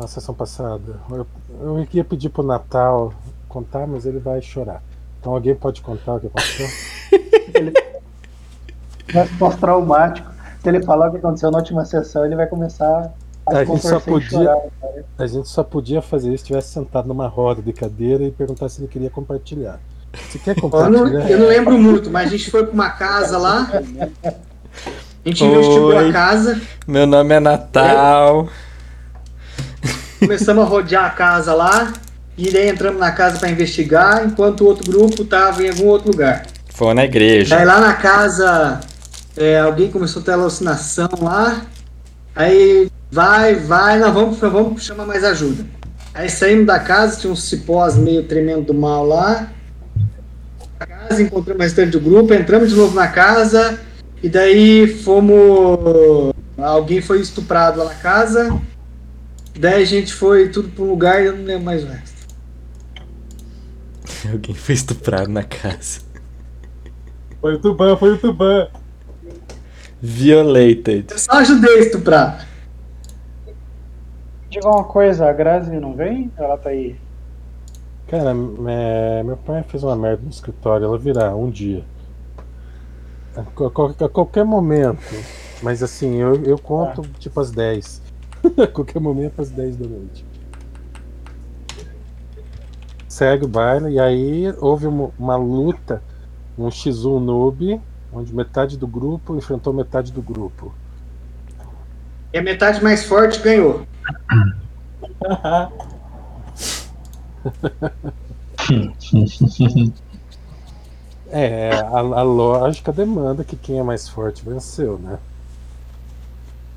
na sessão passada. Eu, eu ia pedir pro Natal contar, mas ele vai chorar. Então alguém pode contar o que aconteceu? Ele vai pós-traumático. Se ele falar o que aconteceu na última sessão, ele vai começar a, A gente, só podia, chorar, cara. a gente só podia fazer isso se estivesse sentado numa roda de cadeira e perguntar se ele queria compartilhar. Se quer Eu não, compartilhar, eu não lembro muito, mas a gente foi pra uma casa lá. A gente investigou Oi. a casa, Meu nome é Natal. Começamos a rodear a casa lá. E daí entramos na casa pra investigar, enquanto o outro grupo tava em algum outro lugar. Foi na igreja. Daí lá na casa, é, alguém começou a ter alucinação lá. Aí vai, vai, nós vamos, vamos chamar mais ajuda. Aí saímos da casa, tinha uns cipós meio tremendo do mal lá. Na casa, encontramos o restante do grupo, entramos de novo na casa. E daí fomos. Alguém foi estuprado lá na casa. Daí a gente foi tudo pra um lugar e eu não lembro mais o resto. Alguém foi estuprado na casa. foi o Tuban, foi o Tuban. Violated. Eu só ajudei a estuprar. Diga uma coisa, a Grazi não vem? Ela tá aí. Cara, é, meu pai fez uma merda no escritório, ela virá um dia. A, qual- a qualquer momento. Mas assim, eu, eu conto tipo às 10. a qualquer momento às 10 da noite. Segue o baile, e aí houve uma, uma luta, um X1 noob, onde metade do grupo enfrentou metade do grupo. E a metade mais forte ganhou. É, a, a lógica demanda que quem é mais forte venceu, né?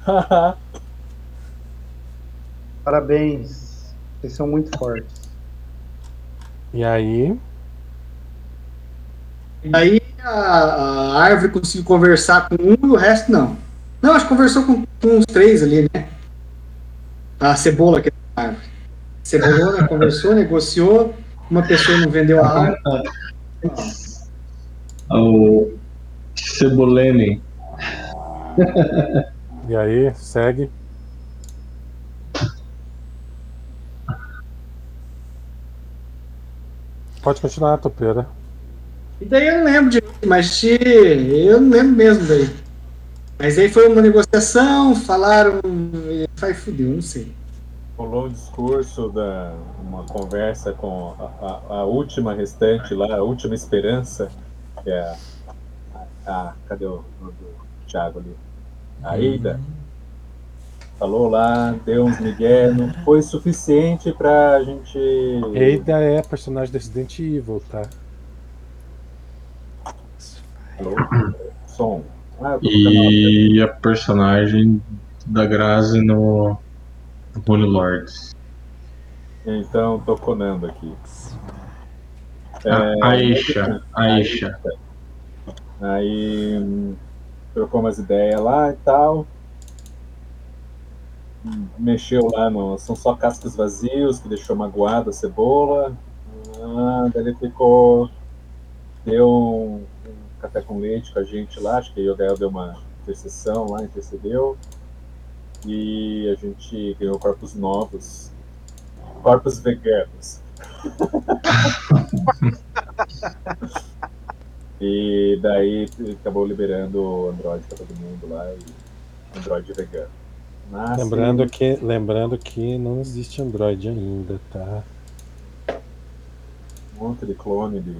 Parabéns. Vocês são muito fortes. E aí, Aí a, a árvore conseguiu conversar com um e o resto não. Não, acho que conversou com, com uns três ali, né? A cebola que é a árvore. Cebolona conversou, negociou. Uma pessoa não vendeu a árvore. O Cebolene. e aí, segue. Pode continuar, Topeira. E daí eu não lembro direito, mas te- eu não lembro mesmo daí. Mas aí foi uma negociação, falaram. e Vai fudeu, não sei. Rolou um discurso, da, uma conversa com a, a- a última restante lá, a última esperança, que é a. a- cadê o nome do Thiago ali? A Eida. Falou lá, deu uns migué, não foi suficiente pra gente. Eida é personagem do Resident Evil, tá? Alô? Som. Ah, eu tô no canal. E a personagem da Grazi no Bully Lords. Então, tô conando aqui. A Aisha. Aisha. Aí hum, trocou umas ideias lá e tal. Mexeu lá no. São só cascos vazios que deixou magoada a cebola. Ah, daí ele ficou. Deu um, um café com leite com a gente lá. Acho que o Gael deu uma intercessão lá, intercedeu. E a gente ganhou corpos novos. Corpos veganos. E daí acabou liberando o Android pra todo mundo lá e Android vegano. Mas, Lembrando que, lembrando que não existe Android ainda, tá? Um monte de clone de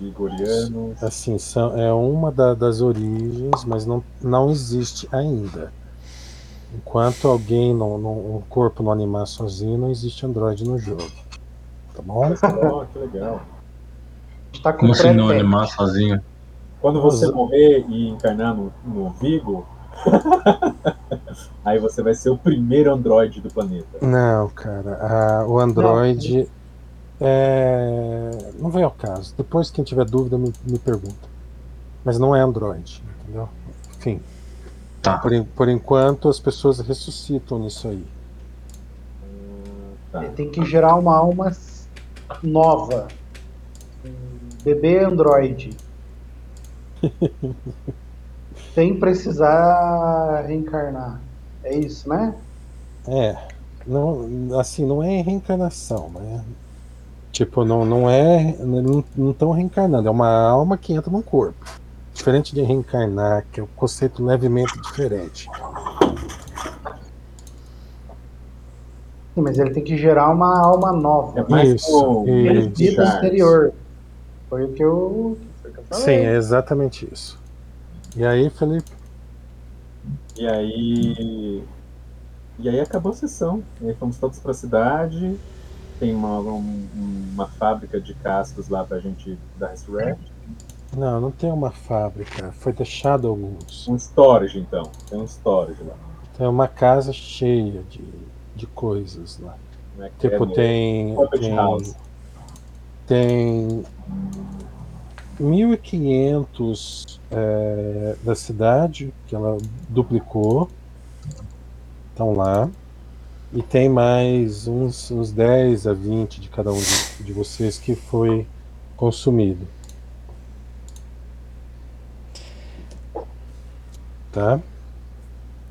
vigorianos. Assim, são, é uma da- das origens, mas não, não existe ainda. Enquanto alguém, não, não- um corpo não animar sozinho, não existe Android no jogo. Tá bom? Oh, que legal. A gente tá com Como assim não animar sozinho? Quando você Os- morrer e encarnar no, no Vigo, aí você vai ser o primeiro Android do planeta. Não, cara. a- o Android é, não vem ao caso. Depois, quem tiver dúvida, me, me pergunta. Mas não é Android, entendeu? Enfim. Tá. Por, por enquanto, as pessoas ressuscitam nisso aí. Tá. Ele tem que gerar uma alma nova. Um bebê androide. Sem precisar reencarnar. É isso, né? É. não, assim, não é reencarnação, né? Tipo, não, não é. Não estão reencarnando, é uma alma que entra num corpo. Diferente de reencarnar, que é um conceito levemente diferente. Sim, mas ele tem que gerar uma alma nova. É mais Isso, como isso. Vida anterior. Foi o que eu. Foi o que eu falei. Sim, é exatamente isso. E aí, Felipe? E aí. E aí acabou a sessão. E aí fomos todos pra cidade. Tem uma, um- uma fábrica de cascos lá pra gente dar resurrect. Não, não tem uma fábrica. Foi deixado alguns. Um storage, então. Tem um storage lá. Tem uma casa cheia de, de coisas lá. Que Tipo, é tem. Tem, tem 1.500 é, da cidade, que ela duplicou. Estão lá. E tem mais uns, uns 10 a 20 de cada um de, de vocês que foi consumido. Tá?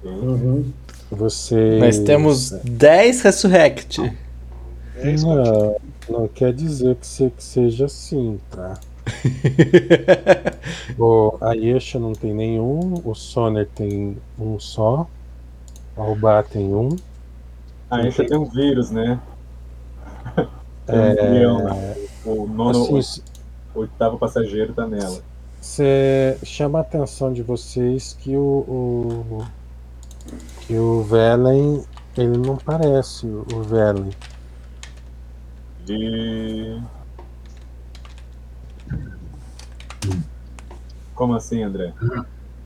Uhum. Vocês. Nós temos 10 Resurrect. Não, não quer dizer que, se- que seja assim, tá? O, a Yesha não tem nenhum, o Soner tem um só, a Ubá tem um. Ah, esse tem um vírus, né? Um É. O nono, assim, o oitavo passageiro tá nela. cê chama a atenção de vocês que o, o que o Velen ele não parece o, o Velen. E. Como assim, André?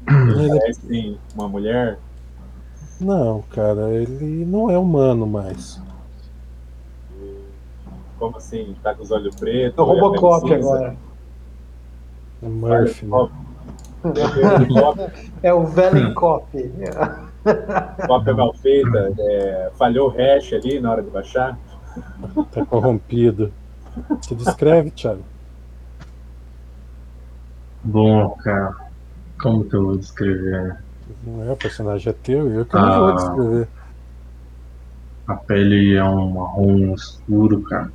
Ele- É sim, uma mulher? não, cara, ele não é humano mais. Como assim? Tá com os olhos pretos? É o Robocop cinza? agora. É Murphy, né? É o Velencop. cópia mal feita, é, falhou o hash ali na hora de baixar. Tá corrompido. Se descreve, Thiago. Bom, cara, como que eu vou descrever? Não é, o personagem é teu, eu que não vou Ah. descrever. A pele é um marrom escuro, cara.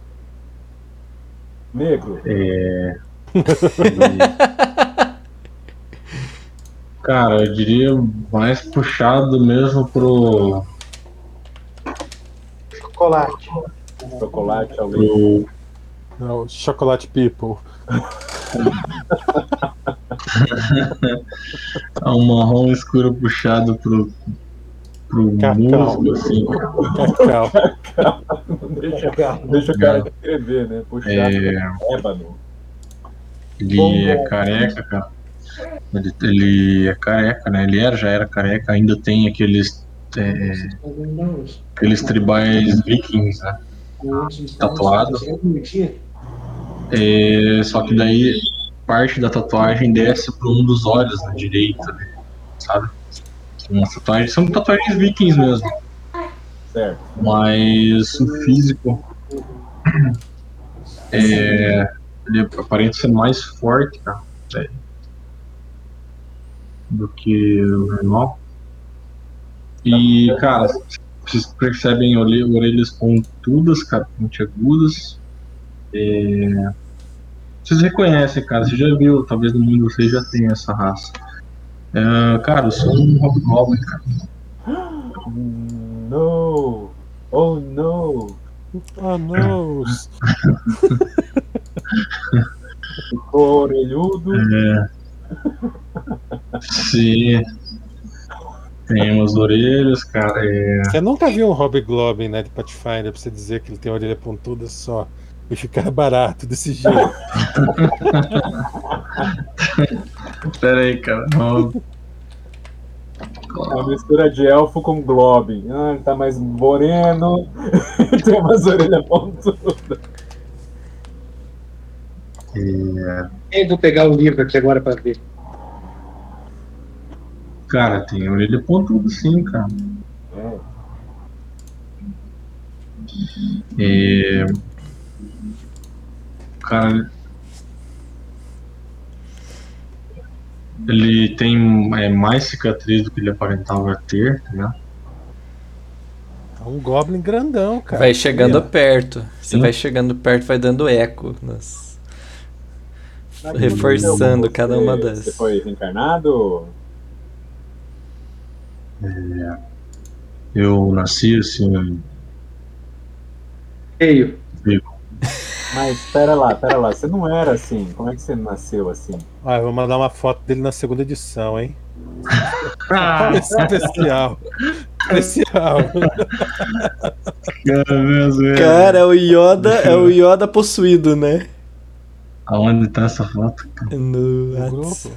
Negro, É. Cara, eu diria mais puxado mesmo pro. Chocolate. chocolate leite. pro Não, Chocolate People. é um marrom escuro puxado pro. pro Cacau. musgo, assim. Cacau. deixa, deixa o cara descrever, né? Puxar É, ébano. ele Bom, é bom. careca, cara. Ele, ele é careca, né? Ele era, já era careca, ainda tem aqueles. é, aqueles tribais vikings, né? Tatuado. É, só que daí parte da tatuagem desce para um dos olhos na direita, né? sabe? São, umas tatuagens, são tatuagens vikings mesmo, Certo. mas o físico é, ele aparenta ser mais forte, cara, é, do que o normal. E, cara, vocês percebem orelha- orelhas pontudas, cara, pontiagudas. É... Vocês reconhecem, cara, você já viu, talvez no mundo você já tenha essa raça. É, cara, eu sou um Hobgoblin, cara. No! Oh no! Ah, não! Ficou orelhudo. É... Sim. Tem umas orelhas, cara. É... Você nunca viu um Hobgoblin, né, de Pathfinder, pra você dizer que ele tem orelha pontuda só e ficar barato desse jeito. Pera aí, cara. Não... Uma mistura de elfo com Globin. Ah, ele tá mais moreno. Tem umas orelhas pontudas. É... Eu vou pegar o livro aqui agora para ver. Cara, tem orelha pontuda sim, cara. É. É... Cara. Ele tem é, mais cicatriz do que ele aparentava ter, né? um Goblin grandão, cara. vai chegando ó. perto. Você Sim. vai chegando perto, vai dando eco. nas- Reforçando você- cada uma Você das. foi reencarnado? Eu nasci assim. Feio. Mas pera lá, pera lá. Você não era assim. Como é que você nasceu assim? Ah, eu vou mandar uma foto dele na segunda edição, hein? Ah, Especial. Especial. cara, é. Cara, é o Yoda, é o Yoda possuído, né? Aonde tá essa foto? cara? No grupo.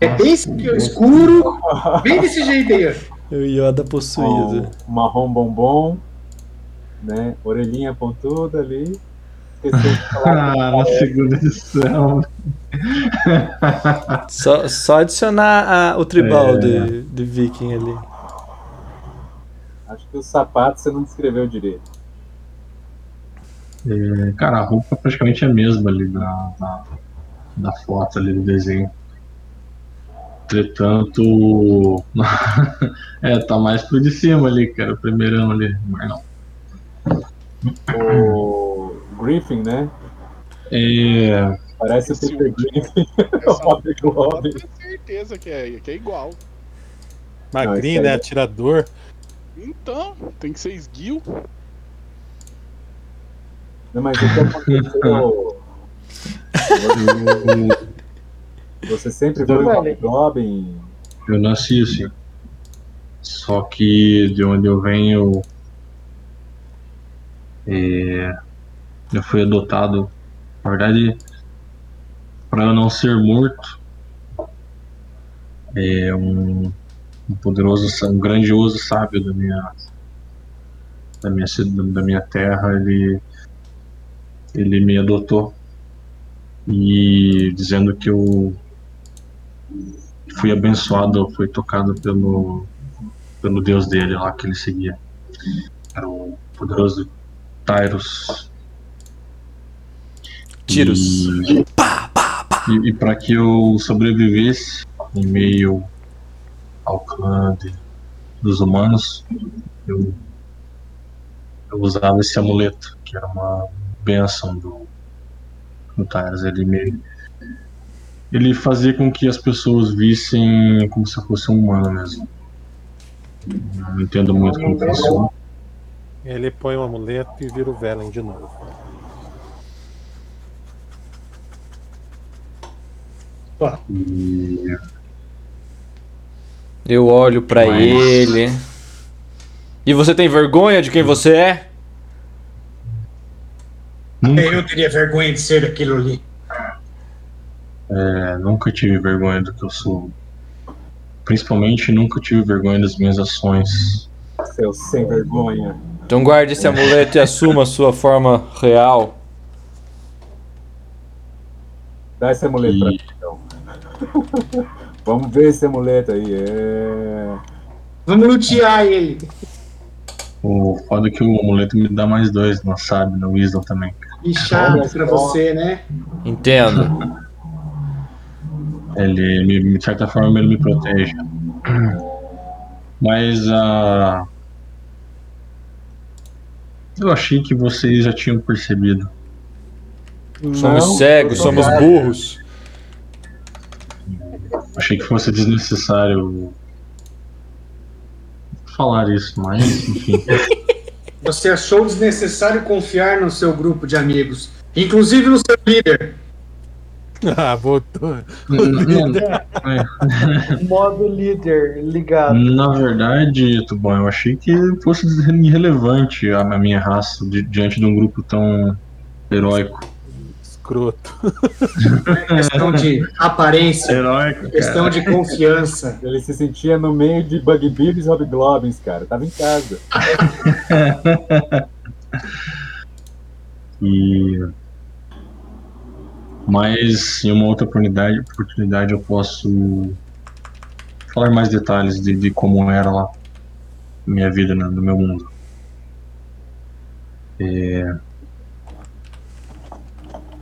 É bem escuro, bem desse jeito aí, ó. O Yoda possuído. Marrom bombom, né? Orelhinha pontuda ali. Ah, na segunda edição. Só, só adicionar a- o tribal É. de, de Viking ali. Acho que o sapato você não descreveu direito. É, cara, a roupa praticamente é a mesma ali da, da, da foto ali do desenho. Entretanto. é, tá mais pro de cima ali, cara. O primeirão ali. Mas não. O Griffin, né? É. Parece o Esse Peter. Griffin. o Essa Bob eu tenho certeza que é, que é igual. Magrinho, Não, né? Atirador. Então, tem que ser esguio. Não, mas o que aconteceu? Você sempre foi o Globe? Eu nasci assim. Só que de onde eu venho. É, eu fui adotado. Na verdade, para eu não ser morto, é um, um poderoso, um grandioso sábio da minha da minha da minha terra, ele ele me adotou e dizendo que eu fui abençoado, fui tocado pelo, pelo deus dele lá que ele seguia. Era o poderoso Tyrus. Tiros. E, e, e para que eu sobrevivesse em meio ao clã de- dos humanos, eu, eu usava esse amuleto, que era uma benção do, do Tyrus. Ele me, ele fazia com que as pessoas vissem como se eu fosse um humano mesmo. Não entendo muito como funciona. Ele põe um amuleto e vira o Velen de novo. Eu olho pra Mas- ele. E você tem vergonha de quem você é? nunca, Eu teria vergonha de ser aquilo ali. é, nunca tive vergonha do que eu sou. Principalmente nunca tive vergonha das minhas ações. Seu sem vergonha. Então guarde esse amuleto e assuma a sua forma real. Dá esse amuleto pra E- mim, então. Vamos ver esse amuleto aí. É... Vamos lutear ele. O foda é que o amuleto me dá mais dois, não sabe, no Wisdom também. Que chato pra você, né? Entendo. Ele, me- de certa forma, ele me protege. Mas a. Eu achei que vocês já tinham percebido. Somos cegos, somos burros. Achei que fosse desnecessário falar isso, mas enfim. Você achou desnecessário confiar no seu grupo de amigos, inclusive no seu líder. Ah, voltou. É, Modo líder ligado. Na verdade, Tubão, eu achei que fosse irrelevante a minha raça di- diante de um grupo tão heróico. Escroto. Questão de aparência, Heróico, questão de confiança. Ele se sentia no meio de Bug Beavs e Hobgoblins, cara. Tava em casa. E mas em uma outra oportunidade, oportunidade eu posso falar mais detalhes de, de como era lá minha vida né, no meu mundo. É...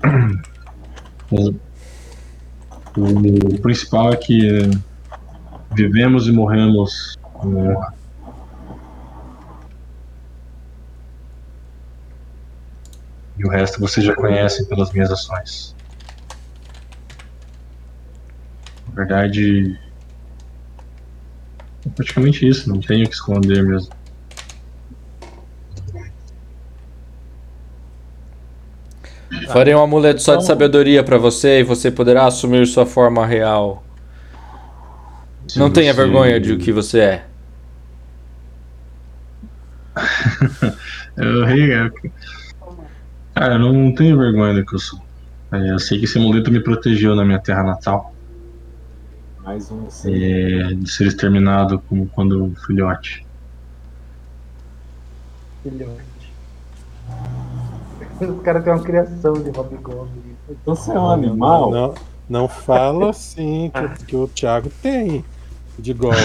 O principal é que é, vivemos e morremos né, e o resto vocês já conhecem pelas minhas ações. Verdade. É praticamente isso, não tenho o que esconder mesmo. Farei um amuleto só de sabedoria pra você e você poderá assumir sua forma real. Se Não tenha você- vergonha de o que você é. Eu ri, é. Cara, eu não tenho vergonha do que eu sou. É, Eu sei que esse amuleto me protegeu na minha terra natal. Mais um é, de ser exterminado como quando filhote. Filhote. Os caras têm uma criação de Hobgoblin. Então você é um animal? Não, não fala assim que, o- que o Thiago tem de Goblin.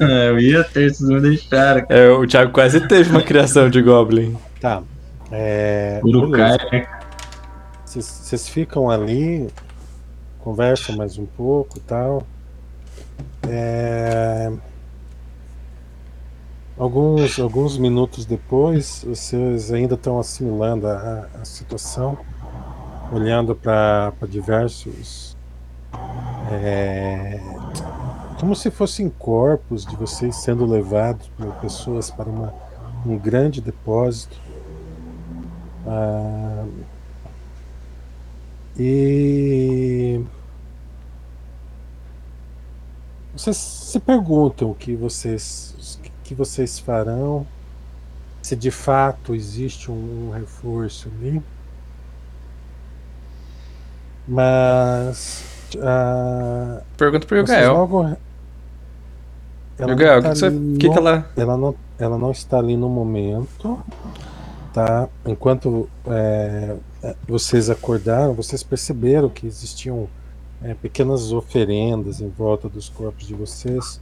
eu ia ter, vocês me deixaram. É, o Thiago quase teve uma criação de Goblin. Tá. É, beleza. Vocês vocês ficam ali, conversam mais um pouco e tal. É, Alguns, alguns minutos depois, vocês ainda estão assimilando a, a situação, olhando para diversos. é, como se fossem corpos de vocês sendo levados por pessoas para uma, um grande depósito. Ah, e vocês se perguntam o que vocês o que vocês farão, se de fato existe um, um reforço ali. Mas ah, Pergunta pro Gael. logo ela Gael, o tá que, ali que, que no- ela. ela não, ela não está ali no momento, tá? Enquanto é, vocês acordaram, vocês perceberam que existiam é, pequenas oferendas em volta dos corpos de vocês.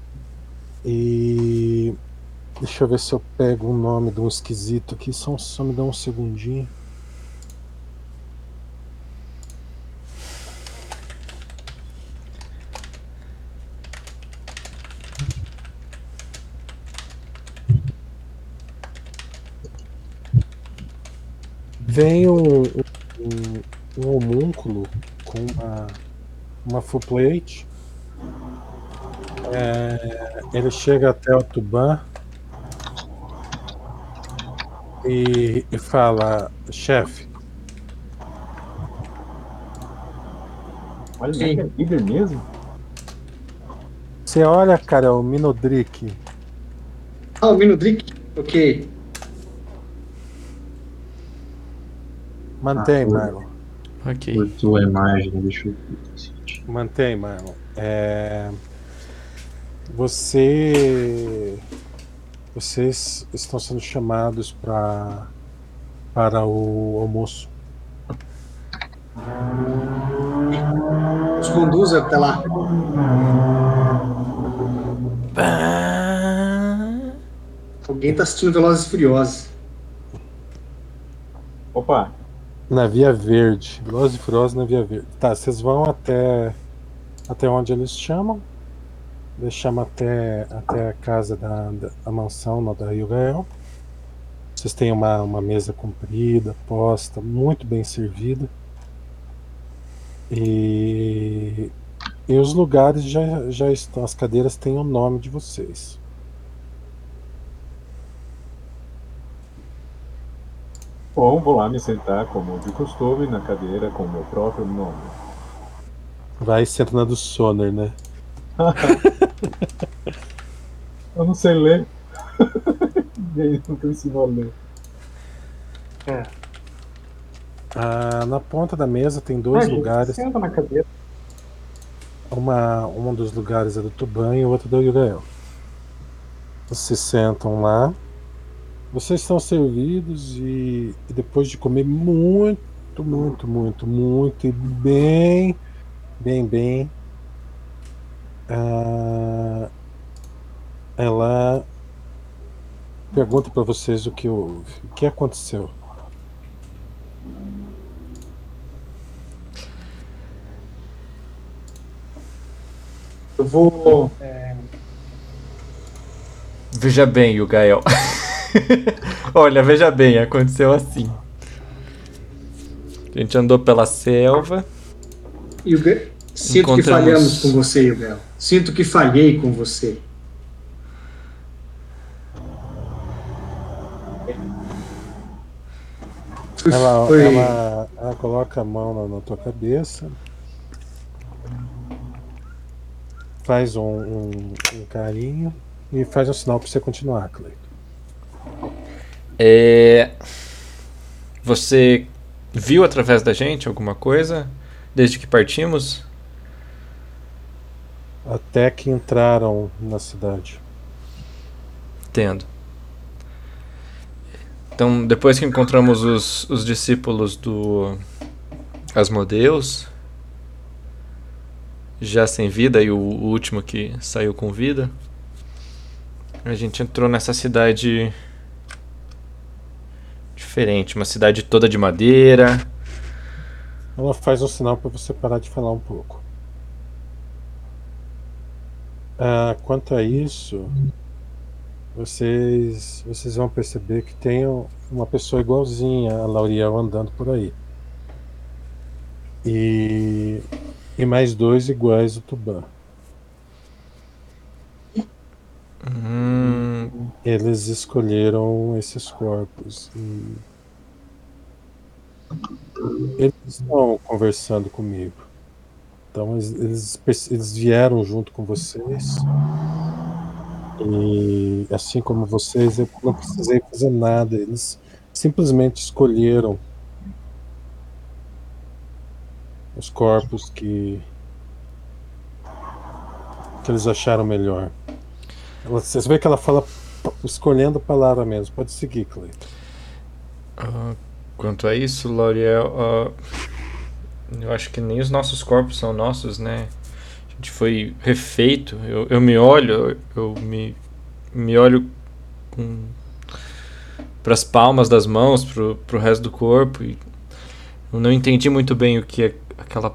E deixa eu ver se eu pego o nome de um esquisito aqui, só, só me dá um segundinho. Vem um, um, um homúnculo com uma, uma full plate. É, ele chega até o Tuban e, e fala: chefe, Olha, Sim. é líder mesmo? você olha, cara, o Minodrick. Ah, o Minudrick? Ok. Mantém, Ah, Marlon. Ok. Cortou a imagem, deixa eu. Mantém, Marlon. É, Você. Vocês estão sendo chamados pra... para o almoço. Os conduz até lá. Alguém tá assistindo Velozes e Furiosos. Opa, Na Via Verde. Velozes e Furiosos na Via Verde. Tá, vocês vão até. Até onde eles chamam. Eles chamam até, até a casa da, da a mansão lá da Rio Gael. Vocês têm uma, uma mesa comprida, posta, muito bem servida. E, e os lugares já, já estão. As cadeiras têm o nome de vocês. bom, vou lá me sentar como de costume na cadeira com o meu próprio nome. Vai senta na do Soner, né? Eu não sei ler. Ensinou a ler. Ah, na ponta da mesa tem dois Ah, gente, lugares. Senta na cadeira. Uma, um dos lugares é do Tuban e o outro do Yurael. Vocês sentam lá. Vocês estão servidos e, e depois de comer muito, muito, muito, muito e bem, bem, bem, ah, ela pergunta para vocês o que houve, o que aconteceu. Eu vou. Veja bem, o Gael. Olha, veja bem, aconteceu assim. A gente andou pela selva. E o Ga- Sinto que falhamos com você, Yubel. Sinto que falhei com você. Ela, foi- ela, ela coloca a mão na, na tua cabeça. Faz um, um, um carinho e faz um sinal para você continuar, Cleiton. É... Você viu através da gente alguma coisa desde que partimos? Até que entraram na cidade. Entendo. Então, depois que encontramos os, os discípulos do Asmodeus, já sem vida, e o, o último que saiu com vida, a gente entrou nessa cidade diferente, uma cidade toda de madeira. Ela faz um sinal para você parar de falar um pouco. Ah, quanto a isso, vocês, vocês vão perceber que tem uma pessoa igualzinha a Lauriel andando por aí. E, e mais dois iguais ao Tubã. Hum, Eles escolheram esses corpos. E eles estão conversando comigo. Então eles, eles, vieram junto com vocês. E assim como vocês, eu não precisei fazer nada. Eles simplesmente escolheram os corpos que, que eles acharam melhor. Ela- Vocês veem que ela fala escolhendo a palavra mesmo. Pode seguir, Cleiton. ah, quanto a isso, Lauriel, ah, eu acho que nem os nossos corpos são nossos, né? A gente foi refeito. Eu, eu me olho, eu me, me olho para as palmas das mãos, pro, pro resto do corpo. E eu não entendi muito bem o que aquela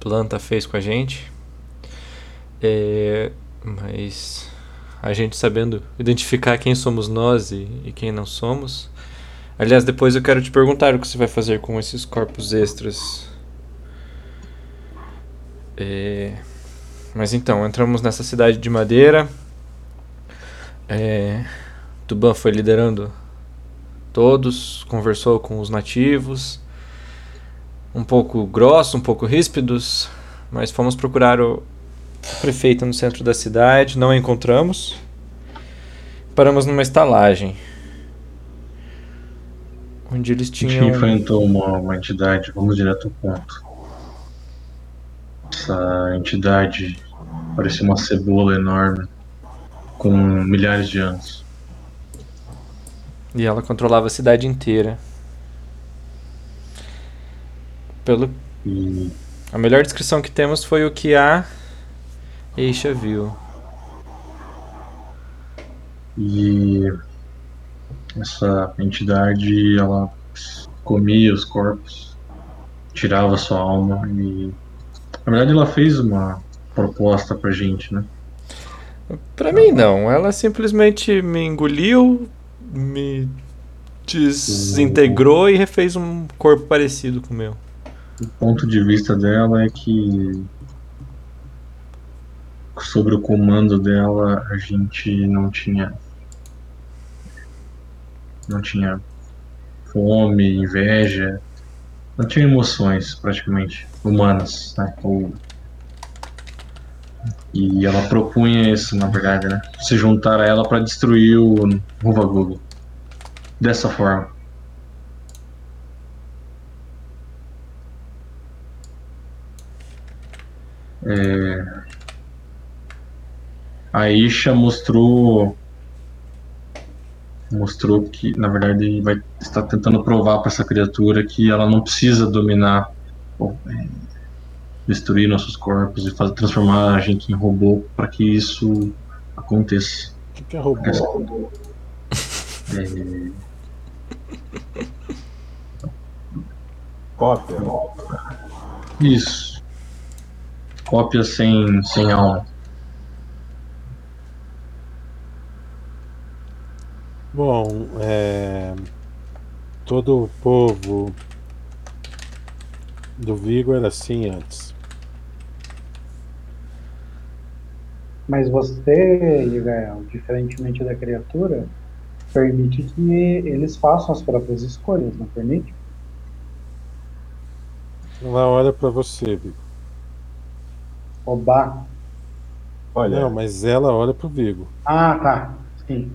planta fez com a gente. É, mas a gente sabendo identificar quem somos nós e, e quem não somos. Aliás, depois eu quero te perguntar o que você vai fazer com esses corpos extras. É, Mas então, entramos nessa cidade de madeira. É... Tuban foi liderando todos, conversou com os nativos. Um pouco grosso, um pouco ríspidos, mas fomos procurar o prefeito no centro da cidade, não a encontramos. Paramos numa estalagem. Onde eles A gente tinham. enfrentou uma, uma entidade, vamos direto ao ponto. Essa entidade parecia uma cebola enorme, com milhares de anos. E ela controlava a cidade inteira. Pelo E a melhor descrição que temos foi o que a Eixa viu. E essa entidade, ela comia os corpos, tirava sua alma e na verdade ela fez uma proposta pra gente, né? Pra mim não, ela simplesmente me engoliu, me desintegrou e refez um corpo parecido com o meu. O ponto de vista dela é que sobre o comando dela a gente não tinha não tinha fome, inveja, não tinha emoções praticamente humanas, né? Ou- E ela propunha isso, na verdade, né? Se juntar a ela para destruir o Ruvagugo. Dessa forma. É, A Isha mostrou mostrou que na verdade vai estar tentando provar para essa criatura que ela não precisa dominar destruir nossos corpos e fazer transformar a gente em robô para que isso aconteça. O que, que é robô? É, Cópia. isso. Cópia sem, sem alma. Bom, é, todo o povo Do Vigo era assim antes. Mas você, Igael, diferentemente da criatura, permite que eles façam as próprias escolhas, não permite? Ela olha pra você, Vigo. Oba. Olha, Não, mas ela olha pro Vigo. Ah, tá. Sim.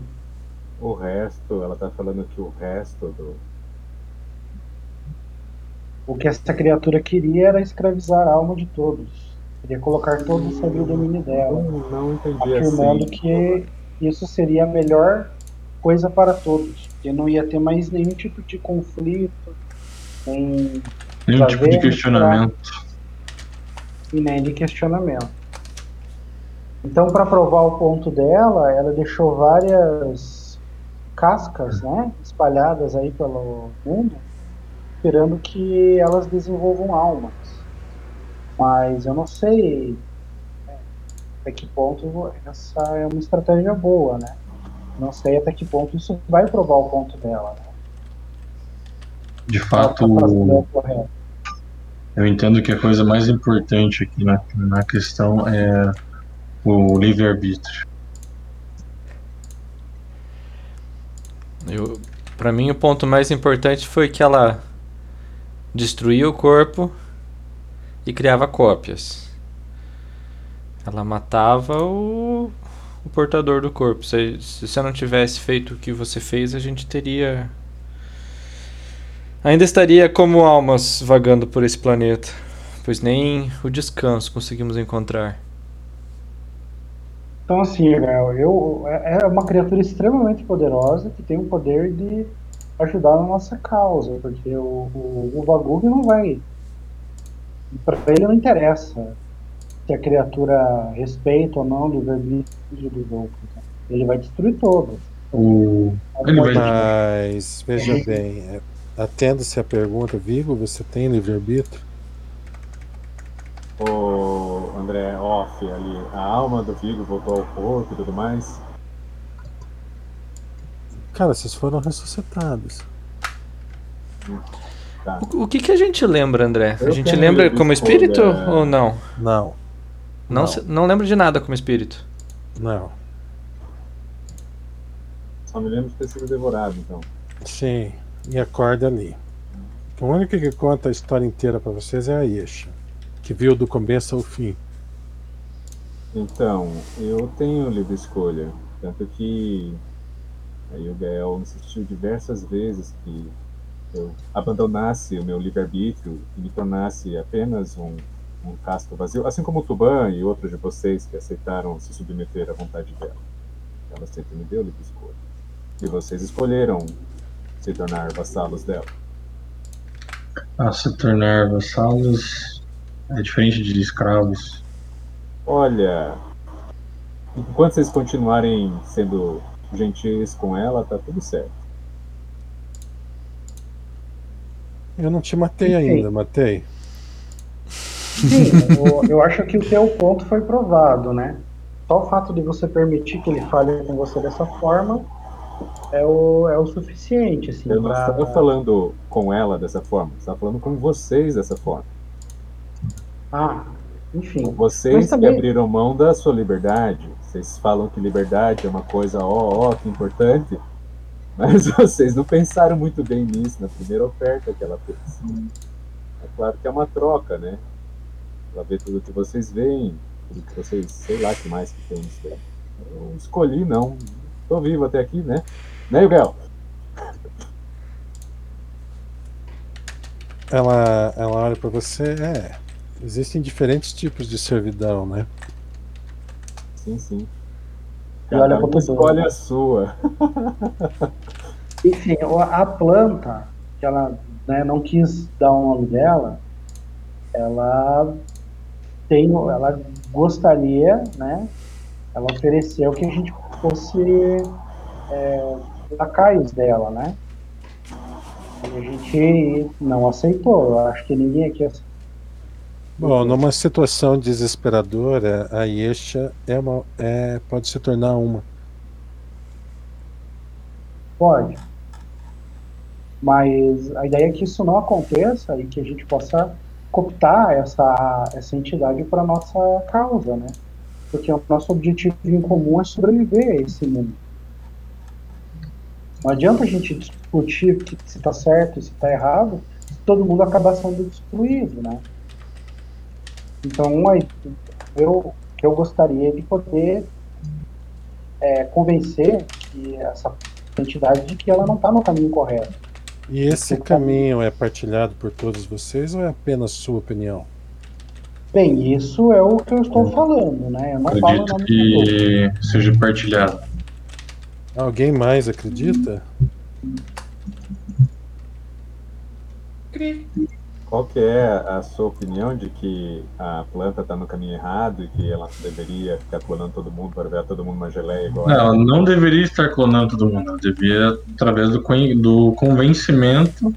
o resto, ela tá falando que o resto do. O que essa criatura queria era escravizar a alma de todos. Queria colocar todos sob o domínio dela. Não, não entendi afirmando assim. que isso seria a melhor coisa para todos, que não ia ter mais nenhum tipo de conflito, nem, Nenhum tipo de questionamento. e nem de questionamento. Então, para provar o ponto dela, ela deixou várias cascas, né, espalhadas aí pelo mundo, esperando que elas desenvolvam almas. Mas eu não sei né, até que ponto essa é uma estratégia boa, né? Não sei até que ponto isso vai provar o ponto dela. Né? De fato, tá eu entendo que a coisa mais importante aqui na, na questão é o livre-arbítrio. Eu, para mim, o ponto mais importante foi que ela destruía o corpo e criava cópias. Ela matava o, o portador do corpo. Se, se você não tivesse feito o que você fez, a gente teria. Ainda estaria como almas vagando por esse planeta, pois nem o descanso conseguimos encontrar. Então, assim, Gael, eu, é é uma criatura extremamente poderosa que tem o poder de ajudar na nossa causa, porque o, o, o Vagug não vai. Para ele não interessa se a criatura respeita ou não o livre-arbítrio dos outros. né? Ele vai destruir todos. O, ele vai, Mas, veja bem, é, atenda-se a pergunta, Vigo, você tem livre-arbítrio? O André off ali, a alma do Vigo voltou ao corpo e tudo mais. Cara, vocês foram ressuscitados. Tá. O, o que, que a gente lembra, André? A Eu gente tenho lembra como espírito ou não? Não, Não, Não. se- não lembro de nada como espírito. não. Só me lembro de ter sido devorado, então. Sim, e acorda ali. O único que conta a história inteira pra vocês é a Yesha, que viu do começo ao fim. Então, eu tenho livre escolha. Tanto que aí o Gael insistiu diversas vezes que eu abandonasse o meu livre-arbítrio e me tornasse apenas um, um casco vazio, assim como o Tuban e outros de vocês que aceitaram se submeter à vontade dela. Ela sempre me deu livre escolha. E vocês escolheram se tornar vassalos dela. a se tornar vassalos é diferente de escravos. Olha, enquanto vocês continuarem sendo gentis com ela, tá tudo certo. Eu não te matei Sim. ainda, matei. Sim, eu, eu acho que o teu ponto foi provado, né? Só o fato de você permitir que ele fale com você dessa forma é o, é o suficiente, assim, Eu não pra- estava falando com ela dessa forma, estava falando com vocês dessa forma. Ah, enfim. Vocês Mas que também- abriram mão da sua liberdade. Vocês falam que liberdade é uma coisa, ó, ó, que importante. Mas vocês não pensaram muito bem nisso na primeira oferta que ela fez. É claro que é uma troca, né? Ela vê tudo que vocês veem, tudo que vocês, sei lá que mais que tem nisso daí. Eu escolhi, não. Tô vivo até aqui, né? Né, Gael? Ela, ela olha pra você, é. Existem diferentes tipos de servidão, né? Sim, sim. E olha Cada pro um Tuban. escolhe a sua. Enfim, a planta, que ela né, não quis dar o nome dela, ela tem, ela gostaria, né? Ela ofereceu que a gente fosse é, lacaios dela, né? E a gente não aceitou. Eu acho que ninguém aqui aceitou. Bom, numa situação desesperadora, a Yesha é uma, é, pode se tornar uma. Pode. Mas a ideia é que isso não aconteça e que a gente possa cooptar essa, essa entidade para nossa causa, né? Porque o nosso objetivo em comum é sobreviver a esse mundo. Não adianta a gente discutir se está certo e se está errado, se todo mundo acabar sendo destruído, né? Então, aí, eu, que eu gostaria de poder é, convencer que essa entidade de que ela não está no caminho correto. E esse caminho é partilhado por todos vocês ou é apenas sua opinião? Bem, isso é o que eu estou falando, né? Eu não falo Acredito todos. que seja partilhado. Alguém mais acredita? Qual que é a sua opinião de que a planta está no caminho errado e que ela deveria ficar clonando todo mundo para ver todo mundo uma geleia igual Não, ela não deveria estar clonando todo mundo. Ela devia, através do, do convencimento,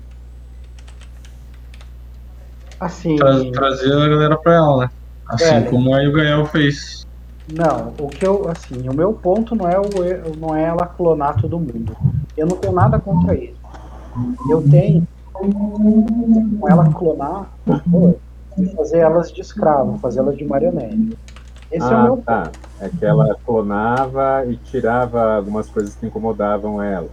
Assim, tra- trazer a galera pra ela, né? Assim É. como a Gael fez. não, o que eu, assim, o meu ponto não é, o, não é ela clonar todo mundo. Eu não tenho nada contra isso. Eu tenho com ela clonar pessoas e fazer elas de escravo, fazer elas de marionete. Esse é o Ah, meu tá. É que ela clonava e tirava algumas coisas que incomodavam ela.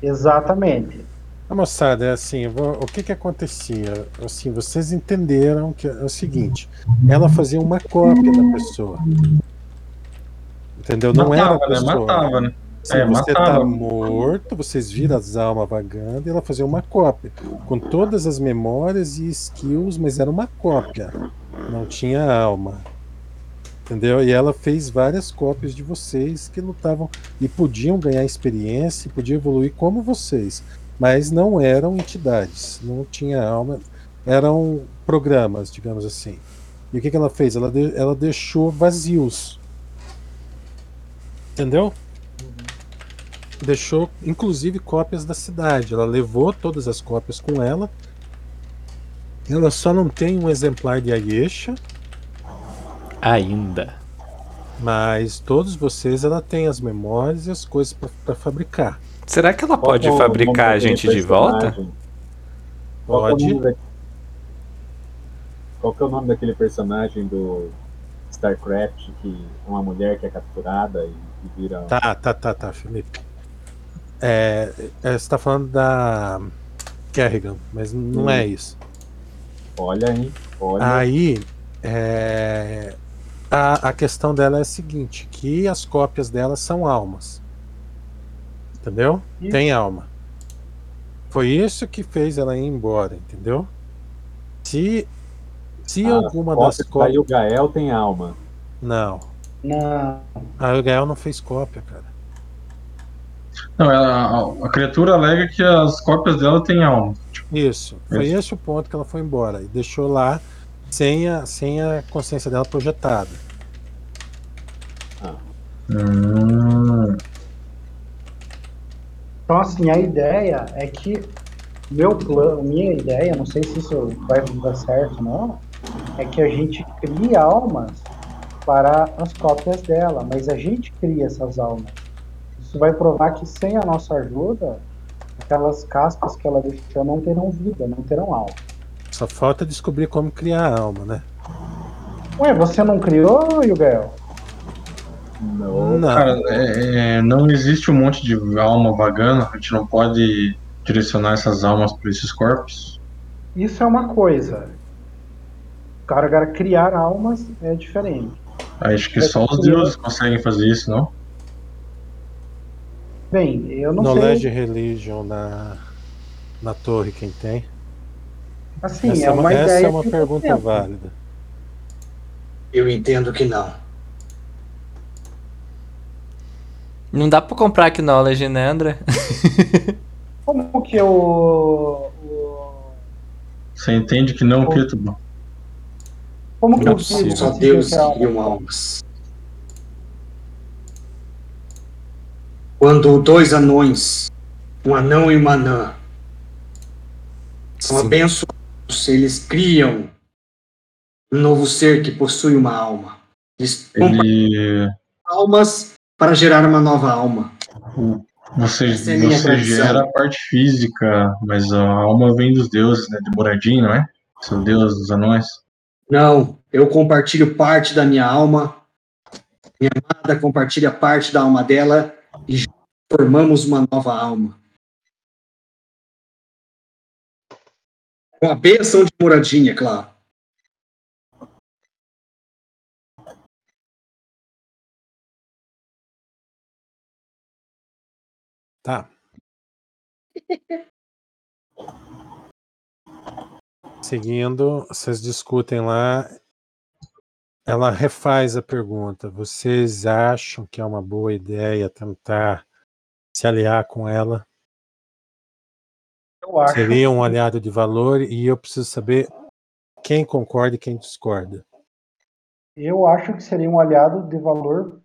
Exatamente. A moçada, é assim, o que que acontecia? Assim, vocês entenderam que é o seguinte, ela fazia uma cópia da pessoa. Entendeu? Não era a matava, né? pessoa. Matava, né? Sim, É, você matava. tá morto, vocês viram as almas vagando e ela fazia uma cópia. Com todas as memórias e skills, mas era uma cópia. Não tinha alma. Entendeu? E ela fez várias cópias de vocês que lutavam e podiam ganhar experiência, e podiam evoluir como vocês. Mas não eram entidades, não tinha alma, eram programas, digamos assim. E o que, que ela fez? Ela, de- ela deixou vazios. Entendeu? Deixou inclusive cópias da cidade. Ela levou todas as cópias com ela. Ela só não tem um exemplar de Ayesha, Ainda. mas todos vocês ela tem as memórias e as coisas para fabricar. Será que ela pode que é fabricar nome a gente de volta? Qual é Pode. da- Qual que é o nome daquele personagem do StarCraft que é uma mulher que é capturada e, e vira. Tá, tá, tá, tá, Felipe. É, é, você está falando da Kerrigan, mas não é isso. Olha, hein? Olha. Aí, é, a, a questão dela é a seguinte, que as cópias dela são almas. Entendeu? Isso. Tem alma. Foi isso que fez ela ir embora, entendeu? Se, se Ah, alguma das Cópia, cópias... Aí o Gael tem alma. Não. Não. A Gael não fez cópia, cara. Não, ela, a, a criatura alega que as cópias dela têm alma. Isso. Foi Isso. esse o ponto que ela foi embora. E deixou lá sem a, sem a consciência dela projetada. Hum, Então, assim, a ideia é que meu plano, minha ideia, não sei se isso vai dar certo ou não, é que a gente crie almas para as cópias dela, mas a gente cria essas almas. Isso vai provar que sem a nossa ajuda, aquelas cascas que ela deixou não terão vida, não terão alma. Só falta descobrir como criar a alma, né? Ué, você não criou, Yugael? Não. Não. cara, é- é, não existe um monte de alma vagando. A gente não pode direcionar essas almas para esses corpos. Isso é uma coisa. Cara, criar almas é diferente. Acho que só os deuses conseguem fazer isso, não? Bem, eu não Knowledge sei. Religion na, na torre, quem tem? Assim, essa é uma essa ideia é uma pergunta tenho. válida. Eu entendo que não. Não dá pra comprar Knowledge, né, André? Como que o. o- Você entende que não, Ketuba? Como que Não é o possível. Kid Só Deus criam almas. Quando dois anões, um anão e uma anã, são Sim. abençoados, eles criam um novo ser que possui uma alma. Eles Ele. almas para gerar uma nova alma. Você, Essa é a minha você gera a parte física, mas a alma vem dos deuses, né? De Moradinho, não é? Seu deus dos anões? Não, eu compartilho parte da minha alma. Minha amada compartilha parte da alma dela e formamos uma nova alma. Com a bênção de moradinha, claro. Tá. Seguindo, vocês discutem lá. Ela refaz a pergunta. Vocês acham que é uma boa ideia tentar se aliar com ela? Eu acho. Seria um aliado de valor e eu preciso saber quem concorda e quem discorda. Eu acho que seria um aliado de valor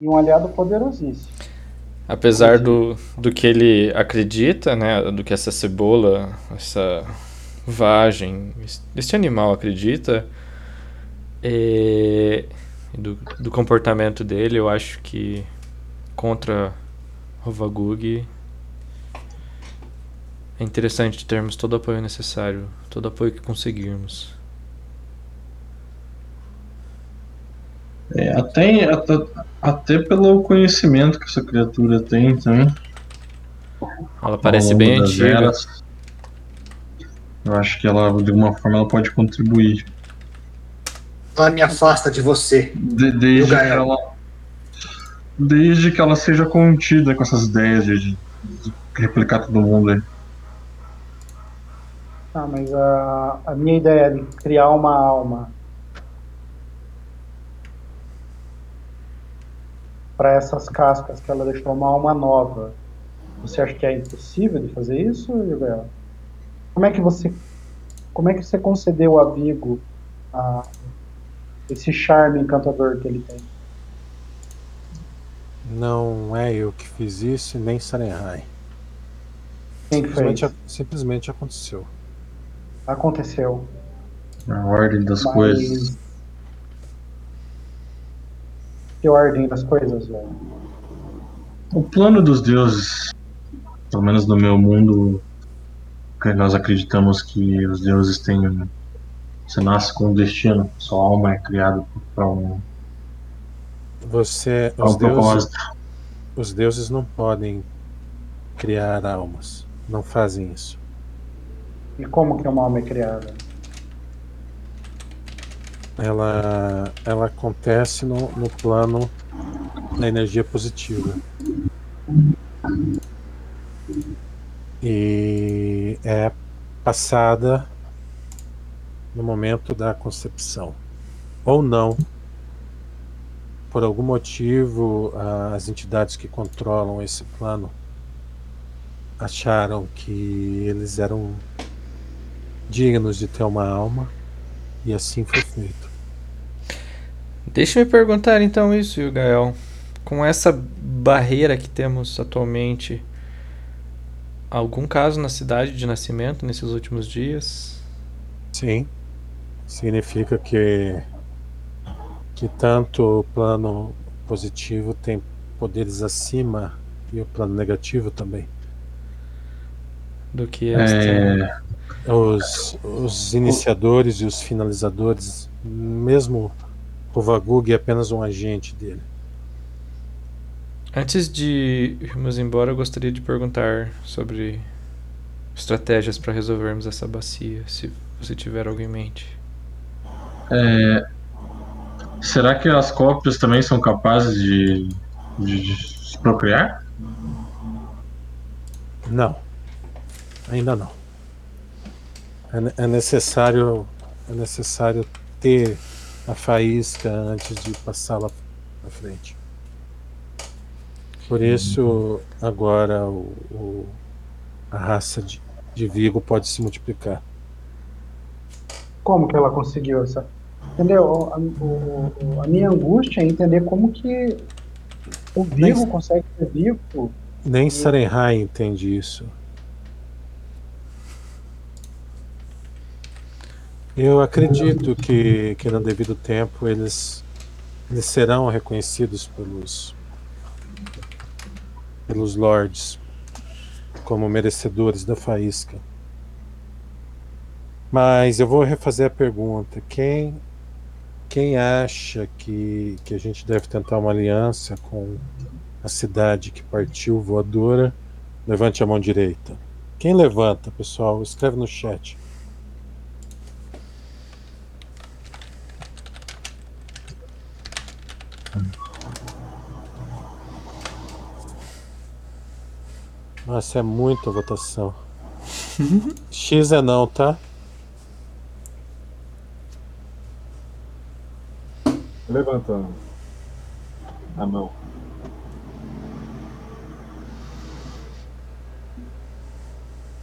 e um aliado poderosíssimo. Apesar do, do que ele acredita, né? Do que essa cebola, essa vagem, este animal acredita, é, do, do comportamento dele, eu acho que contra Rovagug é interessante termos todo o apoio necessário, todo o apoio que conseguirmos. É, até, até, até pelo conhecimento que essa criatura tem também. Ela parece bem antiga. eras. Eu acho que ela, de alguma forma, ela pode contribuir. Ela me afasta de você. De- desde, que ela, desde que ela seja contida com essas ideias de, de replicar todo mundo aí. Ah, mas a, a minha ideia de criar uma alma para essas cascas que ela deixou uma alma nova, você acha que é impossível de fazer isso, Gabriel? Como é que você como é que você concedeu a Vigo a, esse charme encantador que ele tem? Não é eu que fiz isso e nem Sarenhai. Quem que fez? Simplesmente, simplesmente aconteceu. Aconteceu. A ordem das Mas- coisas. Que ordem das coisas, velho. O plano dos deuses, pelo menos no meu mundo, que nós acreditamos que os deuses têm. Você nasce com um destino, sua alma é criada para um, Você, pra os um deuses, os deuses não podem criar almas. Não fazem isso. E como que uma alma é criada? Ela, ela acontece no, no plano da energia positiva. E é passada no momento da concepção. Ou não. Por algum motivo, as entidades que controlam esse plano acharam que eles eram dignos de ter uma alma e assim foi feito. Deixa eu me perguntar então isso, Gael. Com essa barreira que temos atualmente, algum caso na cidade de nascimento nesses últimos dias? Sim, significa que que tanto o plano positivo tem poderes acima e o plano negativo também. Do que. É, Os, os iniciadores e os finalizadores, mesmo o Vagug é apenas um agente dele. Antes de irmos embora, eu gostaria de perguntar sobre estratégias para resolvermos essa bacia, se você tiver algo em mente. É, será que as cópias também são capazes de, de- de se procriar? Não, ainda não. É, é necessário é necessário ter a faísca antes de passá-la à frente. Por isso, agora o, o- a raça de, de Vigo pode se multiplicar. Como que ela conseguiu essa? Entendeu? A, o- a minha angústia é entender como que o vivo Nem- consegue ser vivo. Nem Sarenhai entende isso. Eu acredito que, que no devido tempo eles, eles serão reconhecidos pelos, pelos lords como merecedores da faísca. Mas eu vou refazer a pergunta. Quem, quem acha que, que a gente deve tentar uma aliança com a cidade que partiu voadora? Levante a mão direita. Quem levanta, pessoal? Escreve no chat. Nossa, é muita votação. X é não, tá? Levantando a mão.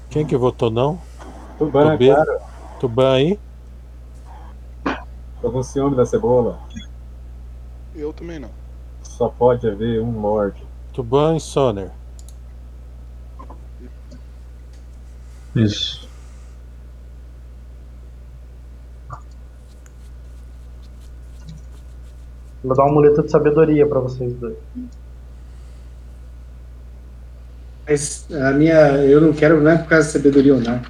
Quem que votou não? Tuban, Tubi. claro. Tuban aí? Tô com ciúme da cebola. Eu também não. Só pode haver um Lorde. Tuban e Soner. Isso. Vou dar uma muleta de sabedoria pra vocês dois. Mas a minha. Eu não quero, não é por causa da sabedoria ou não.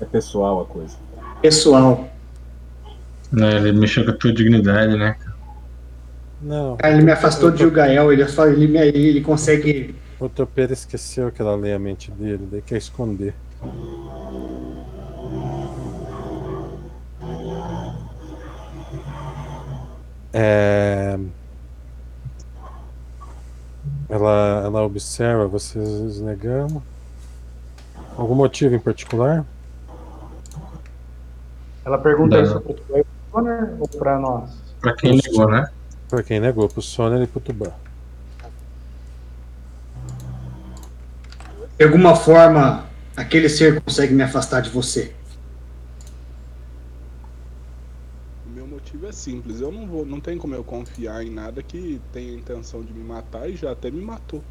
É pessoal a coisa. Pessoal. Né, ele mexeu com a tua dignidade, né? Não. Cara, ele me afastou de Gilgael, ele, só, ele, me- ele consegue. O topeiro esqueceu que ela lê a mente dele, daí quer esconder. É... Ela, ela observa vocês negando. Algum motivo em particular? Ela pergunta Não. isso pro Twitter ou pra nós? Pra quem ligou, né? Pra quem negou, pro Soner e pro Tuban. De alguma forma, aquele ser consegue me afastar de você. O meu motivo é simples. Eu não vou, não tem como eu confiar em nada que tenha intenção de me matar e já até me matou.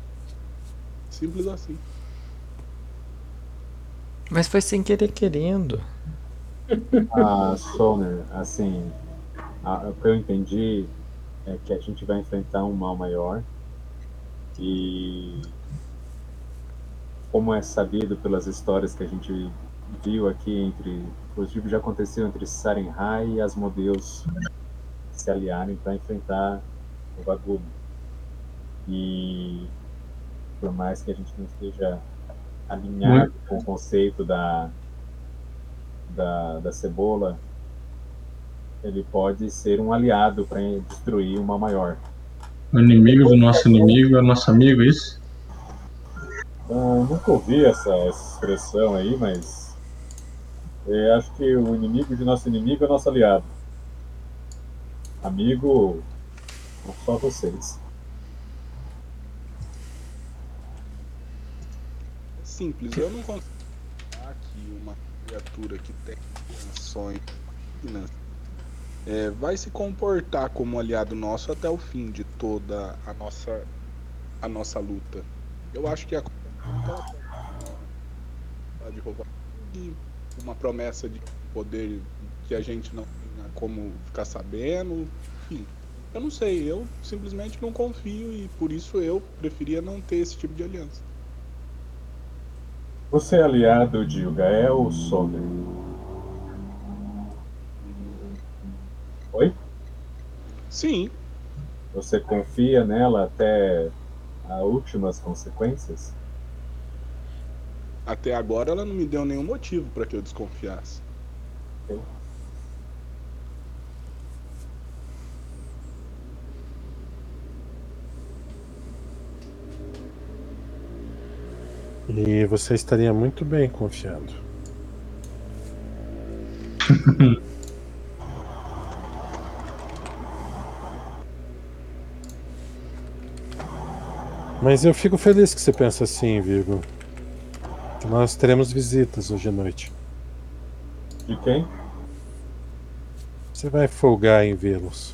Simples assim. Mas foi sem querer querendo. A Soner, assim, a- o que eu entendi é que a gente vai enfrentar um mal maior e como é sabido pelas histórias que a gente viu aqui entre, inclusive já aconteceu entre Sarenhai e Asmodeus se aliarem para enfrentar o Vagub. E por mais que a gente não esteja alinhado com o conceito da da, da cebola, ele pode ser um aliado para destruir uma maior. O inimigo do nosso inimigo é nosso amigo, isso? Ah, nunca ouvi essa, essa expressão aí, mas eu acho que o inimigo de nosso inimigo é nosso aliado. Amigo, só vocês. É simples. Eu não consigo que uma criatura que tem ações é, vai se comportar como aliado nosso até o fim de toda a nossa a nossa luta. Eu acho que a de roubar uma promessa de poder que a gente não tinha como ficar sabendo, enfim. Eu não sei, eu simplesmente não confio e por isso eu preferia não ter esse tipo de aliança. Você é aliado de Ugael ou Soner? Oi? Sim, Você confia nela até as últimas consequências? Até agora ela não me deu nenhum motivo para que eu desconfiasse. E você estaria muito bem confiando. Mas eu fico feliz que você pensa assim, Virgo. Nós teremos visitas hoje à noite. De quem? Você vai folgar em vê-los.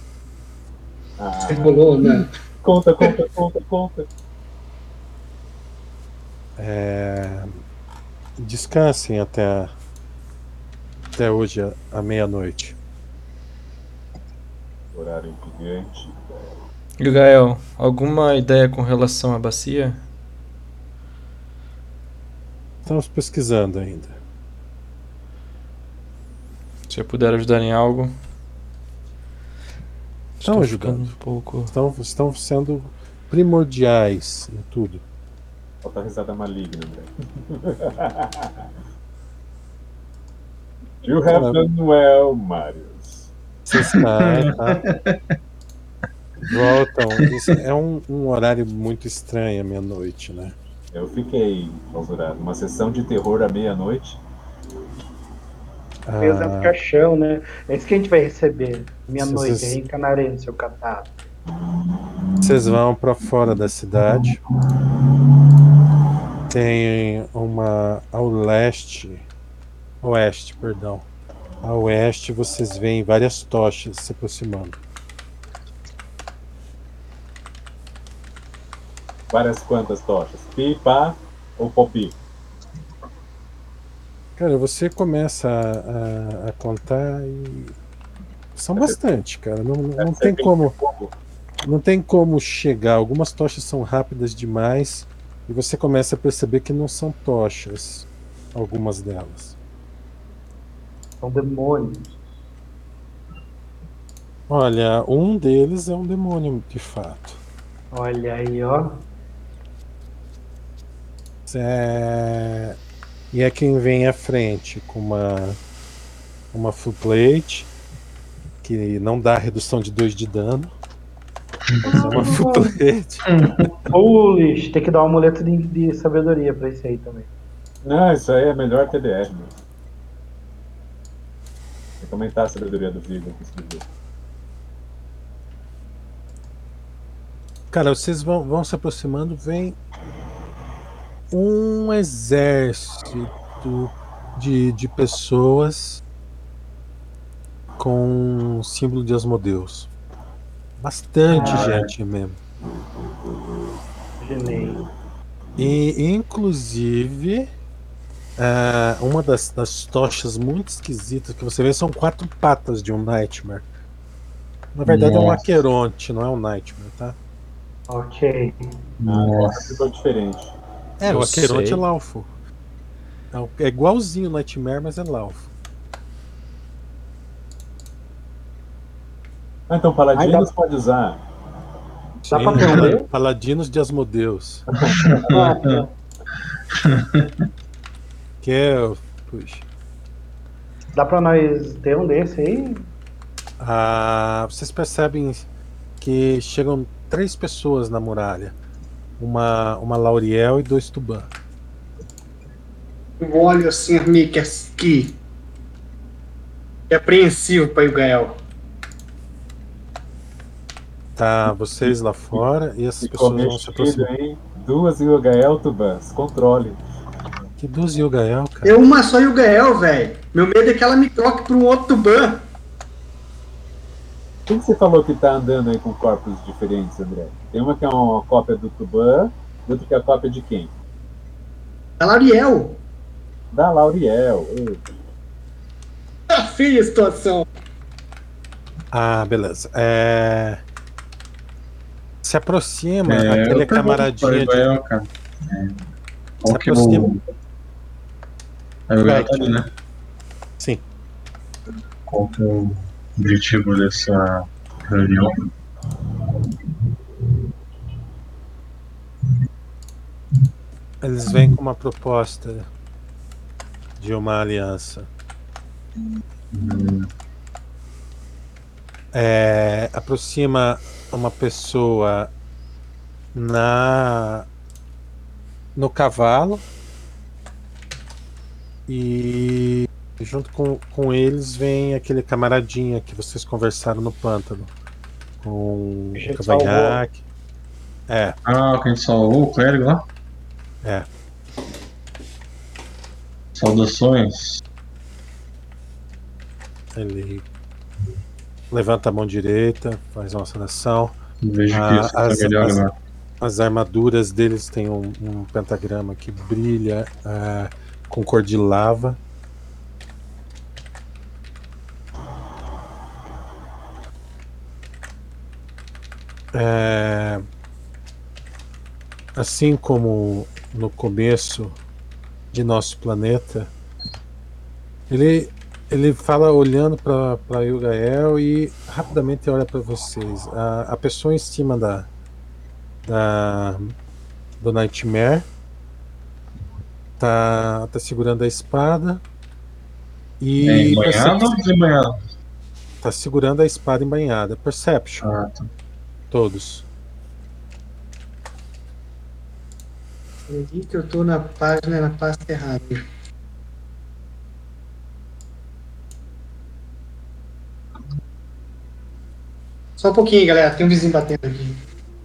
Ah, Rolou, né? conta, conta, conta, conta. É... Descansem até, até hoje, à- meia-noite. Horário gigante. Gael, alguma ideia com relação à bacia? Estamos pesquisando ainda. Se eu puder ajudar em algo. Estão ajudando. Um pouco. Estão, estão sendo primordiais em tudo. Falta risada maligna, André. you have done well, Marius. Vocês caem, tá? Voltam. Isso é um, um horário muito estranho à meia-noite, né? Eu fiquei clausurado. Uma sessão de terror à meia-noite. Meio dentro do Ah, caixão, né? É isso que a gente vai receber. Meia-noite, Vocês- reencanarei no seu catálogo. vocês vão para fora da cidade. Tem uma ao leste, oeste, perdão. A oeste vocês veem várias tochas se aproximando. Várias quantas tochas? Pipa ou popi? Cara, você começa a, a- a contar e são bastante, cara. Não, não tem como, não tem como chegar. Algumas tochas são rápidas demais e você começa a perceber que não são tochas, algumas delas. São demônios. Olha, um deles é um demônio de fato. Olha aí, ó. É... E é quem vem à frente com uma uma full plate que não dá redução de 2 de dano. É uma full plate. Foolish, tem que dar um amuleto de, de sabedoria pra esse aí também. Não, isso aí é melhor TDR, meu. Tem que aumentar a sabedoria do Vigo vídeo. Cara, vocês vão, vão se aproximando, vem um exército de, de pessoas com símbolo de Asmodeus. Bastante Ah. gente mesmo. E, inclusive, ah, uma das, das tochas muito esquisitas que você vê são quatro patas de um Nightmare. Na verdade é um Nossa. Aqueronte, não é um Nightmare, tá? Ok. Nossa. Ficou diferente. É, Eu o Aqueronte sei. é Laufo. É, é igualzinho o Nightmare, mas é Laufo. Ah, então Paladinos Ai, dá- pode usar. Dá pra aprender? Paladinos de Asmodeus. Que é. Puxa. Dá pra nós ter um desse aí? Ah, vocês percebem que chegam três pessoas na muralha: uma, uma Lauriel e dois Tuban. Eu olho assim, amigo, aqui. É apreensivo para o Gael. Tá, vocês lá fora e essas Ficou pessoas vão se aproximar. hein? Duas Yugael Tubans. Controle. Que duas Yugael, cara. É uma só e o Gael, velho. Meu medo é que ela me troque para um outro Tuban. Quem que você falou que tá andando aí com corpos diferentes, André? Tem uma que é uma cópia do Tuban, e outra que é a cópia de quem? A Lauriel. Da Lauriel. Tá feia a situação. Ah, beleza. É... Se aproxima É, aquele camaradinha de. Cara. É. Se que é aproxima. Aí o Gael né? Sim. Qual que é o objetivo dessa reunião? Eles vêm com uma proposta de uma aliança. Hum, É, aproxima uma pessoa na no cavalo e junto com, com eles vem aquele camaradinha que vocês conversaram no pântano com o cavanhaque. É, Ah, que gente salvou, o clérigo lá? é. Saudações. Ele levanta a mão direita, faz uma saudação. Vejo que Ah, isso tá as- melhor as- agora. As armaduras deles têm um, um pentagrama que brilha ah, com cor de lava. É, assim como no começo de nosso planeta, ele Ele fala olhando para Yugael e rapidamente olha para vocês. A, a pessoa em cima da, da do Nightmare tá, tá segurando a espada e É ou tá segurando a espada embanhada. Perception, Ah, tá. Todos. Peraí que eu tô na página, na pasta errada. Só um pouquinho, galera. Tem um vizinho batendo aqui.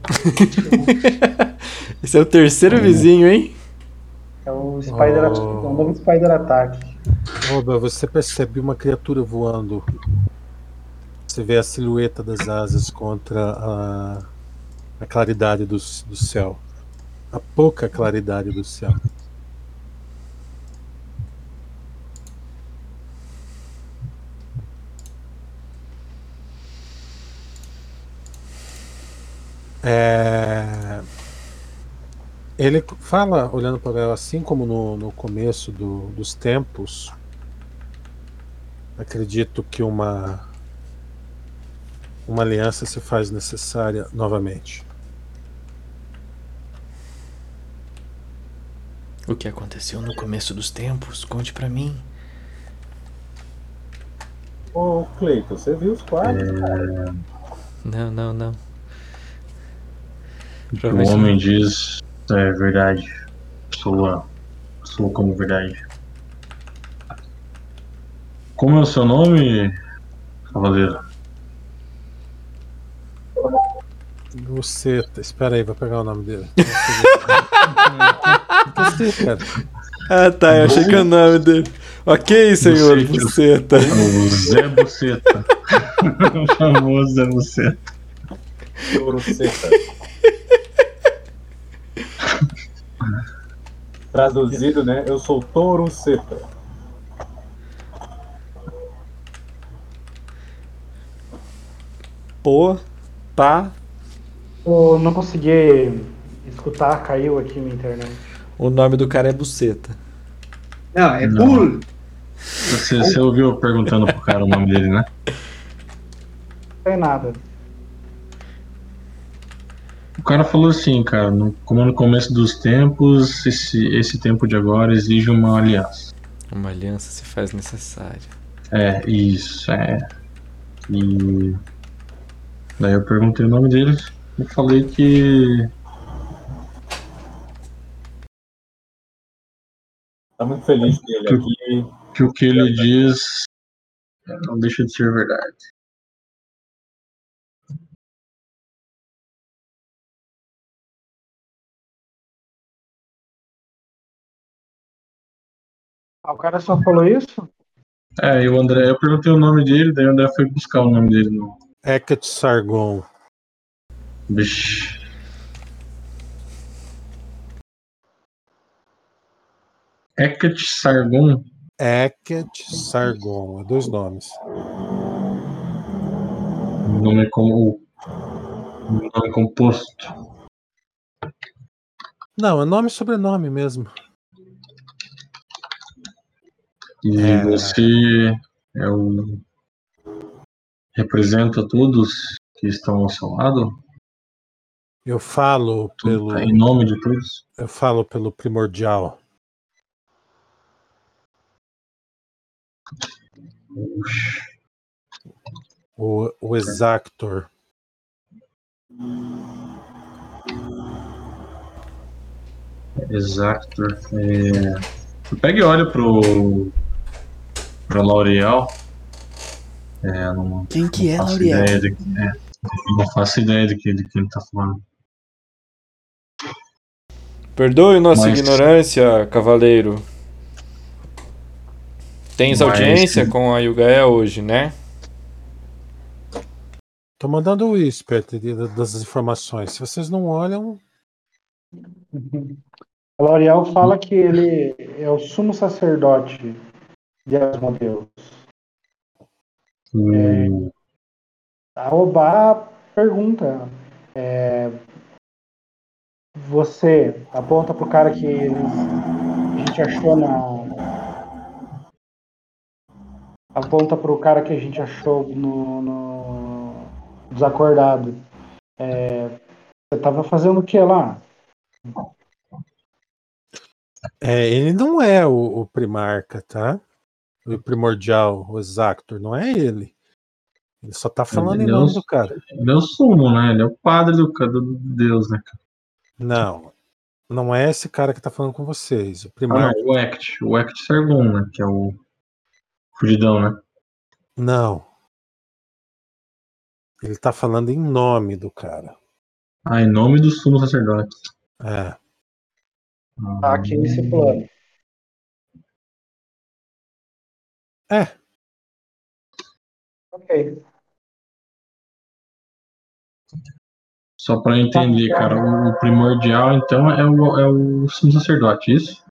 Esse é o terceiro vizinho, hein? É o Spider, Oh. é um novo Spider Attack. Oba, você percebe uma criatura voando. Você vê a silhueta das asas contra a, a claridade do, do céu. A pouca claridade do céu. É, Ele fala, olhando para ela, assim como no, no começo do- dos tempos, acredito que uma uma aliança se faz necessária novamente. O que aconteceu no começo dos tempos? Conte pra mim. Ô, Cleiton, você viu os quadros? Não, não, não. O homem diz é verdade. Soa, soa como verdade. Como é o seu nome, cavaleiro? Você, espera aí, vou pegar o nome dele. Ah, tá, eu achei que é o nome dele. Ok, senhor Buceta. Buceta. O Zé Buceta. o famoso Zé Buceta. Seca. Traduzido, né? Eu sou touro seca. Pô, pá. Eu não consegui escutar, caiu aqui minha internet. O nome do cara é Buceta. Não, é Não. Bull. Você, você ouviu eu perguntando pro cara o nome dele, né? Não tem nada. O cara falou assim, cara, no- como no começo dos tempos, esse, esse tempo de agora exige uma aliança. Uma aliança se faz necessária. É, isso, é. E daí eu perguntei o nome dele e falei que Tá muito feliz dele aqui. que o que ele diz não deixa de ser verdade. Ah, o cara só falou isso? É, e o André, eu perguntei o nome dele, daí o André foi buscar o nome dele no. Hecate Sargon. Bicho. Hecate Sargon. Hecate Sargon. É dois nomes. Nome como. Nome composto. Não, é nome e sobrenome mesmo. E É. você é o. Representa todos que estão ao seu lado? Eu falo pelo, Em nome de todos? eu falo pelo primordial. O, o Exactor. Exato. É... Pega e olha pro. pra L'Oreal. É, não, Quem que é, L'Oreal? ideia de, é, não faço ideia de que, de que ele tá falando. Perdoe nossa Mas- ignorância, cavaleiro. Tens Mas- audiência com a Yugael hoje, né? Tô mandando o whisper de- das informações. Se vocês não olham, A L'Oreal fala que ele é o sumo sacerdote de Asmodeus. Hum, A Obá pergunta: é, Você aponta pro cara que a gente achou na, aponta pro cara que a gente achou no, no desacordado. É, você tava fazendo o que lá? É, ele não é o, o primarca, tá? O primordial, o Exactor, não é ele. Ele só tá falando em Ele é nome o- do cara. Ele é o sumo, né? Ele é o padre do, do Deus, né? cara? Não, não é esse cara que tá falando com vocês. O Ah, primarca. não, o Act. O Act Sargon, né? Que é o fugidão, né? Não. Ele tá falando em nome do cara. Ah, em nome do sumo sacerdote. É. Tá aqui nesse plano. É. Ok. Só pra eu entender, cara, o primordial, então, é o, é o sumo sacerdote, isso?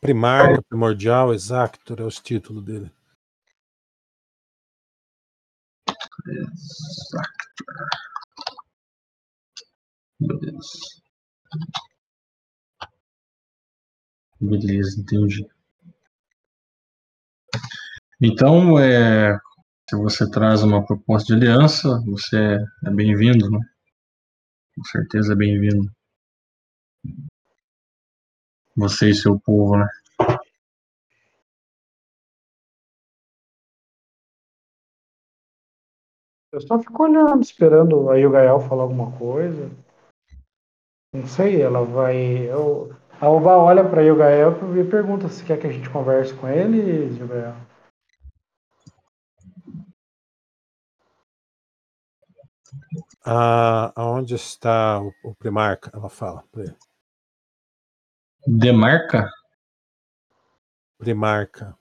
Primarca, primordial, Exactor é os títulos dele. Exato. Beleza. Beleza, entendi. Então, é, se você traz uma proposta de aliança, você é bem-vindo, né? Com certeza é bem-vindo. Você e seu povo, né? Eu só fico olhando, esperando a Yugael falar alguma coisa. Não sei, ela vai. Eu... A Oba olha pra Yugael e pergunta se quer que a gente converse com ele, Yugael. Ah, aonde está o, o primarca? Ela fala ele. Demarca? Primarca.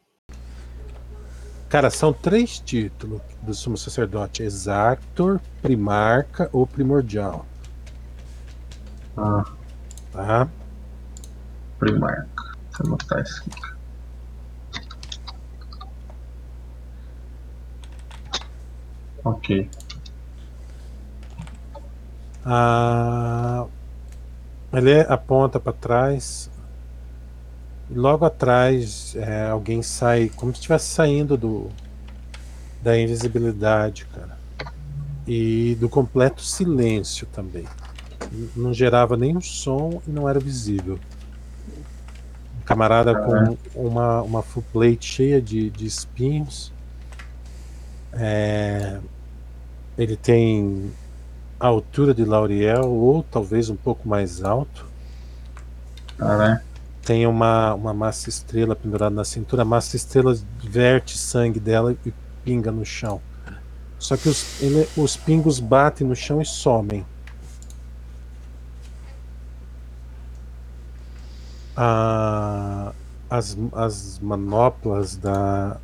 Cara, são três títulos do sumo sacerdote: Exactor, Primarca ou Primordial. Ah, Tá? primarca. Eu anotar isso aqui. Ok. Ah, ele aponta para trás. Logo atrás, é, alguém sai, como se estivesse saindo do da invisibilidade, cara. E do completo silêncio também. Não gerava nenhum som e não era visível. Um camarada com uma, uma full plate cheia de, de espinhos. É, ele tem a altura de Lauriel, ou talvez um pouco mais alto. Caralho. Tem uma, uma massa estrela pendurada na cintura. A massa estrela verte sangue dela e pinga no chão. Só que os, ele- os pingos batem no chão e somem. Ah, as, as manoplas da,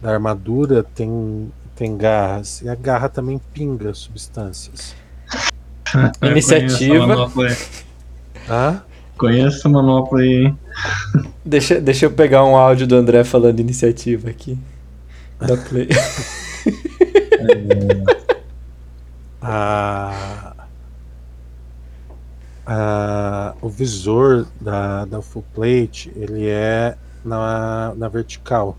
da armadura tem, tem garras. E a garra também pinga substâncias. Iniciativa. Conheço a manopla aí. Ah? Conheço a manopla aí, hein? Deixa, deixa eu pegar um áudio do André falando iniciativa aqui. Da play. a, a- o visor da, da full plate ele é na, na vertical.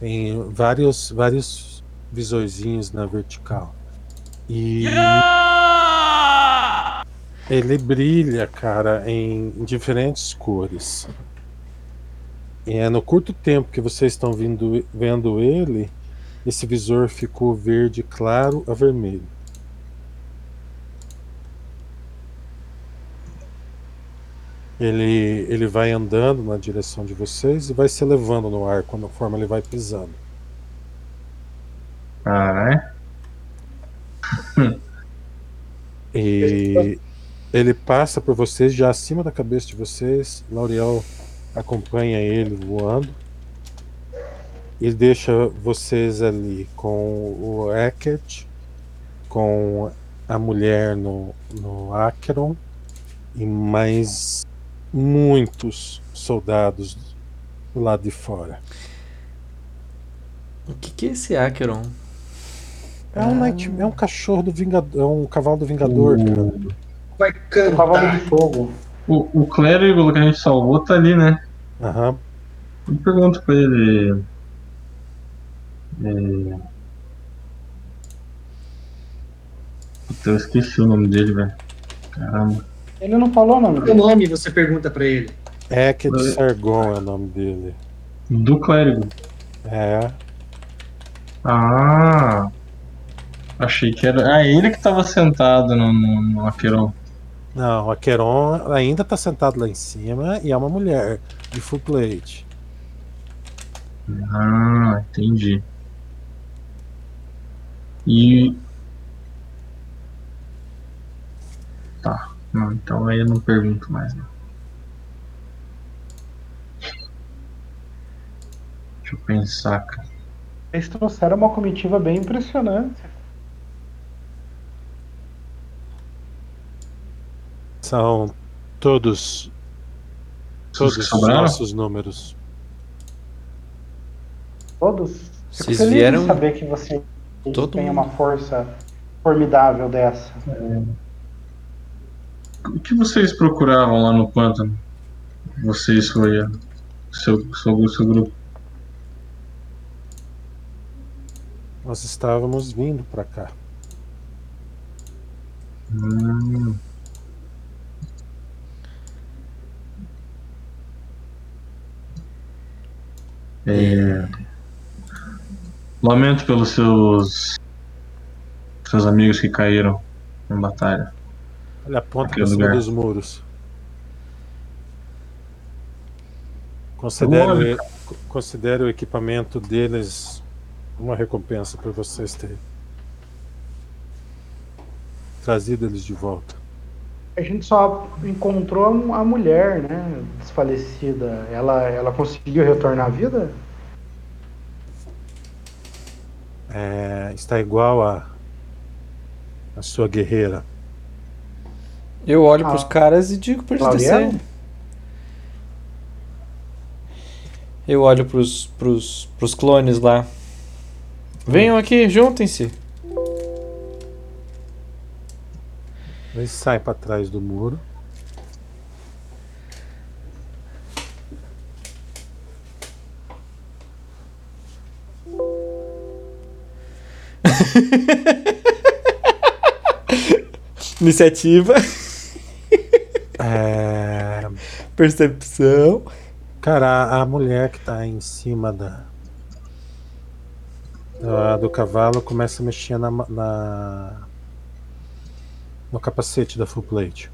Tem vários, vários visorzinhos na vertical. E ele brilha, cara, em, diferentes cores. E é no curto tempo que vocês estão vendo ele, esse visor ficou verde claro a vermelho. Ele, ele vai andando na direção de vocês e vai se elevando no ar conforme ele vai pisando. Caralho. E ele passa por vocês já acima da cabeça de vocês. Lauriel acompanha ele voando. Ele deixa vocês ali com o Hackett, com a mulher no, no Acheron e mais muitos soldados do lado de fora. O que, que é esse Acheron? É um, night- é um cachorro do Vingador, é um cavalo do Vingador, cara. Vai Cavalo cantar. de fogo. O, o clérigo que a gente salvou tá ali, né? Aham. Eu pergunto pra ele. É... Puta, eu esqueci o nome dele, velho. Caramba. Ele não falou o nome Qual dele. nome você pergunta pra ele? É que de Sargon é o nome dele. Do clérigo. É. Ah! Achei que era. Ah, ele que tava sentado no, no, no Aqueron. Não, a Queron ainda tá sentado lá em cima e é uma mulher de full plate. Ah, entendi. E. Tá. Não, então aí eu não pergunto mais, não. Deixa eu pensar, cara. Eles trouxeram uma comitiva bem impressionante. São todos Os todos que os nossos números. Todos. Fico Vocês feliz vieram- de saber que você Todo tem mundo. uma força formidável dessa. O que vocês procuravam lá no pântano? Você e sua, seu, seu, seu grupo. Nós estávamos vindo para cá. Hum. É... Lamento pelos seus seus amigos que caíram em batalha. Ele aponta para cima dos muros. Considere, Olha. considere o equipamento deles uma recompensa para vocês terem trazido eles de volta. A gente só encontrou a mulher, né? Desfalecida. Ela, ela conseguiu retornar à vida? É, está igual a, a sua guerreira. Eu olho Ah. pros caras e digo pra eles descerem. Eu olho pros, pros, pros clones lá. Venham aqui, juntem-se. Eles saem para trás do muro. Iniciativa, É, percepção. Cara, a, a mulher que tá em cima da, da- do cavalo começa a mexer na, na- no capacete da full plate.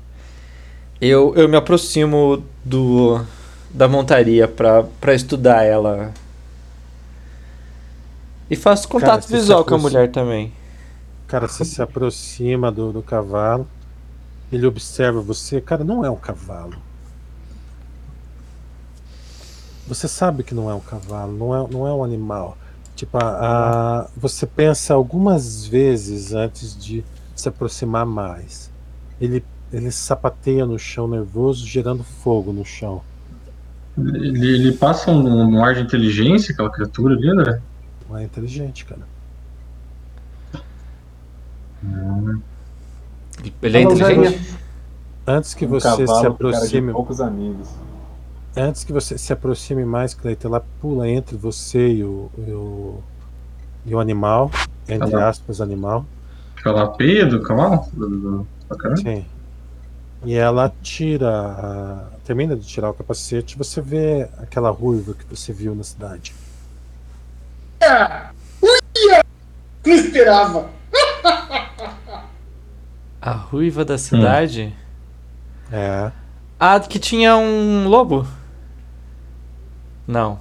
Eu, eu me aproximo do da montaria pra, pra estudar ela. E faço Cara, contato se visual com a mulher também. Cara, você se aproxima do, do cavalo, ele observa você. Cara, não é um cavalo. Você sabe que não é um cavalo, não é, não é um animal. Tipo, a, a- você pensa algumas vezes antes de se aproximar mais. Ele, ele sapateia no chão nervoso, gerando fogo no chão. Ele, ele passa um, um ar de inteligência, aquela criatura ali, né? Não é inteligente, cara. Ele é usaria- inteligente? Antes que um você se cavalo com cara de aproxime poucos amigos. Antes que você se aproxime mais, Cleiton, ela pula entre você e o, e o, e o animal, entre bom. aspas, animal. Aquela peia do cavalo? Sim. E ela tira, a- termina de tirar o capacete, e você vê aquela ruiva que você viu na cidade. Não esperava. A ruiva da cidade? É, Ah, que tinha um lobo? Não.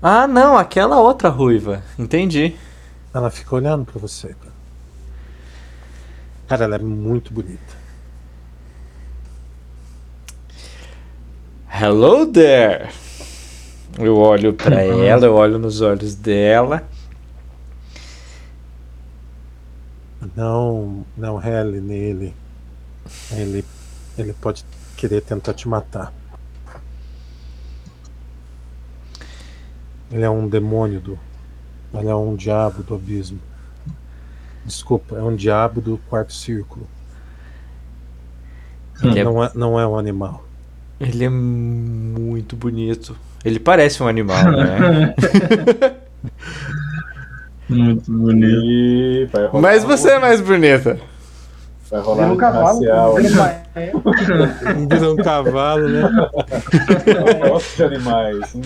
Ah, não, aquela outra ruiva. Entendi. ela fica olhando pra você, cara. Cara, ela é muito bonita. Hello there. Eu olho pra ela, eu olho nos olhos dela. Não, não rele nele. Ele, ele pode querer tentar te matar. Ele é um demônio do. Ele é um diabo do abismo. Desculpa, é um diabo do quarto círculo. Ele é, Não é, não é um animal. ele é muito bonito. Ele parece um animal, né? Muito bonito. E Mas você é mais bonita. Vai rolar um um cavalo. racial. Vira um cavalo, né? Gosto de animais.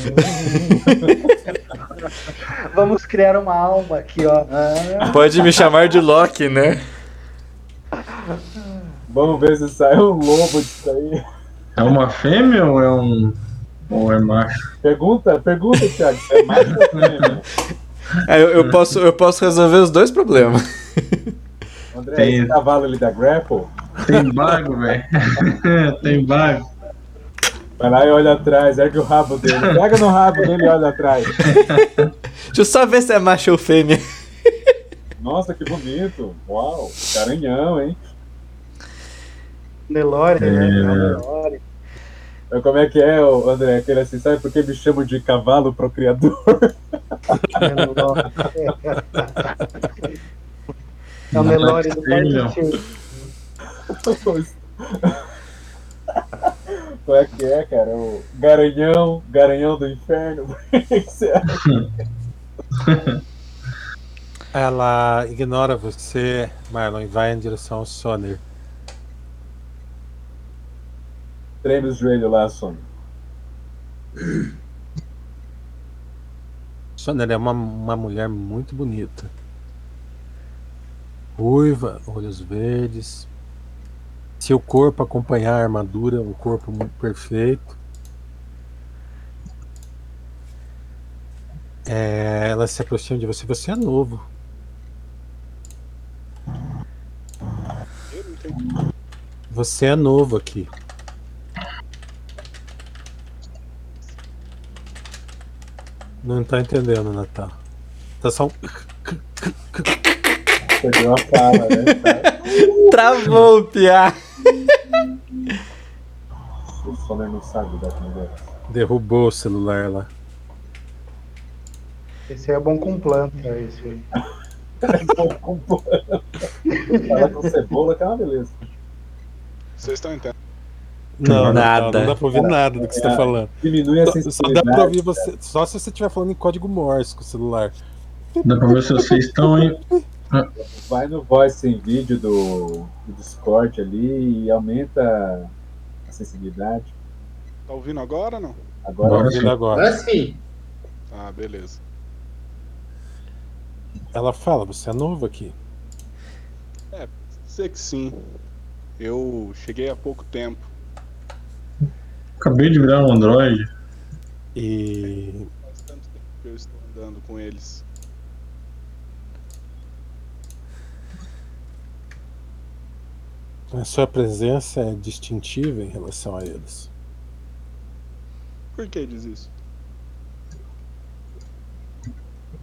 Vamos criar uma alma aqui, ó. Ah, Pode me chamar de Loki, né? Vamos ver se sai um lobo disso aí. É uma fêmea ou é um. Ou é macho? Pergunta, pergunta, Thiago. É mais ou menos. Ah, eu, eu posso, eu posso resolver os dois problemas. André, Tem- esse cavalo ali da Grapple, Tem bago, velho. Tem bago. vai lá e olha atrás, ergue o rabo dele. Pega no rabo dele e olha atrás. Deixa eu só ver se é macho ou fêmea. Nossa, que bonito. Uau, garanhão, hein? Nelore, né? É. Nelore. Então, Como é que é, André? Aquele assim, sabe por que me chamam de cavalo procriador? É o Nelore do. Parque Como é que é, cara? O garanhão, garanhão do inferno. Ela ignora você, Marlon, e vai em direção ao Soner. Treme os joelhos lá, Sono. Soner é uma, uma mulher muito bonita. Ruiva, olhos verdes. Seu corpo acompanhar a armadura, um corpo muito perfeito. É, ela se aproxima de você. Você é novo. Você é novo aqui. Não tá entendendo, Natal. Tá só um. Perdeu a fala, né? Tá? Travou o piá. O Sono não sabe da comida. Derrubou o celular lá. Esse é bom com planta, esse aí. Fala com cebola que é uma beleza. Vocês estão entendendo? Não, Nada. Natal, não dá pra ouvir nada do que você tá falando. Diminui a Só, só dá pra ouvir você. Só se você estiver falando em código Morse com o celular. Dá pra ver se vocês estão aí. Vai no voice em vídeo do, do Discord ali e aumenta a sensibilidade. Tá ouvindo agora ou não? Agora Agora Ouvindo sim. agora. Agora sim. Ah, beleza. Ela fala, você é novo aqui. Sei que sim. Eu cheguei há pouco tempo. Acabei de virar um Android. E Faz tanto tempo que eu estou andando com eles. A sua presença é distintiva em relação a eles. Por que diz isso?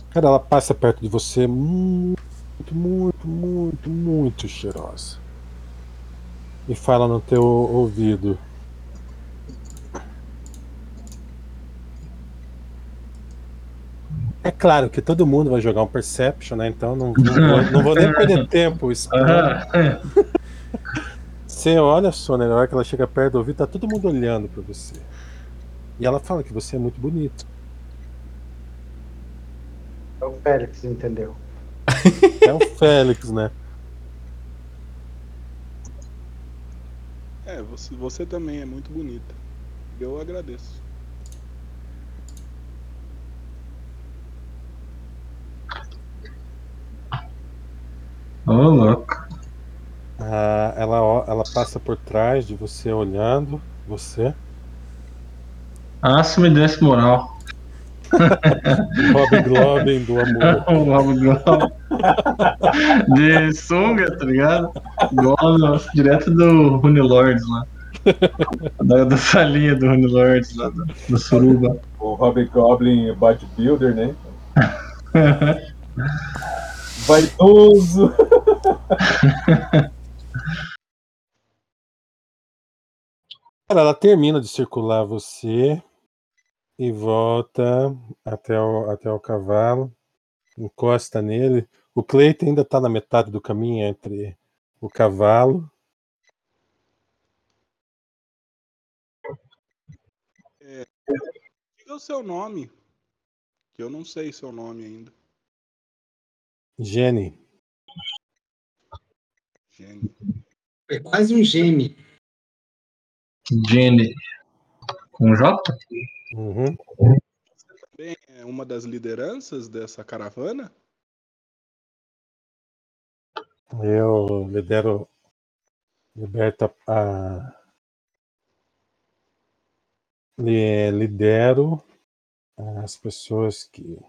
Cara, ela passa perto de você muito, muito, muito, muito cheirosa. E fala no teu ouvido. É claro que todo mundo vai jogar um Perception, né? Então não, não, vou, não vou nem perder tempo. explorando. Você olha só, né? Na hora que ela chega perto do ouvido, tá todo mundo olhando pra você. E ela fala que você é muito bonito. É o Félix, entendeu? É o Félix, né? É, você, você também é muito bonita. Eu agradeço. Ô, louco. Ah, ela, ela passa por trás de você olhando você. Ah, se me desse moral. Bob Globin do amor. O Rob Glove. De sunga, tá ligado? No- direto do Rune Lords lá. Da, da salinha do Rune Lords lá, do, do Suruba. o Hobgoblin Bodybuilder, né? Vaidoso! Cara, ela termina de circular você e volta até o, até o cavalo, encosta nele. O Cleiton ainda está na metade do caminho entre o cavalo. É, diga o seu nome, que eu não sei seu nome ainda. Jenny. Jenny. É quase um gene. Jenny. Com J? Uhum. Também é uma das lideranças dessa caravana? Eu lidero. Liberta a. li- Lidero as pessoas que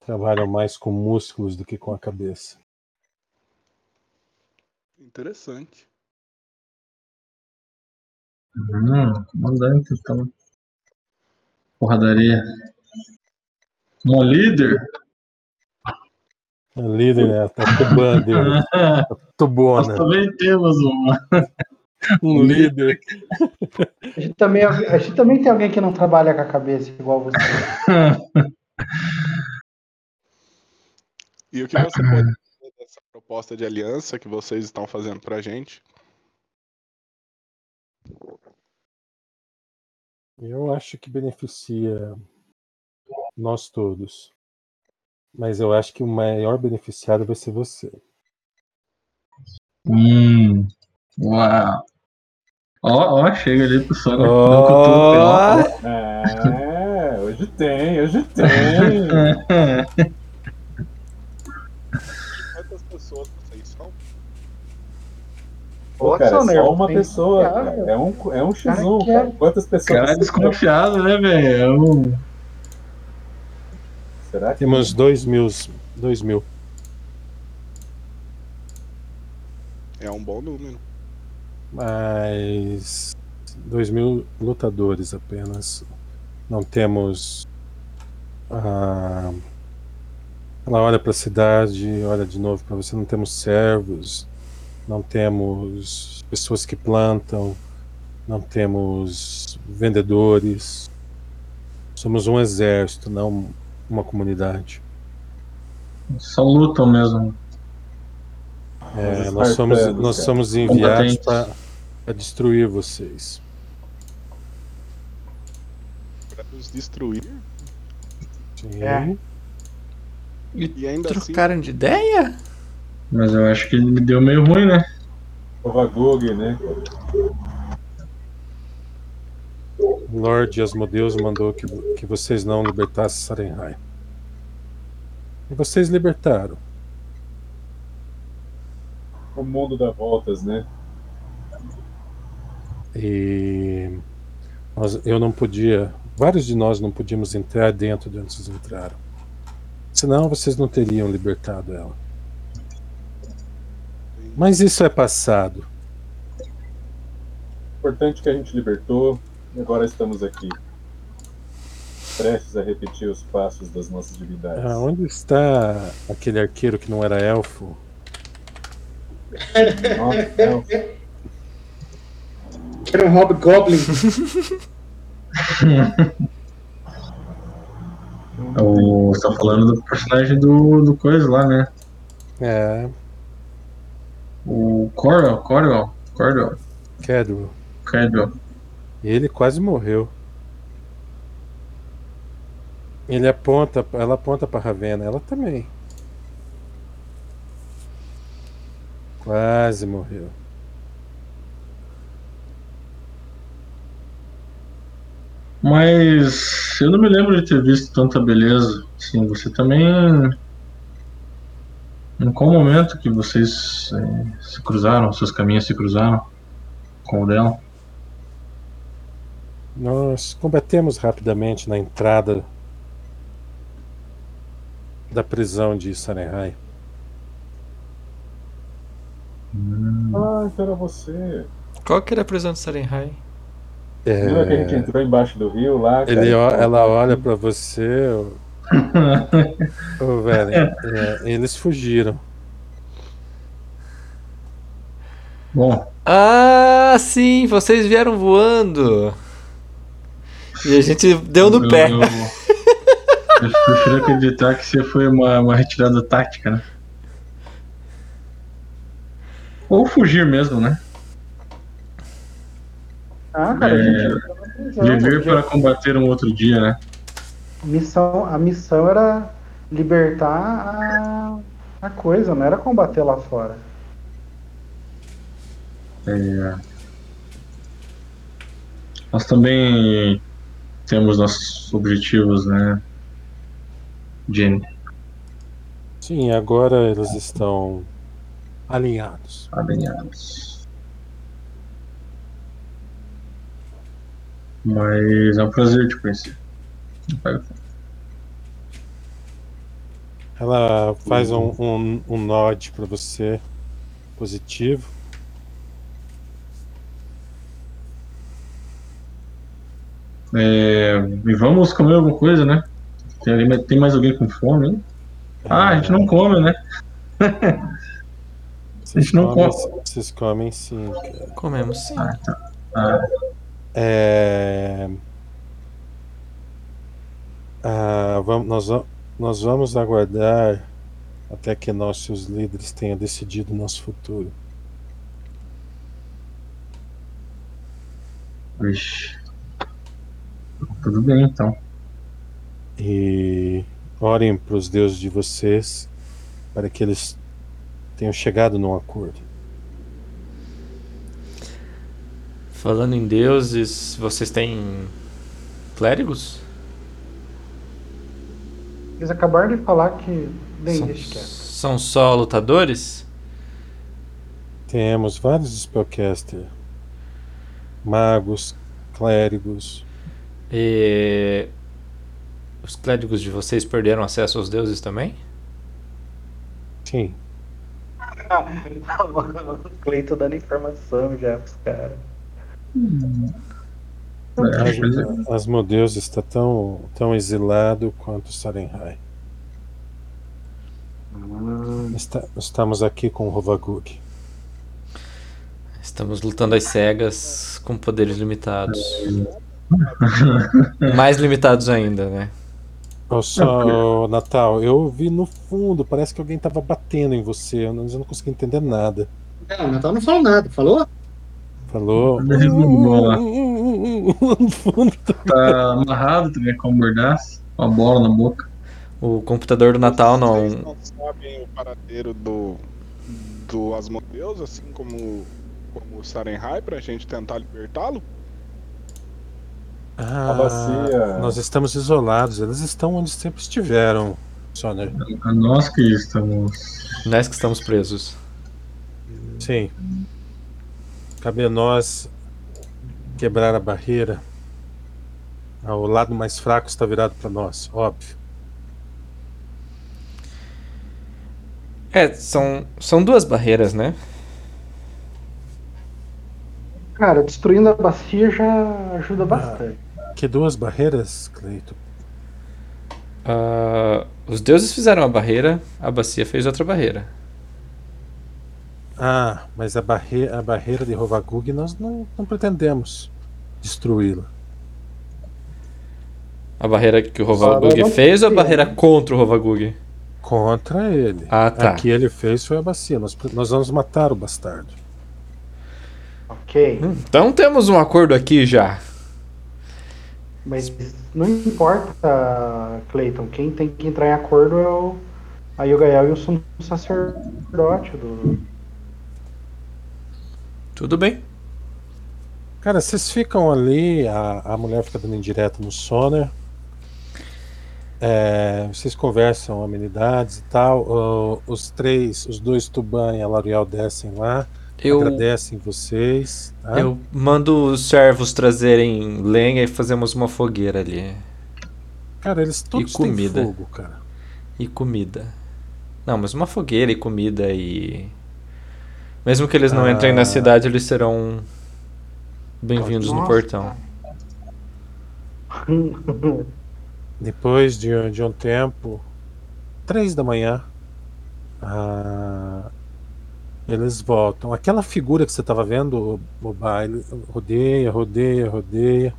trabalham mais com músculos do que com a cabeça. Interessante. Hum, comandante, então. Porradaria. Um líder? A líder, né? Tá tubando, Nós tubona. também temos uma. Um líder. A gente, também, a gente também tem alguém que não trabalha com a cabeça igual você. E o que você pode dizer dessa proposta de aliança que vocês estão fazendo pra gente? Eu acho que beneficia nós todos. Mas eu acho que o maior beneficiado vai ser você. Hum. Uau. Ó, ó, chega ali pro Sonic. Ó. É, hoje tem, hoje tem. Quantas pessoas vocês são? Pô, cara, é só uma tem- pessoa. Cara, cara. É um, é um X1, cara, cara. Quantas pessoas Cara, são? desconfiado, né, velho? É um- Será que Temos dois mil. Dois mil. É um bom número. Mas. Dois mil lutadores apenas. Não temos. Ah, ela olha para a cidade, olha de novo para você. Não temos servos, não temos pessoas que plantam, não temos vendedores. Somos um exército, não uma comunidade. Só lutam mesmo. É, nós somos, nós somos enviados para destruir vocês. Pra nos destruir. Sim. É. E ainda assim, Trocaram de ideia? Mas eu acho que ele deu meio ruim, né? o Vagug, né? Lord Asmodeus mandou que, que vocês não libertassem Sarenhai. E vocês libertaram. O mundo dá voltas, né? E nós- eu não podia, vários de nós não podíamos entrar dentro de onde vocês entraram. Senão vocês não teriam libertado ela. Mas isso é passado. Importante que a gente libertou e agora estamos aqui. Prestes a repetir os passos das nossas divindades. Ah, onde está aquele arqueiro que não era elfo? Nossa. Era um Hobgoblin. O, você tá falando do personagem do, do coisa lá, né? É, O Corwell, Corwell, Corwell, Cadwell. Corwell. Ele quase morreu. Ele aponta, ela aponta para Ravena, ela também. Quase morreu. Mas eu não me lembro de ter visto tanta beleza. Sim, você também. Em qual momento que vocês eh, se cruzaram, seus caminhos se cruzaram com o dela? Nós combatemos rapidamente na entrada da prisão de Sarenhai. Ah, então era você. Qual que era a prisão de Sarenhai? Lembra que a gente É, entrou embaixo do rio lá? cara? ele, ó- ela olha para você, ô, velho. é, eles fugiram. Bom, Ah, sim, vocês vieram voando. E a gente deu no eu, pé. Eu, eu prefiro acreditar que você foi uma, uma retirada tática, né? Ou fugir mesmo, né? Ah, cara, a É, gente Viver para combater um outro dia, né? A missão, a missão era libertar a, a coisa, não era combater lá fora. É, Nós também temos nossos objetivos, né? Jenny, Sim, agora eles estão alinhados. alinhados. Mas é um prazer te conhecer. Ela faz um, um, um nod pra você positivo. É, e vamos comer alguma coisa, né? Tem, tem mais alguém com fome, hein? Ah, a gente não come, né? Vocês gente não come. Vocês comem sim, cara. Comemos sim. Ah, É... Ah, vamos, nós, nós vamos aguardar até que nossos líderes tenham decidido o nosso futuro. vixe. Tudo bem, então. E orem para os deuses de vocês para que eles tenham chegado num acordo. Falando em deuses, vocês têm clérigos? Eles acabaram de falar que. Bem, São, deixa quieto. são só lutadores? Temos vários spellcaster, magos, clérigos. E os clérigos de vocês perderam acesso aos deuses também? Sim, o Cleiton dando informação já pros caras. É, é. As- Asmodeus está tão, tão exilado quanto Sarenhai. Está- estamos aqui com o Rovagug. Estamos lutando às cegas com poderes limitados. Mais limitados ainda, né? Ô, só, Natal, eu ouvi no fundo, parece que alguém estava batendo em você, eu não, eu não consegui entender nada. Não, o Natal não falou nada, falou? Falou. Ele no fundo. Tá amarrado também com um mordaço, com a bola na boca. O computador do Natal Vocês não. não sabem o paradeiro do, do Asmodeus, assim como, como o Sarenhai, pra gente tentar libertá-lo? Ah, bacia. nós estamos isolados, eles estão onde sempre estiveram, Soner. A nós que estamos. Nós que estamos presos. Sim. Cabe a nós quebrar a barreira. Ah, O lado mais fraco está virado para nós, óbvio. É, são, são duas barreiras, né? Cara, destruindo a bacia já ajuda bastante. Que duas barreiras, Cleito? Ah, os deuses fizeram a barreira, a bacia fez outra barreira. Ah, mas a, barre a barreira de Rovagug nós não, não pretendemos destruí-la. A barreira que o Rovagug fez ou a barreira contra o Rovagug? Contra ele. Ah, tá. A que ele fez foi a bacia. Nós, nós vamos matar o bastardo. Ok. Então temos um acordo aqui já. Mas não importa, Cleiton. Quem tem que entrar em acordo é o a Yogael e o sumo sacerdote do. Tudo bem. Cara, vocês ficam ali, a, a mulher fica dando indireta no soner. É, vocês conversam amenidades e tal. os três, os dois Tuban e a L'Oreal descem lá, Eu, agradecem vocês. tá? eu mando os servos trazerem lenha e fazemos uma fogueira ali. Cara, eles todos têm comida. fogo, cara. E comida. Não, mas uma fogueira e comida e. Mesmo que eles não Ah. entrem na cidade, eles serão bem-vindos no portão. Depois de, de um tempo, três da manhã, ah, eles voltam. Aquela figura que você estava vendo, o, o baile, rodeia, rodeia, rodeia.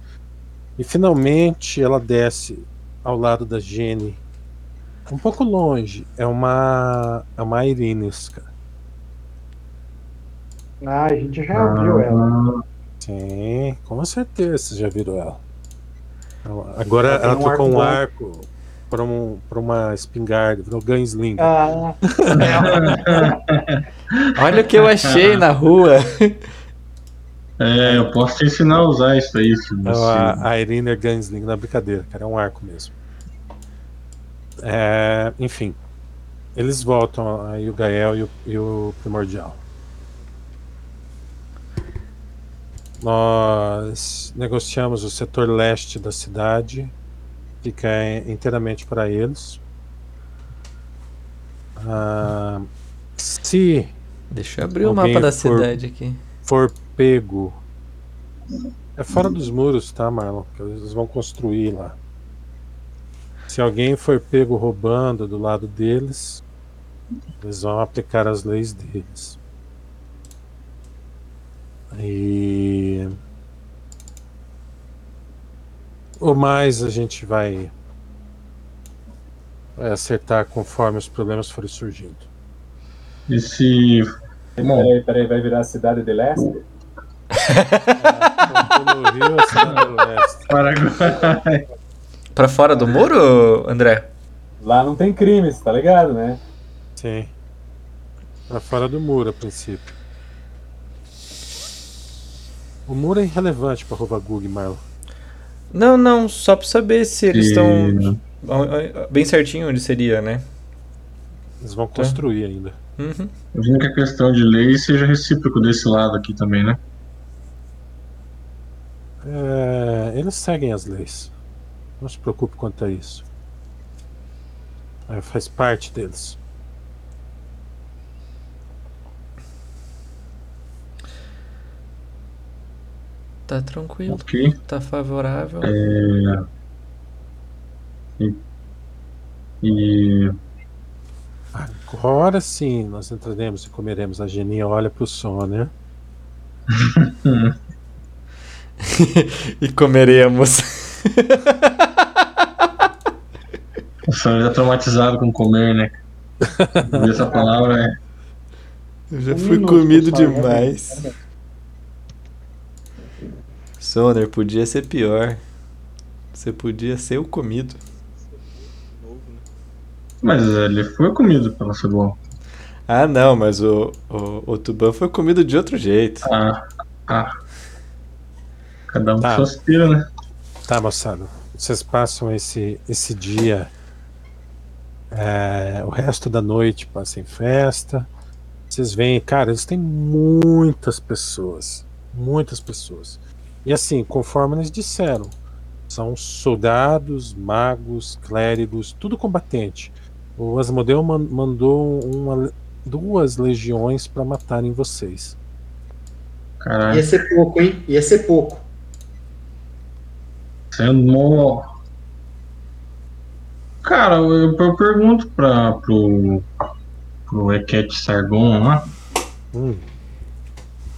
E finalmente ela desce ao lado da Jenny. Um pouco longe. É uma. É uma Irines, cara. Ah, a gente já viu ela. Ah, Sim. Com certeza você já virou ela. Agora Ela um trocou um arco arco para um, pra uma espingarda, virou Gunsling. Ah, Olha o que eu achei na rua. É, eu posso te ensinar a usar isso aí. Se você... a, a Irina é Gunsling na brincadeira, cara, é um arco mesmo. É, enfim, eles voltam aí o Gael e o, e o Primordial. Nós negociamos o setor leste da cidade, fica inteiramente para eles. Ah, se Deixa eu abrir o mapa da for- cidade aqui. for pego. É fora dos muros, tá, Marlon? Que eles vão construir lá. Se alguém for pego roubando do lado deles, eles vão aplicar as leis deles. E. O mais a gente vai, vai acertar conforme os problemas forem surgindo. E se. Bom, Peraí, peraí, vai virar a cidade de leste? No Rio, a cidade do Leste. Paraguai. Pra fora do muro, André? Lá não tem crimes, tá ligado, né? Sim. Pra fora do muro, a princípio. O muro é irrelevante pra Rovagug, Marlon. Não, não, só pra saber se eles E- estão bem certinho onde seria, né? Eles vão construir ainda. Uhum. Imagino que a questão de lei seja recíproco desse lado aqui também, né? É, eles seguem as leis. Não se preocupe quanto a isso. É, faz parte deles. Tá tranquilo, Ok. tá favorável. É... E... e... Agora sim nós entraremos e comeremos. A Geninha olha pro som, né? e comeremos. O senhor já traumatizado com comer, né? Essa palavra é. Eu já Um fui minuto, comido pessoal, demais. né? Soner, podia ser pior. Você podia ser o comido. Mas ele foi comido pela cebola. Ah, não, mas o, o, o Tuban foi comido de outro jeito. Ah, ah. Cada um Tá. com suas piras, né? Tá, moçada. Vocês passam esse, esse dia. é, o resto da noite passa em festa. Vocês veem, cara, eles têm muitas pessoas. Muitas pessoas. E assim, conforme eles disseram, são soldados, magos, clérigos, tudo combatente. O Asmodeu man- mandou uma, duas legiões para matarem vocês. Caralho. Ia ser pouco, hein? Ia ser pouco. Sendo mó. Cara, eu, eu pergunto pra, pro, pro Eket Sargon lá Hum,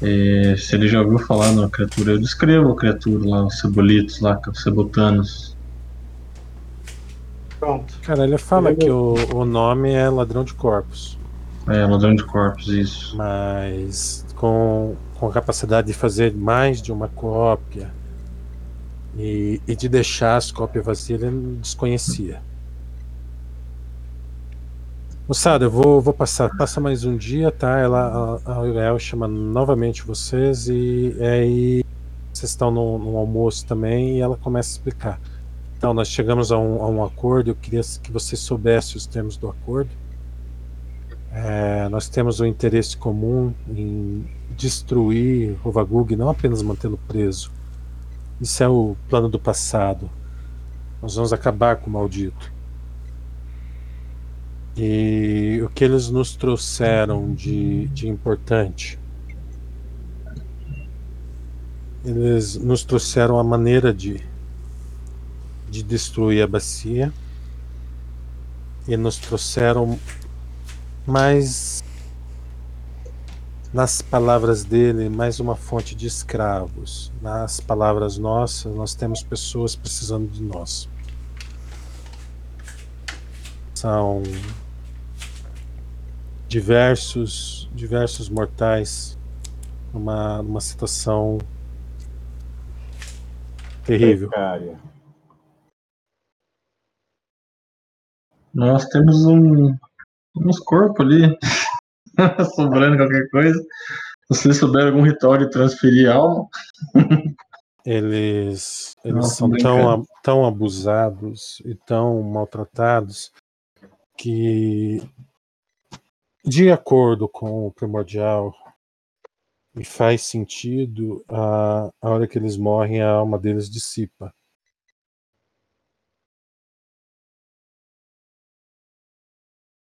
é, se ele já ouviu falar na criatura. Eu descrevo a criatura lá, os cebolitos lá, é os cebotanos. Pronto. cara, ele fala que o, o nome é Ladrão de Corpos. É, ladrão de corpos, isso. mas com, com a capacidade de fazer mais de uma cópia e, e de deixar as cópias vazias, ele desconhecia. Moçada, eu vou, vou passar, passa mais um dia, tá? Ela, a, a Uriel chama novamente vocês e aí vocês estão no, no almoço também e ela começa a explicar. Então, nós chegamos a um, a um acordo, eu queria que você soubesse os termos do acordo. É, nós temos o interesse comum em destruir Rovagug, não apenas mantê-lo preso. Isso é o plano do passado. Nós vamos acabar com o maldito. E o que eles nos trouxeram de, de importante? Eles nos trouxeram a maneira de, de destruir a bacia. E nos trouxeram mas nas palavras dele, mais uma fonte de escravos. Nas palavras nossas, nós temos pessoas precisando de nós. São diversos, diversos mortais numa, numa situação Terrível. Precária. Nós temos um, uns corpos ali, sobrando qualquer coisa. Se vocês souberem algum ritual de transferir alma, Eles, eles Nossa, são tão, a- tão abusados e tão maltratados que, de acordo com o primordial, e faz sentido, a, a hora que eles morrem, a alma deles dissipa.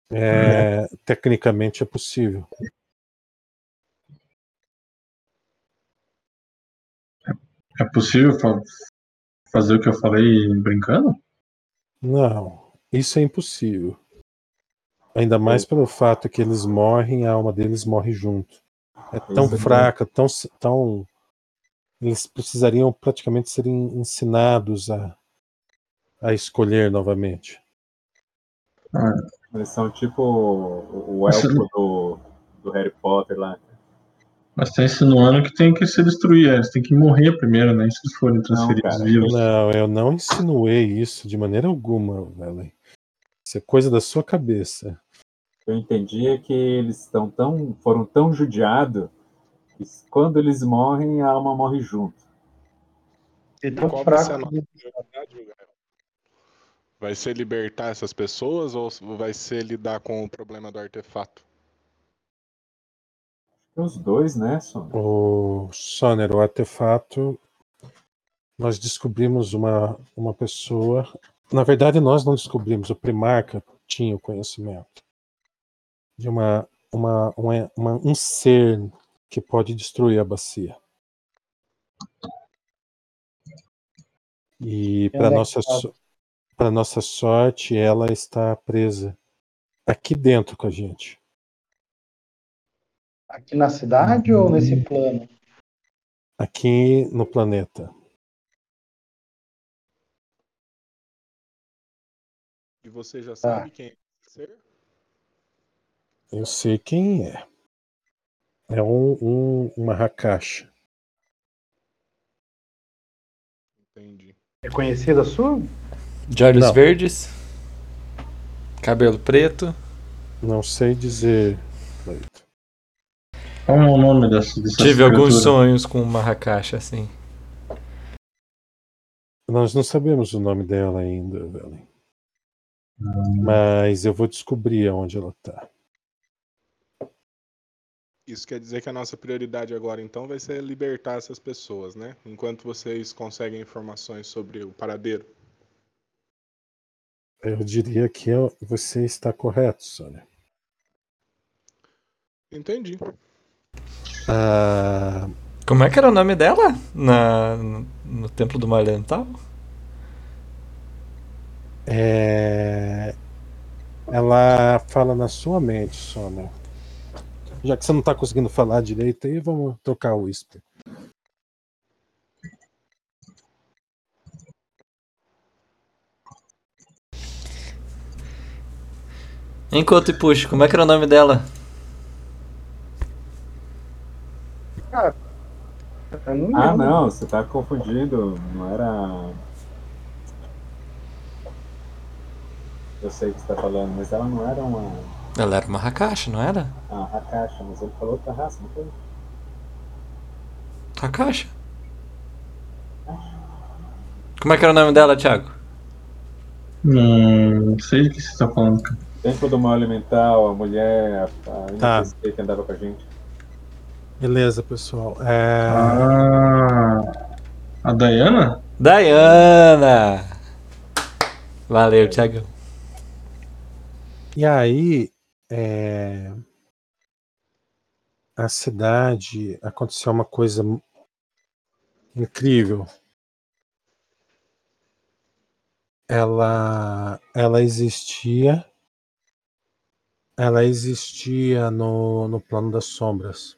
É, tecnicamente é possível. é possível fa- fazer o que eu falei brincando? Não, isso é impossível. Ainda mais pelo fato que eles morrem, a alma deles morre junto. É tão Pois é. fraca, tão, tão. Eles precisariam praticamente serem ensinados a, a escolher novamente. Eles são tipo o, o elfo do, do Harry Potter lá. Mas tá insinuando que tem que se destruir, eles têm que morrer primeiro, né? Se eles forem transferidos cara. vivos. Não, eu não insinuei isso de maneira alguma, Velen. Isso é coisa da sua cabeça. Eu entendi é que eles estão tão, foram tão judiados que quando eles morrem, a alma morre junto. Tá Qual vai ser a fraco. nossa prioridade, Gael? Vai ser libertar essas pessoas ou vai ser lidar com o problema do artefato? Os dois, né, Son? O Soner, o artefato, nós descobrimos uma, uma pessoa. Na verdade, nós não descobrimos, o Primarca tinha o conhecimento de uma, uma, uma, uma- um ser que pode destruir a bacia. E para é nossa, so- para nossa sorte, ela está presa aqui dentro com a gente. Aqui na cidade ou nesse plano? Aqui no planeta. E você já Tá. sabe quem é esse ser? Eu sei quem é. É um, um, uma Hakashi. Entendi. É conhecida sua? De olhos Não. verdes, cabelo preto. Não sei dizer. Qual é o nome dessa, dessa Tive alguns criatura? sonhos com uma Hakashi assim. Nós não sabemos o nome dela ainda, Velen. Mas eu vou descobrir aonde ela tá. Isso quer dizer que a nossa prioridade agora, então, vai ser libertar essas pessoas, né? Enquanto vocês conseguem informações sobre o paradeiro. Eu diria que eu- você está correto, Sônia. Entendi. Ah, Como é que era o nome dela na, no, no Templo do Mar Lental? é... Ela fala na sua mente, Sônia. Já que você não está conseguindo falar direito aí, vamos trocar o whisper. Enquanto e puxa, como é que era o nome dela? Não Ah, não, você tá confundindo. Não era. Eu sei o que você tá falando, mas ela não era uma. Ela era uma Hakashi, não era? Ah, Hakashi, mas ele falou outra raça, não foi? Hakashi? Como é que era o nome dela, Thiago? Não sei do que você tá falando, cara. Templo do mal elemental, a mulher, a, a Tá. NPC que andava com a gente. Beleza, pessoal. É, Ah, a Diana? Diana! Valeu, Thiago. E aí, é, a cidade aconteceu uma coisa incrível. Ela, ela existia, ela existia no, no plano das sombras.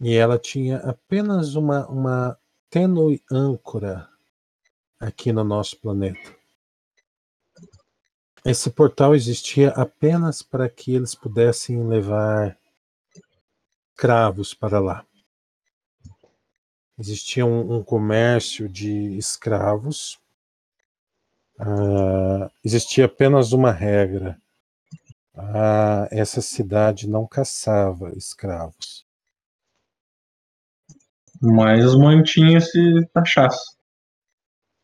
E ela tinha apenas uma, uma tênue âncora aqui no nosso planeta. Esse portal existia apenas para que eles pudessem levar cravos para lá. existia um, um comércio de escravos. Ah, existia apenas uma regra: ah, essa cidade não caçava escravos. Mas mantinha-se cachaça.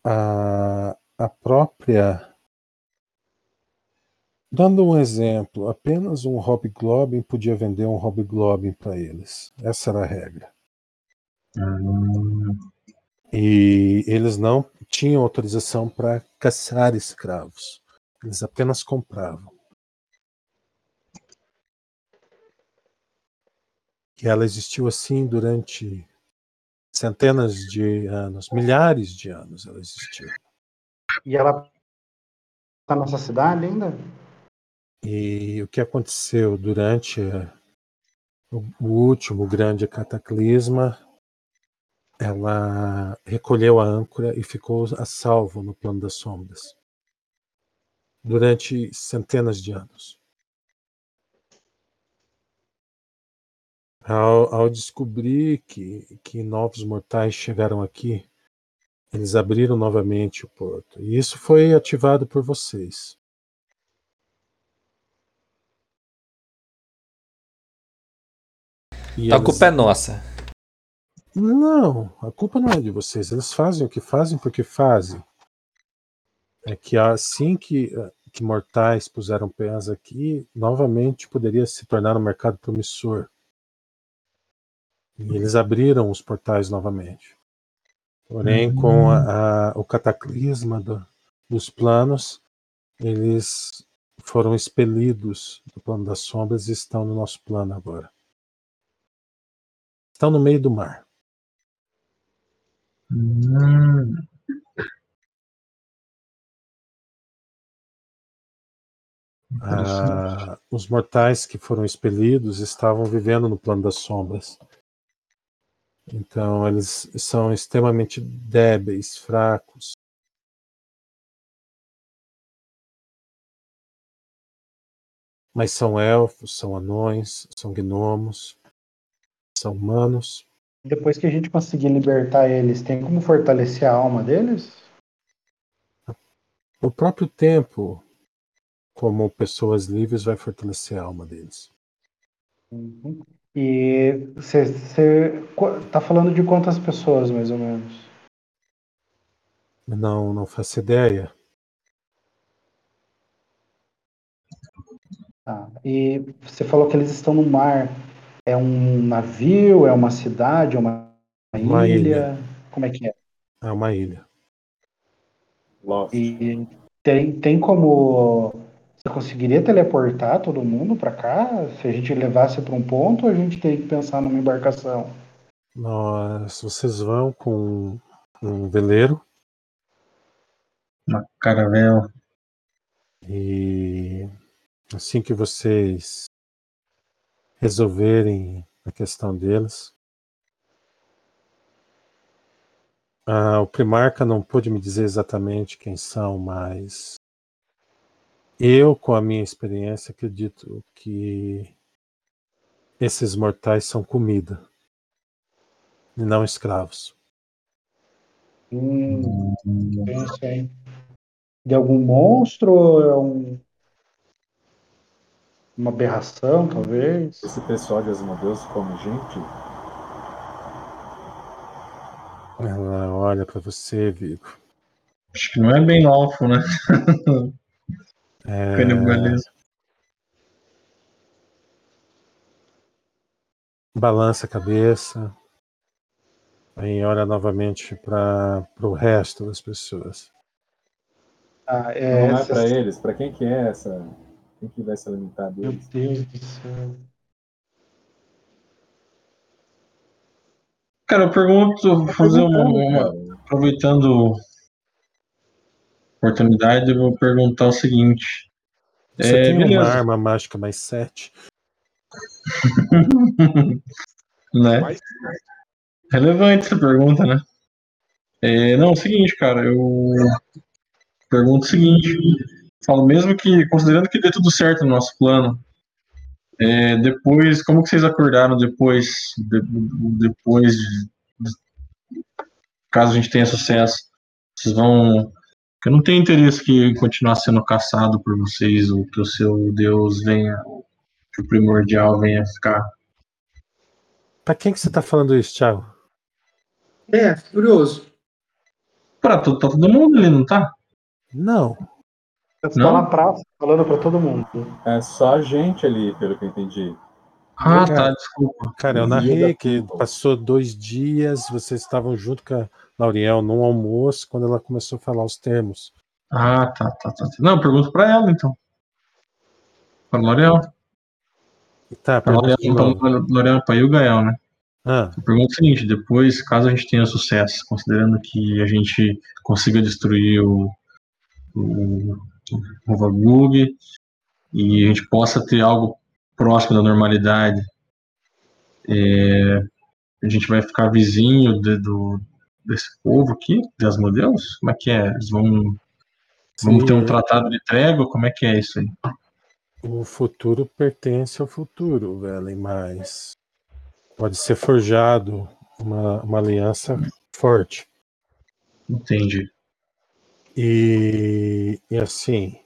A, a própria. Dando um exemplo, apenas um Hobgoblin podia vender um Hobgoblin para eles. Essa era a regra. Hum, E eles não tinham autorização para caçar escravos. Eles apenas compravam. E ela existiu assim durante centenas de anos, milhares de anos ela existiu. E ela tá nessa cidade ainda? E o que aconteceu durante eh, o último grande cataclisma, ela recolheu a âncora e ficou a salvo no plano das sombras durante centenas de anos. Ao, ao descobrir que, que novos mortais chegaram aqui, eles abriram novamente o porto. E isso foi ativado por vocês. E A culpa é nossa. Não, a culpa não é de vocês. Eles fazem o que fazem porque fazem. É que assim que, que mortais puseram pés aqui, novamente poderia se tornar um mercado promissor. E eles abriram os portais novamente. Porém, com a- a- o cataclisma do- dos planos, eles foram expelidos do plano das sombras e estão no nosso plano agora. Estão no meio do mar. hum. Ah, os mortais que foram expelidos estavam vivendo no plano das sombras. Então eles são extremamente débeis, fracos. Mas são elfos, são anões, são gnomos, são humanos. Depois que a gente conseguir libertar eles, tem como fortalecer a alma deles? O próprio tempo, como pessoas livres, vai fortalecer a alma deles. Uhum. E você tá falando de quantas pessoas, mais ou menos? Não, não faço ideia. Tá. E você falou que eles estão no mar. É um navio? É uma cidade? É uma, Uma ilha? Como é que é? É uma ilha. Lost. E tem, tem como. Você conseguiria teleportar todo mundo para cá? Se a gente levasse para um ponto, ou a gente teria que pensar numa embarcação? Nós, vocês vão com um veleiro Uma caravela. e assim que vocês resolverem a questão deles. Ah, o Primarca não pôde me dizer exatamente quem são, mas eu, com a minha experiência, acredito que esses mortais são comida e não escravos. Hum. De algum monstro? Ou é um, uma aberração, talvez? Esse pessoal de Asmodeus come gente? Ela olha para você, Vigo. Acho que não é bem alfo, né? É, Canibalismo. balança a cabeça, aí olha novamente para o resto das pessoas. Ah, é, Não é pra eles. Pra quem que é essa? Quem que vai se alimentar Meu deles? Deus do céu. Cara, eu pergunto, vou fazer uma, uma- aproveitando a oportunidade, eu vou perguntar o seguinte. Você É, tem uma beleza. arma mágica mais 7? né? Relevante essa pergunta, né? É, não, é o seguinte, cara, eu pergunto o seguinte, falo mesmo que, considerando que dê tudo certo no nosso plano, é, depois, como que vocês acordaram depois, de- depois de, caso a gente tenha sucesso, vocês vão. Eu não tenho interesse que continuar sendo caçado por vocês, ou que o seu Deus venha, que o primordial venha ficar. Pra quem que você tá falando isso, Thiago? É, curioso. Pra to- tá todo mundo ali, não tá? Não. Você Não? tá na praça falando pra todo mundo. É só a gente ali, pelo que eu entendi. Ah, tá, desculpa. Cara, eu narrei que passou dois dias, vocês estavam junto com a Lauriel num almoço, quando ela começou a falar os termos. Ah, tá, tá, tá. Não, eu pergunto pra ela então. Pra L'Oréal. Tá, pergunta novo. pra L'Oréal, pra o Gael, né? Ah, Eu pergunto o seguinte, depois, caso a gente tenha sucesso, considerando que a gente consiga destruir o, o, o Vagug e a gente possa ter algo próximo da normalidade, é, a gente vai ficar vizinho de- do, desse povo aqui, das modelos? Como é que é? Eles vão, sim, ter um tratado de trégua? Como é que é isso aí? o futuro pertence ao futuro, velho, mas pode ser forjado uma, uma aliança forte. Entendi. E, e assim,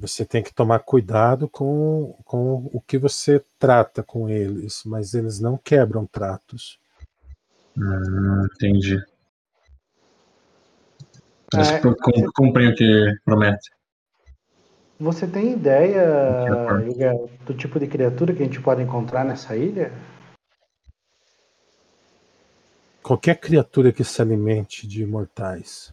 você tem que tomar cuidado com, com o que você trata com eles, mas eles não quebram tratos. Hum, entendi. Eles É, cumprem o que prometem. Você tem ideia. Yuga, do tipo de criatura que a gente pode encontrar nessa ilha? Qualquer criatura que se alimente de imortais.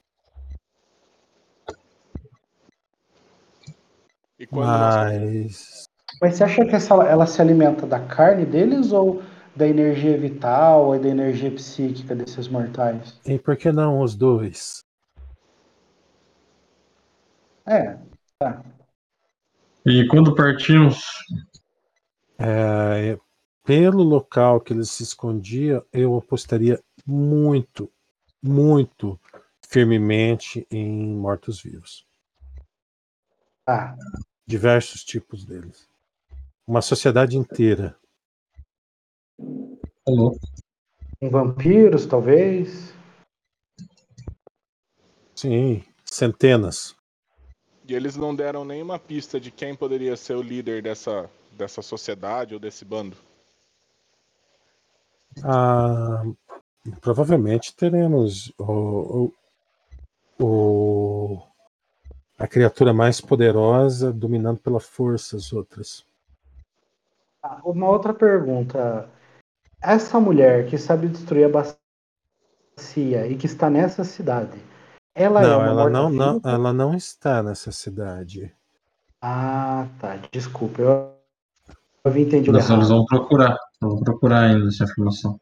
E quando Mas Mas você acha que essa, ela se alimenta da carne deles ou da energia vital ou da energia psíquica desses mortais? e por que não os dois? É, E quando partimos, É, pelo local que eles se escondiam, eu apostaria muito, muito firmemente em mortos-vivos. Tá. Diversos tipos deles. Uma sociedade inteira. Em vampiros, talvez? Sim, centenas. E eles não deram nenhuma pista de quem poderia ser o líder dessa, dessa sociedade ou desse bando. Ah, provavelmente teremos o, o- o- a criatura mais poderosa dominando pela força as outras. Ah, Uma outra pergunta. Essa mulher que sabe destruir a bacia e que está nessa cidade, ela é não, uma ela não, não, ela não está nessa cidade. Ah, tá. Desculpa, eu havia entendido Nós errado. vamos procurar. Vamos procurar ainda essa informação.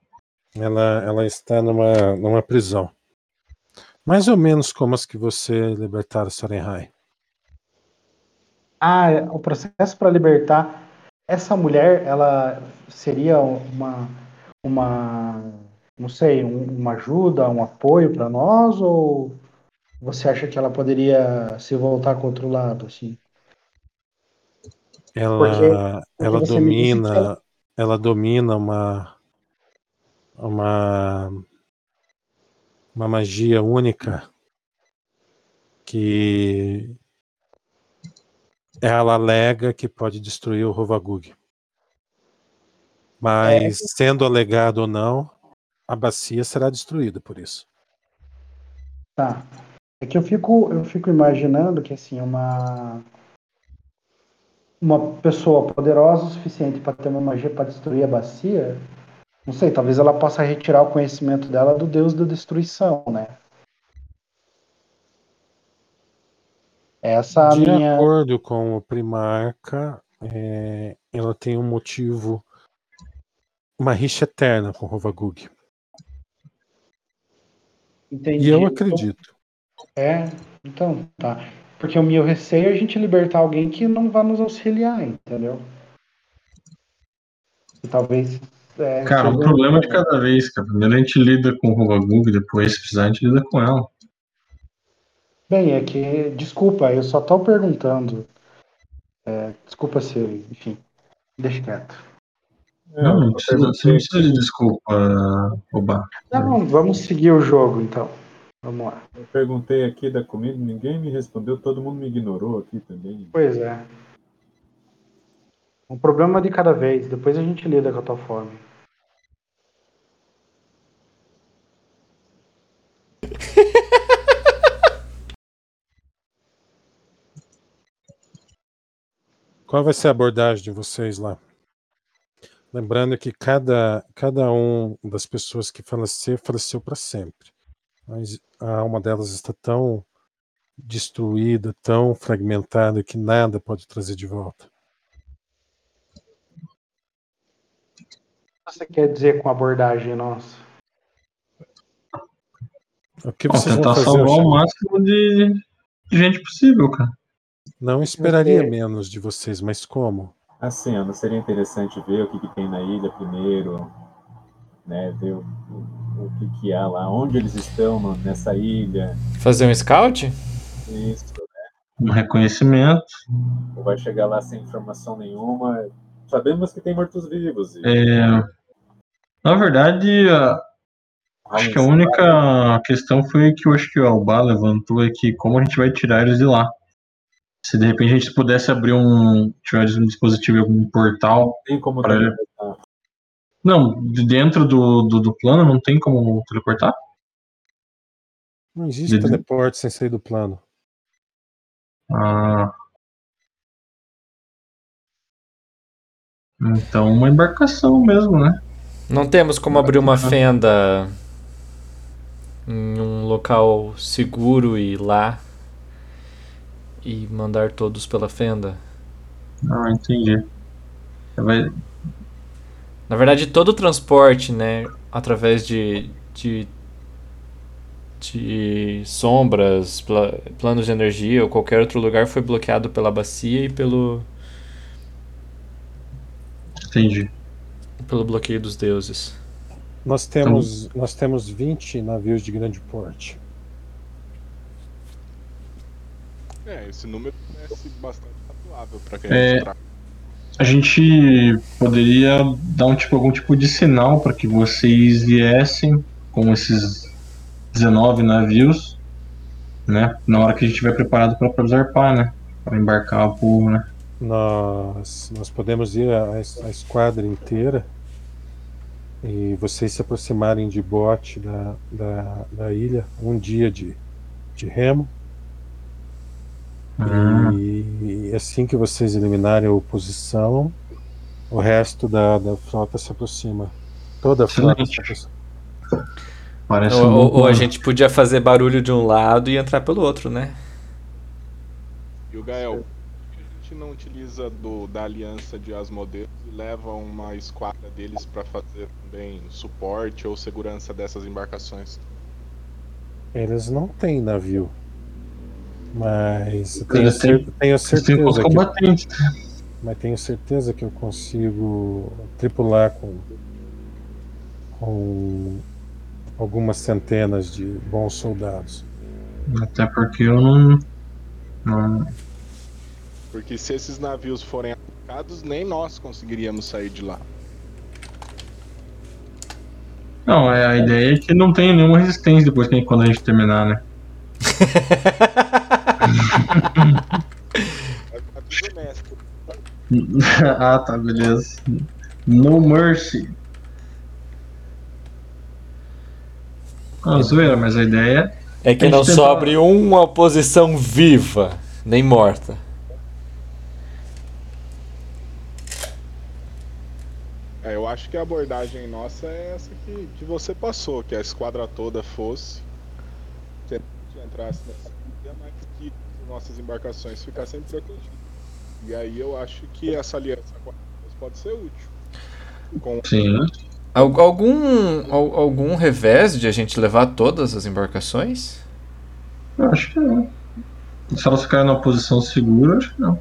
Ela, ela está numa, numa prisão. Mais ou menos como as que você libertaram Sarenhai. Ah, o processo para libertar essa mulher, ela seria uma, uma, não sei, um- uma ajuda, um apoio para nós ou você acha que ela poderia se voltar contra o lado, assim? Ela, Porque- porque ela domina, ela- ela domina uma, uma, uma magia única que ela alega que pode destruir o Rovagug. Mas, sendo alegado ou não, a bacia será destruída por isso. Tá. É que eu fico, eu fico imaginando que assim, uma uma pessoa poderosa o suficiente para ter uma magia para destruir a bacia, não sei, talvez ela possa retirar o conhecimento dela do deus da destruição, né? Essa é De minha acordo com o Primarca, é, ela tem um motivo, uma rixa eterna com Rovagug. entendi. E eu acredito. É, então, tá. Porque o meu receio é a gente libertar alguém que não vai nos auxiliar, entendeu? E talvez. É, Cara, um seja- problema de cada vez, cara. Primeiro a gente lida com o Rovagug, depois, se precisar, a gente lida com ela. Bem, é que, desculpa, eu só tô perguntando. É, desculpa se, enfim, deixa quieto. É, Não, não eu precisa, você não precisa de desculpa, Oba. Não, vamos seguir o jogo então. Vamos lá. Eu perguntei aqui da comida, ninguém me respondeu, todo mundo me ignorou aqui também. Pois é. Um problema de cada vez, depois a gente lida com a tua fome. Qual vai ser a abordagem de vocês lá? Lembrando que cada, cada um das pessoas que falecer, faleceu para sempre. Mas a alma delas está tão destruída, tão fragmentada, que nada pode trazer de volta. O que você quer dizer com abordagem nossa? O que Ó, vocês vão tentar fazer? salvar o máximo de gente possível, cara. Não esperaria menos de vocês, mas como? Assim, Ana, seria interessante ver o que, que tem na ilha primeiro, né? Ver o, o, o que, que há lá, onde eles estão no- nessa ilha. Fazer um scout? Isso, Um reconhecimento. ou vai chegar lá sem informação nenhuma. Sabemos que tem mortos-vivos. É, na verdade, a- acho que a única questão foi que eu acho que o Alba levantou é que como a gente vai tirar eles de lá. Se de repente a gente pudesse abrir um, tiver um dispositivo, algum portal. Tem como Pra- teleportar. Não, de dentro do, do, do plano não tem como teleportar? Não existe Uhum. teleporte sem sair do plano. Ah. Então uma embarcação mesmo, né? Não temos como abrir uma fenda em um local seguro e lá e mandar todos pela fenda. Ah, entendi. Vai, Na verdade, todo o transporte, né, através de, de, de sombras, pla- planos de energia ou qualquer outro lugar foi bloqueado pela bacia e pelo, entendi. Pelo bloqueio dos deuses. Nós temos, nós temos 20 navios de grande porte. É, esse número parece bastante razoável pra quem É. é. A gente poderia dar um tipo, algum tipo de sinal para que vocês viessem com esses 19 navios, né? Na hora que a gente estiver preparado para zarpar, né? Para embarcar o povo, né? Nós, nós podemos ir a, a esquadra inteira e vocês se aproximarem de bote da, da, da ilha, um dia de, de remo. Ah. E, assim que vocês eliminarem a oposição, o resto da, da frota se aproxima. Toda a frota se aproxima. Parece Ou, um ou- ou a gente podia fazer barulho de um lado e entrar pelo outro, né? E o Gael, que não utiliza do, da aliança de Asmodeus e leva uma esquadra deles pra fazer também suporte ou segurança dessas embarcações? Eles não têm navio. Mas eu tenho, Eles têm- cer- tenho certeza que. Mas tenho certeza que eu consigo tripular com, com algumas centenas de bons soldados. Até porque eu não. não Porque se esses navios forem atacados, nem nós conseguiríamos sair de lá. Não, é, a ideia é que não tenha nenhuma resistência depois que quando a gente terminar, né? Ah, tá, beleza. No mercy. Ah, zoeira, mas a ideia É que A gente não tenta- sobre uma oposição viva, nem morta. É, eu acho que a abordagem nossa é essa que, que você passou, que a esquadra toda fosse, que a gente entrasse nessa ilha, mas que as nossas embarcações ficassem protegidas. E aí eu acho que essa aliança com a pode ser útil. Com Sim. Al- Algum, al- algum revés de a gente levar todas as embarcações? Eu acho que não. Se elas ficarem numa posição segura, acho que não.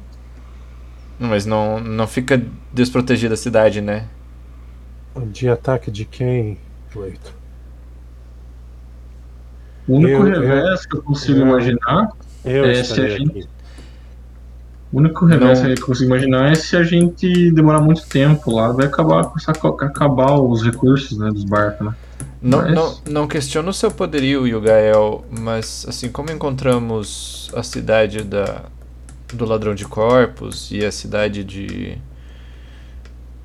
Mas não, não fica desprotegida a cidade, né? De ataque de quem, Cleito? O único Eu- eu- revés que eu consigo eu- imaginar Eu É, se a gente- aqui. O único reverso que eu consigo imaginar é se a gente demorar muito tempo lá, vai acabar, começar a acabar os recursos né, dos barcos, né? Não, Mas- não, não questiono o seu poderio, Yugael, mas assim como encontramos a cidade da, do ladrão de corpos e a cidade de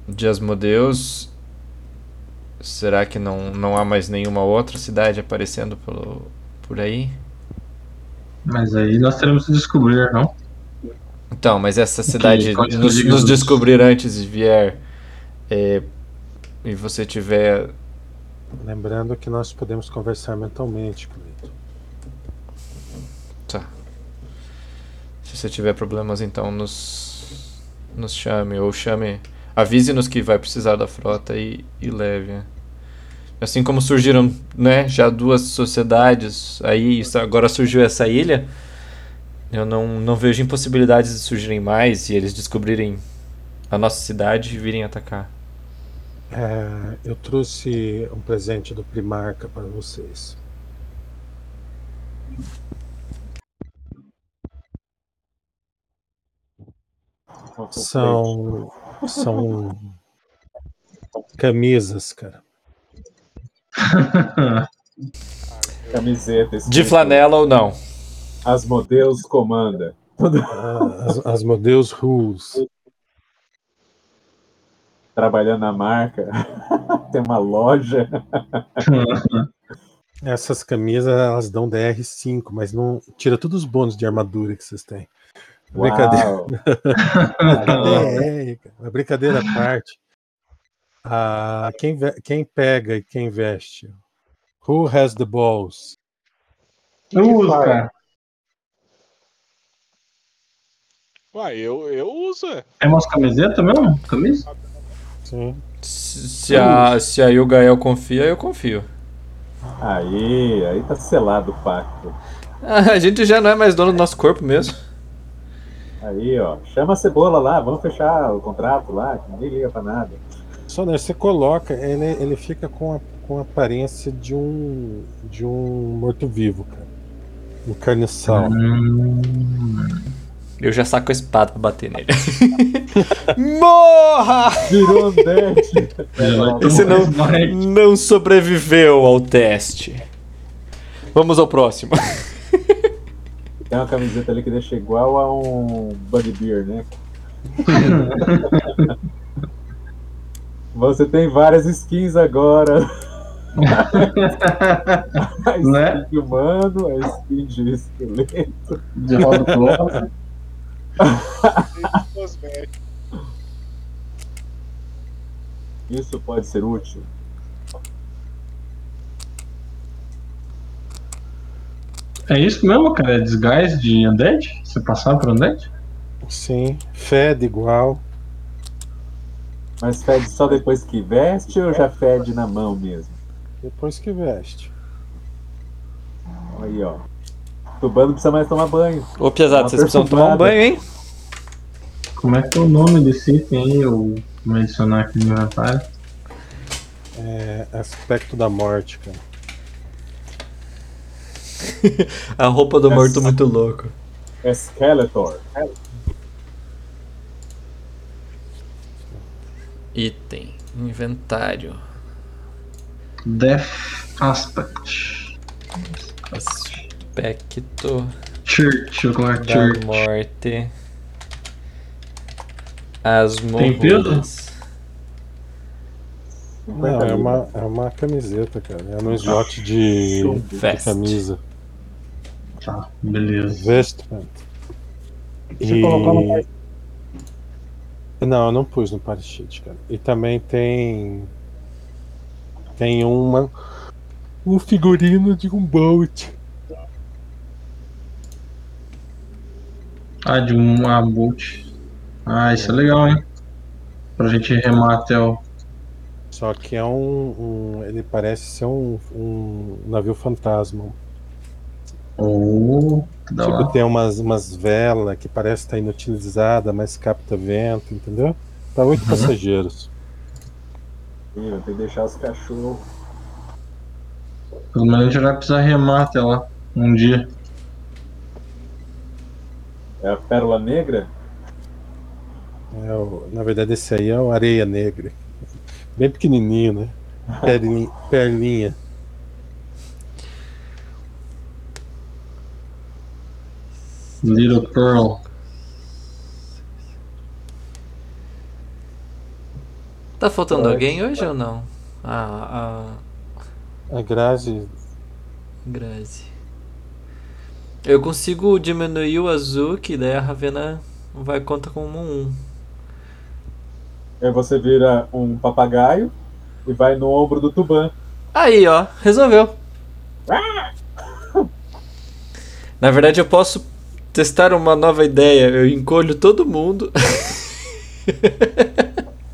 de Asmodeus, será que não, não há mais nenhuma outra cidade aparecendo pelo, por aí? Mas aí nós teremos que descobrir, não? Então, mas essa cidade pode nos, nos descobrir antes e vier é, e você tiver Lembrando que nós podemos conversar mentalmente, Cleiton. Tá. Se você tiver problemas, então nos, nos chame, ou chame. Avise-nos que vai precisar da frota e, e leve. Assim como surgiram né, já duas sociedades, aí agora surgiu essa ilha. Eu não, não vejo impossibilidades de surgirem mais e eles descobrirem a nossa cidade e virem atacar. É, eu trouxe um presente do Primarca para vocês. São. São. Camisas, cara. Camiseta. De flanela ou não? Asmodeus comanda. Ah, As, as Modeus Rules. Trabalhando na marca. Tem uma loja. Essas camisas elas dão DR5, mas não tira todos os bônus de armadura que vocês têm. Brincadeira. Uau. É, cara, uma brincadeira à parte. Ah, quem, quem pega e quem veste? Who has the balls? Eu uso, cara. Uai, eu, eu uso. é. É umas camisetas mesmo? Camisa? Sim. Se, a, se a Yugael confia, eu confio. Aí, aí tá selado o pacto. A gente já não é mais dono do nosso corpo mesmo. Aí, ó. Chama a cebola lá, vamos fechar o contrato lá, que ninguém liga pra nada. Só né, você coloca, ele, ele fica com a, com a aparência de um de um morto-vivo, cara. Um carniçal. Hum. Eu já saco a espada pra bater nele. Morra! Virou Andete. Esse não, Vai. não sobreviveu ao teste. Vamos ao próximo. Tem uma camiseta ali que deixa igual a um Bugbear, né? Você tem várias skins agora. A skin Né? de humano, a skin de esqueleto. De. Cosmético. Isso pode ser útil. É isso mesmo, cara? É desgás de Undead? Você passar por Undead? Sim, fede igual. Mas fede só depois que veste ou já fede na mão mesmo? Depois que veste. Aí, ó. Tubando não precisa mais tomar banho. Ô, pesado, vocês precisam tomar um banho, hein? Como é que é o nome desse item aí? Eu vou adicionar aqui no inventário. É aspecto da morte, cara. A roupa do morto muito louco. Skeletor. Item, inventário, Death Aspect. aspecto Church, eu vou colocar da Church. morte. As morrudas. Não, é uma, é uma camiseta, cara. É um slot de, de camisa. Tá, beleza. Vestment. Você colocou no Não, eu não pus no party sheet, cara. E também tem. Tem uma. Um figurino de um bolt. Ah, de uma bolt. Ah, isso é legal, hein? Pra gente remar até o. Só que é um. um- ele parece ser um, um navio fantasma. Oh, Tipo, tem umas, umas velas que parece estar inutilizada, mas capta vento, entendeu? Pra oito passageiros. Ih, Tem que deixar os cachorros. Pelo menos a gente vai precisar remar até lá. Um dia. É a pérola negra? É o- na verdade, esse aí é o Areia Negra. Bem pequenininho, né? Perlinha. perlinha. Little Pearl. Tá faltando Pode. alguém hoje ou não? Ah, a A Grazi. Grazi. Eu consigo diminuir o azul, que daí a Ravena vai conta como um. Aí você vira um papagaio e vai no ombro do Tuban. Aí, ó, resolveu. Na verdade, eu posso testar uma nova ideia. Eu encolho todo mundo.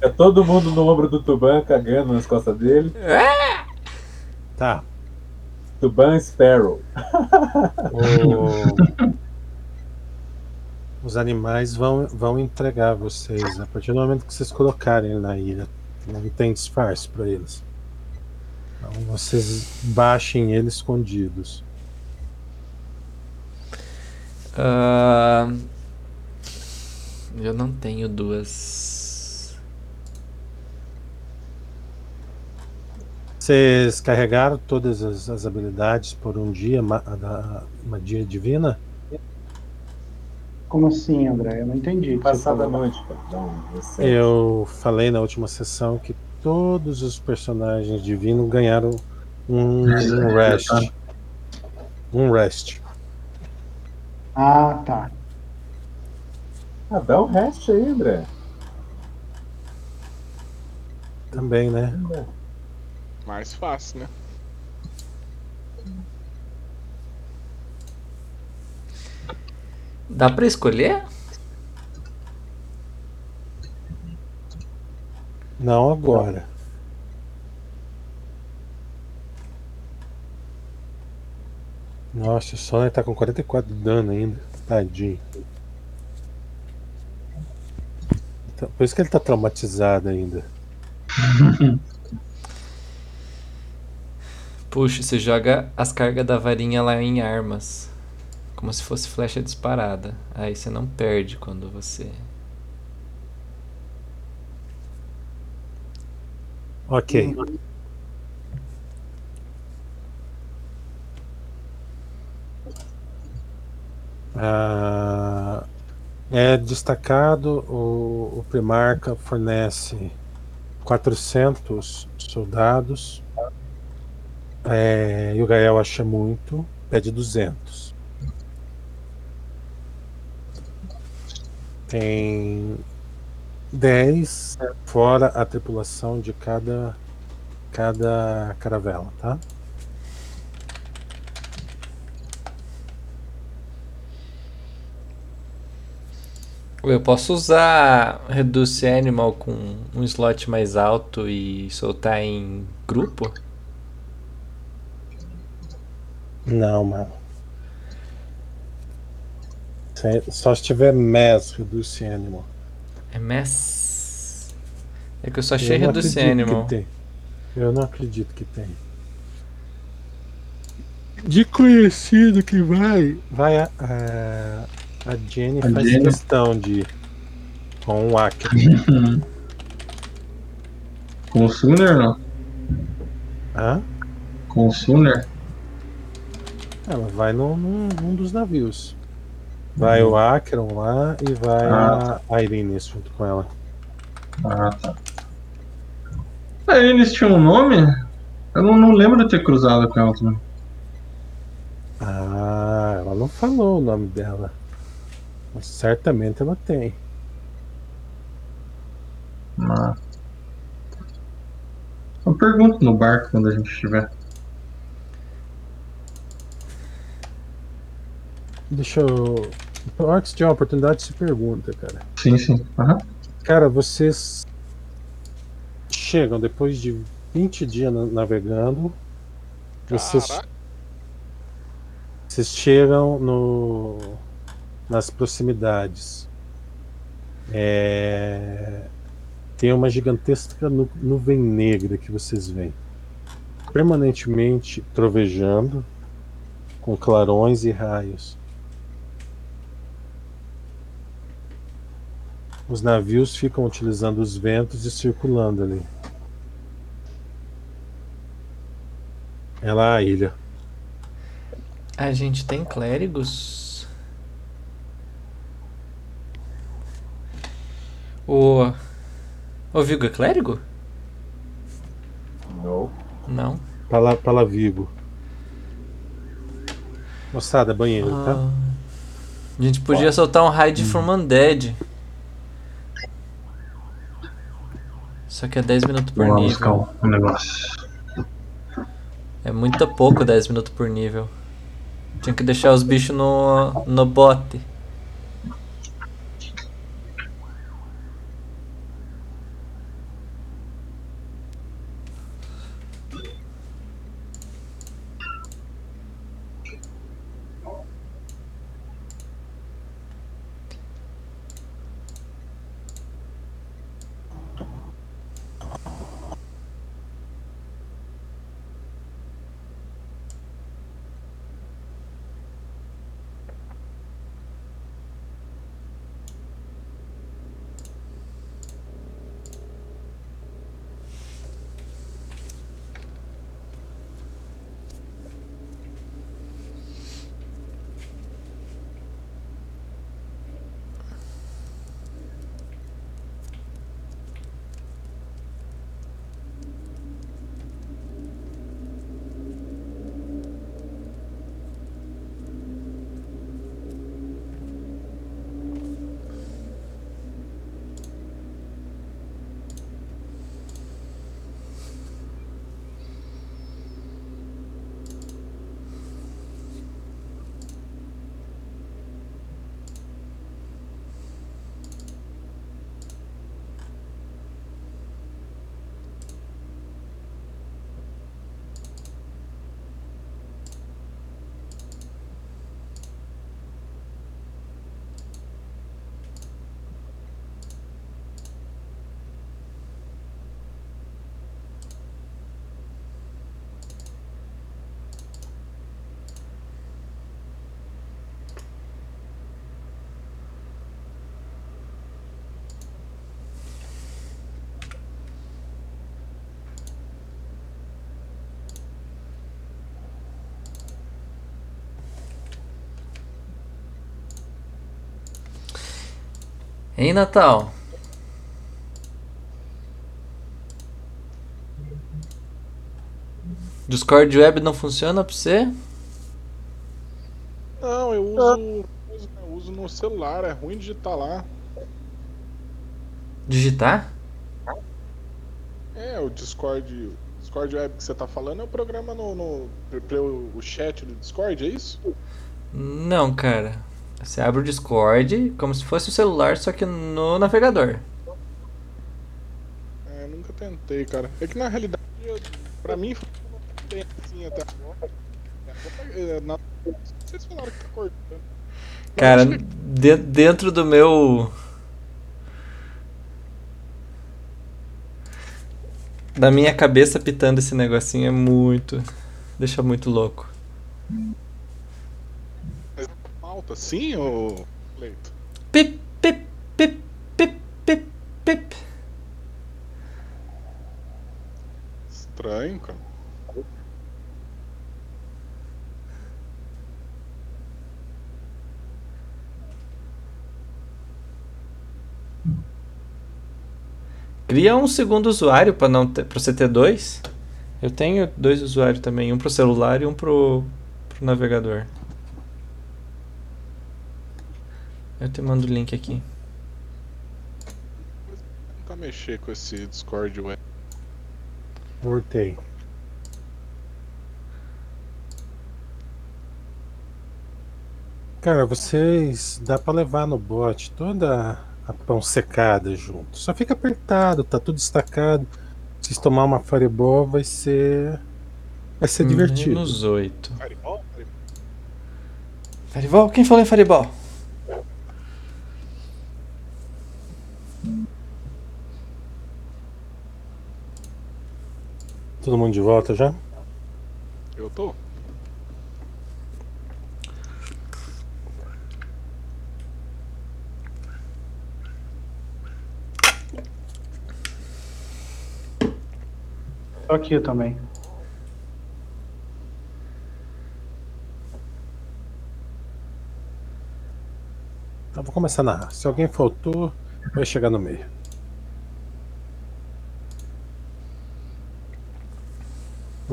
É todo mundo no ombro do Tuban cagando nas costas dele. Tá. Tuban Sparrow. O- Os animais vão, vão entregar vocês a partir do momento que vocês colocarem ele na ilha. Não tem disfarce para eles. Então vocês baixem eles escondidos. Ah, eu não tenho duas. Vocês carregaram todas as, as habilidades por um dia, ma- da magia divina? Como assim, André? Eu não entendi. Passada noite, um reset. Eu falei na última sessão que todos os personagens divinos ganharam um, um rest. Um rest. Ah, tá. Ah, dá um rest aí, André. Também, né? Mais fácil, né? Dá pra escolher? Não agora. Nossa, o Sonic tá com 44 de dano ainda. Tadinho. Então, por isso que ele tá traumatizado ainda. Puxa, você joga as cargas da varinha lá em armas. Como se fosse flecha disparada. Aí você não perde quando você. Ok. Ah, é destacado, o, o Primarca fornece 400 soldados. É, e o Gael acha muito, pede 200. Tem 10 fora a tripulação de cada cada caravela, tá? Eu posso usar Reduce Animal com um slot mais alto e soltar em grupo? Não, mano. Só se tiver Mass Reduce Animal. É Mess. É que eu só achei Eu Reduce Animal. que tem. Eu não acredito que tem. De conhecido que vai. Vai a. A, a Jenny A faz Jenny. questão de com o Acker. Com o Sooner, não? Hã? Com o Sooner? Ela vai num, num, dos navios. Vai o Acheron lá e vai Ah. a Irene junto com ela. Ah, tá. Ah, eles tinham um nome? Eu não, não lembro de ter cruzado com ela também. Ah, ela não falou o nome dela. Mas certamente ela tem. Ah. Eu pergunto no barco quando a gente estiver. Deixa eu. Hora que você tiver uma oportunidade, se pergunta, cara. Sim, sim. Aham. Cara, vocês chegam depois de 20 dias na- navegando. Vocês, Caraca. vocês chegam no, nas proximidades. É, tem uma gigantesca nu- nuvem negra que vocês veem. Permanentemente trovejando, com clarões e raios. Os navios ficam utilizando os ventos e circulando ali. É lá a ilha. A gente tem clérigos? O. O Vigo é clérigo? Não. Não. Pala, Palavigo. Moçada, banheiro, tá? Ah. A gente podia soltar um Hide from Undead. Só que é 10 minutos por Vamos lá buscar nível. um negócio. É muito pouco 10 minutos por nível. Tinha que deixar os bichos no, no bote. Hein, Natal? Discord Web não funciona pra você? Não, eu uso, eu uso no celular, é ruim digitar lá. Digitar? É, o Discord. Discord Web que você tá falando é o programa no. no pra- o, o chat do Discord, é isso? Não, cara. Você abre o Discord como se fosse o celular, só que no navegador. É, nunca tentei, cara. É que na realidade, eu- pra mim, tem assim até agora. É, na- Vocês falaram que tá cortando. Cara, de- dentro do meu. Da minha cabeça pitando esse negocinho é muito. Deixa muito louco. Falta sim, ô Leito? Pip, pip, pip, pip, pip, pip. Estranho, cara. Cria um segundo usuário para não ter, pra você ter dois. Eu tenho dois usuários também, um pro celular e um pro, pro navegador. Eu te mando o link aqui. Nunca mexer com esse Discord Web. Voltei. Cara, vocês dá pra levar no bot toda a pão secada junto. Só fica apertado, tá tudo destacado. Se vocês tomar uma fireball vai ser vai ser divertido. Menos 8. Fireball? Fireball. Fireball? Quem falou em Fireball? Todo mundo de volta já? Eu tô. Tô aqui também. Tá, vou começar a narrar. Se alguém faltou, vai chegar no meio.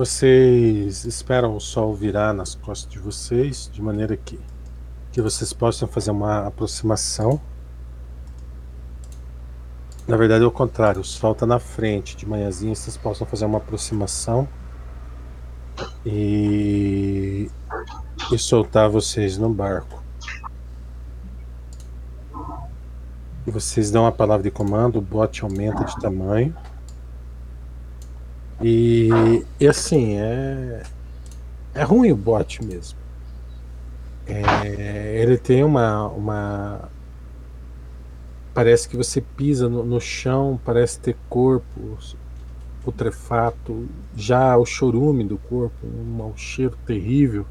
Vocês esperam o sol virar nas costas de vocês, de maneira que, que vocês possam fazer uma aproximação. Na verdade é o contrário, o sol está na frente, de manhãzinha vocês possam fazer uma aproximação e, e soltar vocês no barco. Vocês dão a palavra de comando, o bote aumenta de tamanho. E, e assim, é. É ruim o bot mesmo. É, ele tem uma, uma. Parece que você pisa no, no chão, parece ter corpo putrefato, já o chorume do corpo, um mau cheiro terrível.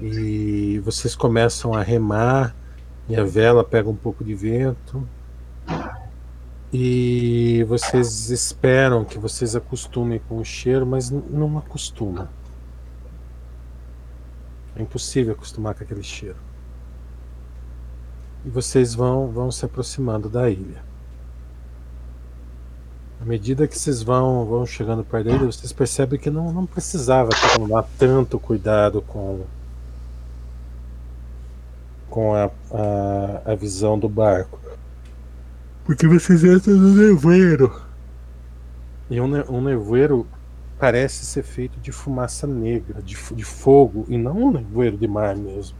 E vocês começam a remar e a vela pega um pouco de vento. E vocês esperam que vocês acostumem com o cheiro, mas não acostumam. É impossível acostumar com aquele cheiro. E vocês vão, vão se aproximando da ilha. À medida que vocês vão, vão chegando perto da ilha, vocês percebem que não, não precisava tomar tanto cuidado com, com a, a, a visão do barco. Porque vocês entram no nevoeiro. E um, ne- um nevoeiro parece ser feito de fumaça negra, de, de fogo, e não um nevoeiro de mar mesmo.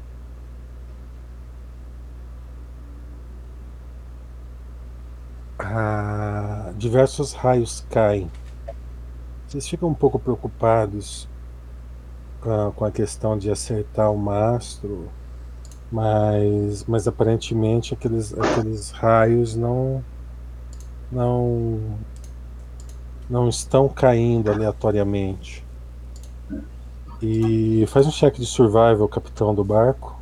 Ah, diversos raios caem. Vocês ficam um pouco preocupados com a, com a questão de acertar o mastro, mas, mas aparentemente aqueles, aqueles raios não, não, não estão caindo aleatoriamente. E faz um check de survival, capitão do barco.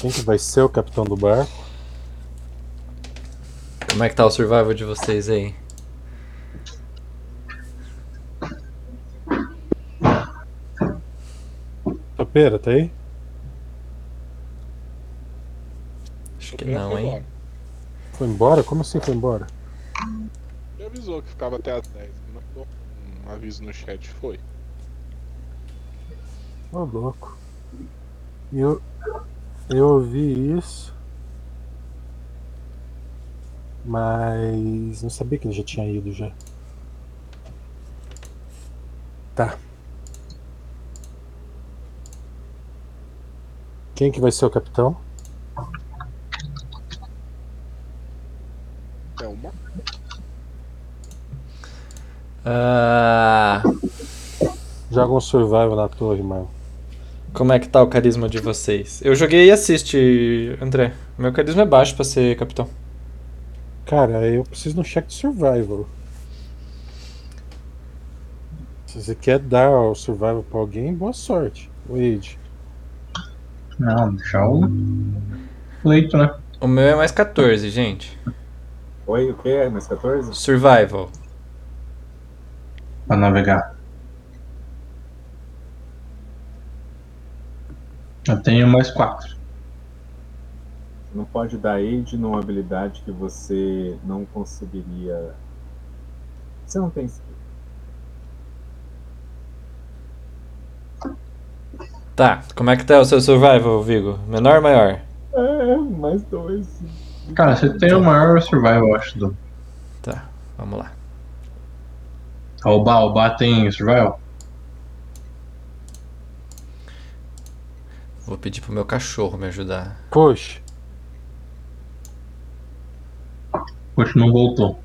Quem que vai ser o capitão do barco? Como é que tá o survival de vocês aí? Topeira, tá aí? Acho que não, foi hein? embora. Foi embora? Como assim foi embora? Ele avisou que ficava até as 10. Mandou um aviso no chat. Foi. Ô louco. E Eu, eu ouvi isso. Mas não sabia que ele já tinha ido já. Tá. Quem que vai ser o capitão? É uma. Ah, Joga um survival na torre, mano. como é que tá o carisma de vocês? Eu joguei e assiste, André. Meu carisma é baixo pra ser capitão. Cara, eu preciso de um check de survival. Se você quer dar o survival pra alguém, boa sorte. Wade. Não, deixar o leito, né? O meu é mais 14, gente. Oi, o que? Mais 14? Survival. Pra navegar. Eu tenho mais quatro. Não pode dar aid numa habilidade que você não conseguiria. Você não tem skill. Tá, como é que tá o seu survival, Vigo? Menor ou maior? É, mais dois. Cara, você tem o maior survival, eu acho. Do... Tá, vamos lá. O Ba, o Ba tem survival? Vou pedir pro meu cachorro me ajudar. Puxa. Poxa, não voltou.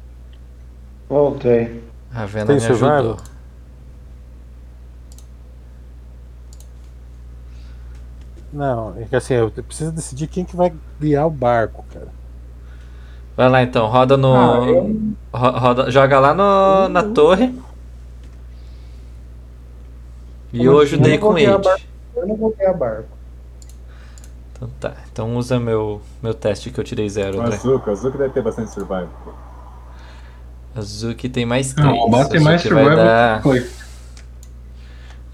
Voltei. A Vena Tem me ajudou. survival? Não, é que assim, eu preciso decidir quem que vai guiar o barco, cara. Vai lá então, roda no. Ah, eu- ro- roda, joga lá no, na torre. E eu ajudei Eu com ele. barco. Eu não voltei a barco. Então tá. Então usa meu, meu teste que eu tirei zero. Azuka, o Azuka deve ter bastante survival. Azuki tem mais 3. Não, o Obá tem mais Azuki survival dar. que Cleito.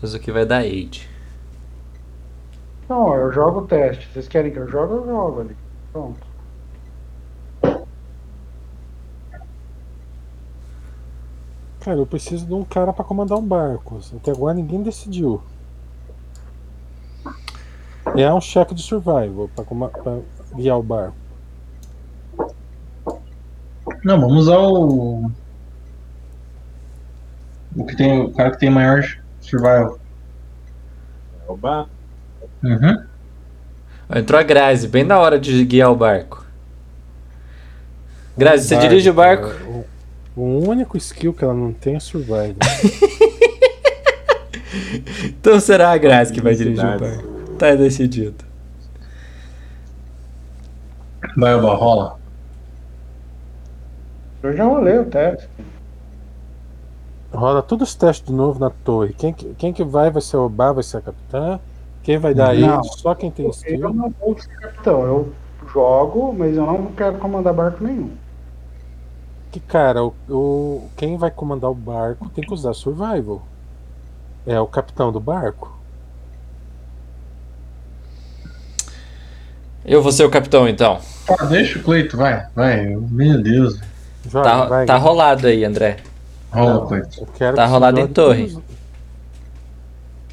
Azuki vai dar 8. Não, eu jogo o teste. Vocês querem que eu jogue, eu jogo ali. Pronto. Cara, eu preciso de um cara pra comandar um barco. Até agora ninguém decidiu. É um cheque de survival pra guiar o barco. Não, vamos usar o. O que tem. O cara que tem maior survival. Oba, Uhum. Entrou a Grazi, bem na hora de guiar o barco. Grazi, você Barco, dirige o barco? O, único skill que ela não tem é survival. Então será a Grazi que vai dirigir o barco. Tá decidido. Vai, Obá, rola. Eu já rolei o teste. Rola todos os testes de novo na torre. Quem, que- quem que vai vai ser o Obá, vai ser a capitã. Quem vai dar Não. ele, só quem tem Eu skill. não vou ser capitão. Eu jogo, mas eu não quero comandar barco nenhum. Que cara, o, o- quem vai comandar o barco tem que usar survival. É o capitão do barco. Eu vou ser o capitão então. Tá, deixa o Cleito, vai, vai. Meu Deus. Joga, Tá, vai. tá rolado aí, André. Rola, Não, Cleito. eu quero Tá que rolado em torre. todos-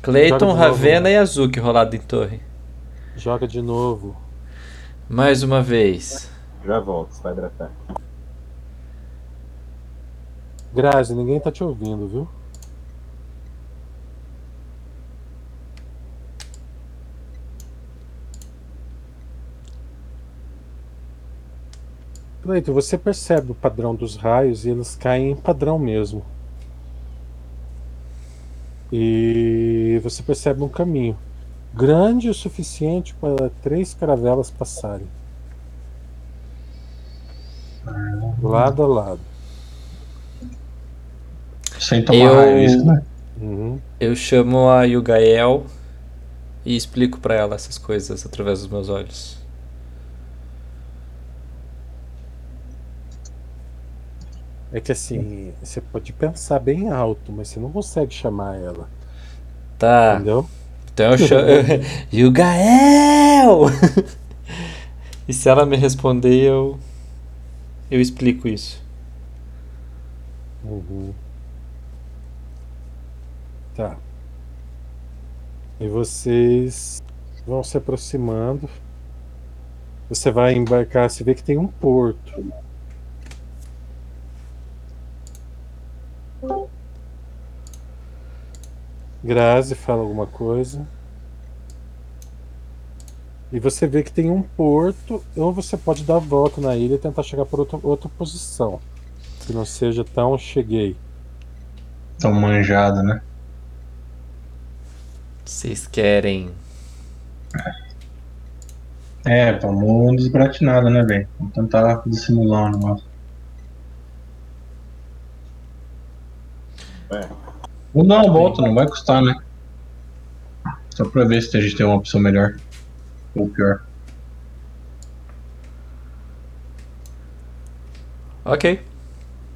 Cleiton. Ravena e Azuki rolado em torre. Joga de novo. Mais uma vez. já volto, você vai hidratar. Grazi, ninguém tá te ouvindo, viu? Cleiton, você percebe o padrão dos raios e eles caem em padrão mesmo. E você percebe um caminho grande o suficiente para três caravelas passarem. Lado a lado. Sem tomar Eu- raio, isso, né? Uhum. Eu chamo a Yugael e explico pra ela essas coisas através dos meus olhos. É que assim, você pode pensar bem alto, mas você não consegue chamar ela, Tá. entendeu? Então eu chamo. Yugael! e se ela me responder, eu. Eu explico isso. Uhum. Tá. E vocês vão se aproximando. Você vai embarcar, você vê que tem um porto. Grazi fala alguma coisa. E você vê que tem um porto, ou você pode dar a volta na ilha e tentar chegar por outra, outra posição. Que não seja tão cheguei. Tão manjado, né? Vocês querem. É, vamos desbratinada, né, velho? Vamos tentar dissimular o negócio. É. Vamos dar uma volta, não vai custar, né? Só pra ver se a gente tem uma opção melhor. Ou pior. Ok.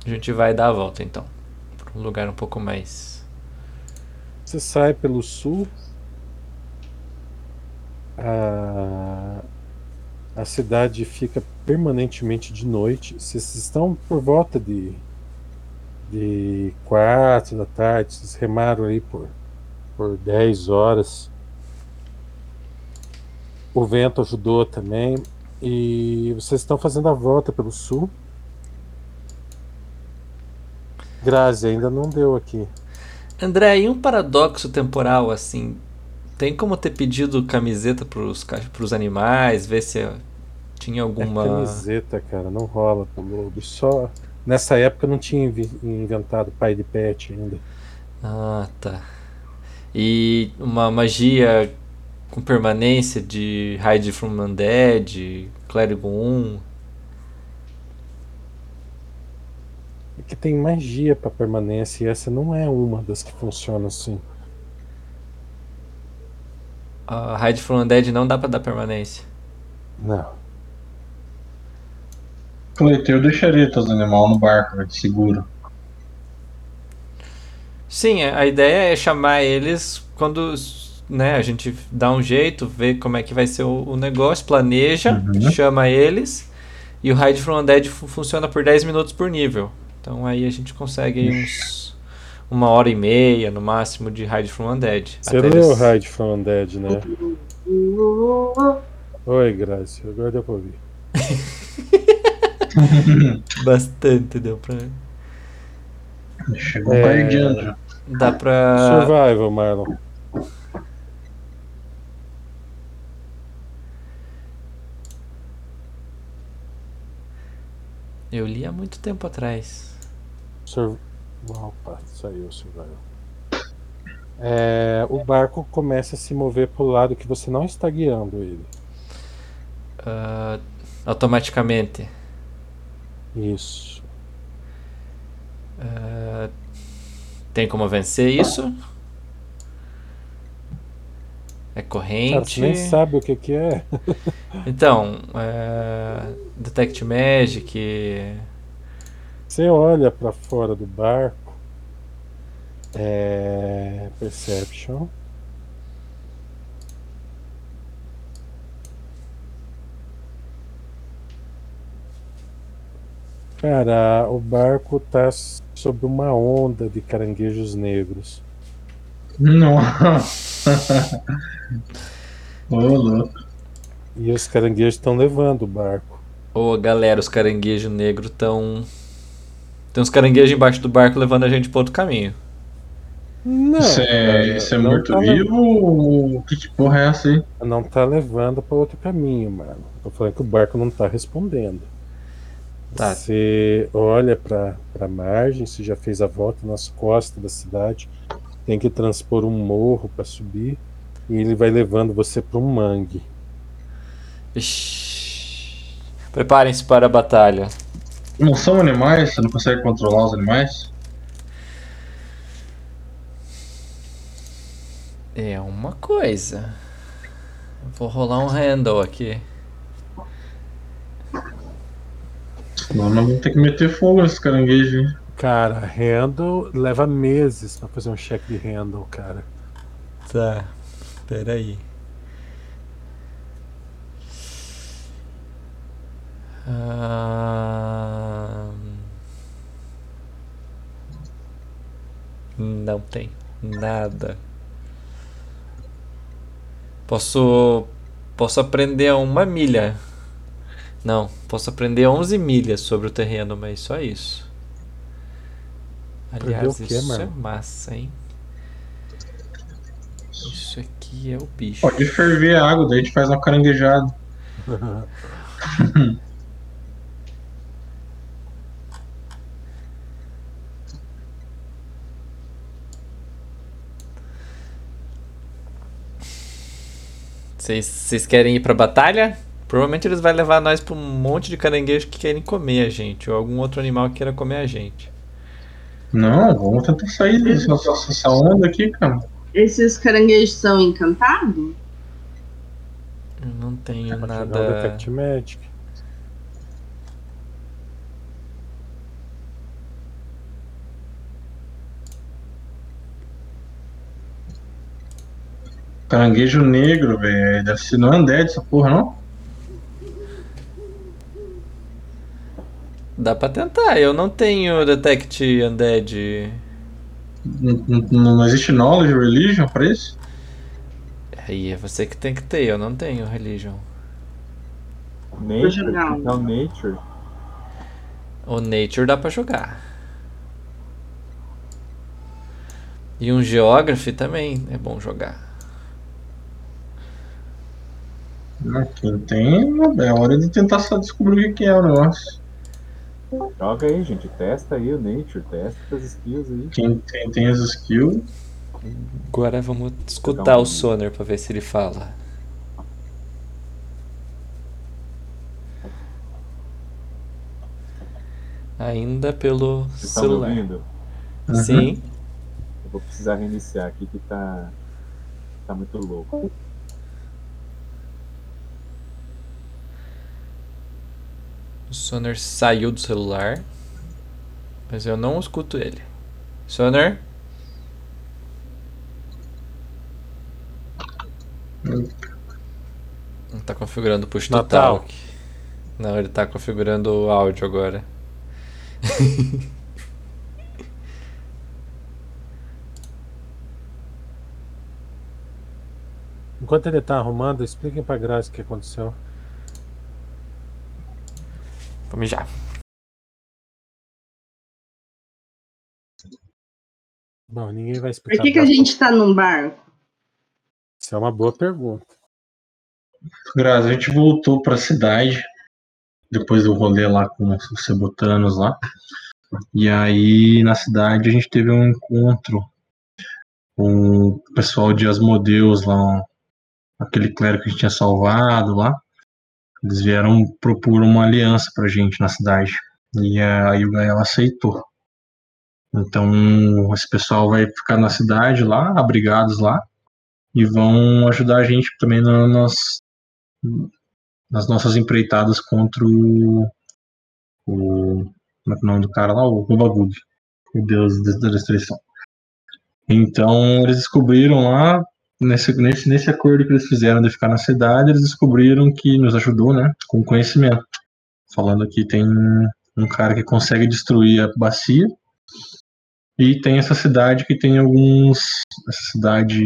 A gente vai dar a volta então. Pra um lugar um pouco mais. Você sai pelo sul. A, a cidade fica permanentemente de noite. Vocês estão por volta de de quatro da tarde. Vocês remaram aí por por 10 horas. O vento ajudou também. E vocês estão fazendo a volta pelo sul. Grazi ainda não deu aqui. André, e um paradoxo temporal assim? Tem como ter pedido camiseta pros, pros animais, ver se tinha É alguma. camiseta, cara, não rola pro lobo. Só nessa época não tinha inventado pai de pet ainda. Ah, tá. E uma magia com permanência de Hide from Undead, Clérigo 1. É que tem magia pra permanência e essa não é uma das que funciona assim. A Hide from Undead não dá pra dar permanência. Não. Cleiton, eu deixaria teus animais no barco, velho, seguro. Sim, a a ideia é chamar eles quando né, a gente dá um jeito, vê como é que vai ser o, o negócio, planeja, Uhum. chama eles. E o Hide from Undead fu- funciona por 10 minutos por nível. Então aí a gente consegue uns. Uma hora e meia no máximo de Hide from Undead. Você Até leu eles- Hide from Undead, né? Oi, Graça. Agora deu pra ouvir. Bastante deu pra. Chegou É. um guardiano já. Dá pra. Survival, Marlon. Eu li há muito tempo atrás. Sur... Saiu o Survival. É, o barco começa a se mover pro lado que você não está guiando ele. Ah, automaticamente. Isso. Ah, tem como vencer isso? É Cara, corrente. você nem sabe o que, que é. Então, é, Detect Magic. Você olha pra fora do barco. É. Perception. Cara, o barco tá sob uma onda de caranguejos negros. Nossa. Ô, louco. E os caranguejos estão levando o barco. Ô galera, os caranguejos negros tão. Tem uns caranguejos embaixo do barco levando a gente para outro caminho. Não, Isso é, cara, isso é não morto tá vivo? Que, que porra é essa aí? Não tá levando para outro caminho, mano. Tô falando que o barco não tá respondendo. Tá. Você olha para a margem, você já fez a volta nas costas da cidade, tem que transpor um morro para subir e ele vai levando você para um mangue. Ixi. Preparem-se para a batalha. Não são animais? Você não consegue controlar os animais? É uma coisa. Vou rolar um handle aqui. Senão nós vamos ter que meter fogo nesses caranguejos. hein? Cara, handle leva meses para fazer um check de handle, cara. Tá. Peraí. Ah... Não tem nada. Posso posso aprender a uma milha. Não, posso aprender 11 milhas sobre o terreno, mas só isso. Aliás, o quê, isso é mano? massa, hein? Isso aqui é o bicho. Pode ferver a água, daí a gente faz uma caranguejada. Vocês querem ir pra batalha? Provavelmente eles vão levar nós pra um monte de caranguejos que querem comer a gente, ou algum outro animal que queira comer a gente. Não, vamos tentar sair dessa, onda aqui, cara. Esses caranguejos são encantados? Eu não tenho nada. Detect Magic. Caranguejo negro, velho. Deve ser não é undead essa porra, não? Dá pra tentar, eu não tenho Detect Undead. Não, não- não existe knowledge religion pra isso? Aí é você que tem que ter, eu não tenho Religion. Nature, então Nature. O Nature dá pra jogar. E um Geography também é bom jogar. Quem tem, é hora de tentar só descobrir o que é o negócio. Joga aí, gente. Testa aí o Nature. Testa as skills aí. Quem tem, tem as skills. Agora vamos escutar um- o Soner pra ver se ele fala. Ainda pelo Vocês celular. ouvindo? Uhum. Sim. Eu vou precisar reiniciar aqui que tá. Tá muito louco. O Soner saiu do celular. Mas eu não escuto ele. Soner? Não tá configurando push to Natal. talk. Não, ele tá configurando o áudio agora. Enquanto ele tá arrumando, expliquem pra Grazi o que aconteceu. Vamos já. Bom, ninguém vai explicar. Por que, que a gente tá num barco? Isso é uma boa pergunta. Grazi, a gente voltou pra cidade depois do rolê lá com os cebotanos lá. E aí na cidade a gente teve um encontro com o pessoal de Asmodeus lá, aquele clérigo que a gente tinha salvado lá. Eles vieram propor uma aliança pra gente na cidade. E aí o Gael aceitou. Então esse pessoal vai ficar na cidade lá, abrigados lá, e vão ajudar a gente também na- nas, nas nossas empreitadas contra o. o como é que é o nome do cara lá? O Rubagug, o deus da destruição. Então, eles descobriram lá, nesse, nesse, nesse acordo que eles fizeram de ficar na cidade, eles descobriram que nos ajudou, né? Com conhecimento. Falando que tem um cara que consegue destruir a bacia. E tem essa cidade que tem alguns. Essa cidade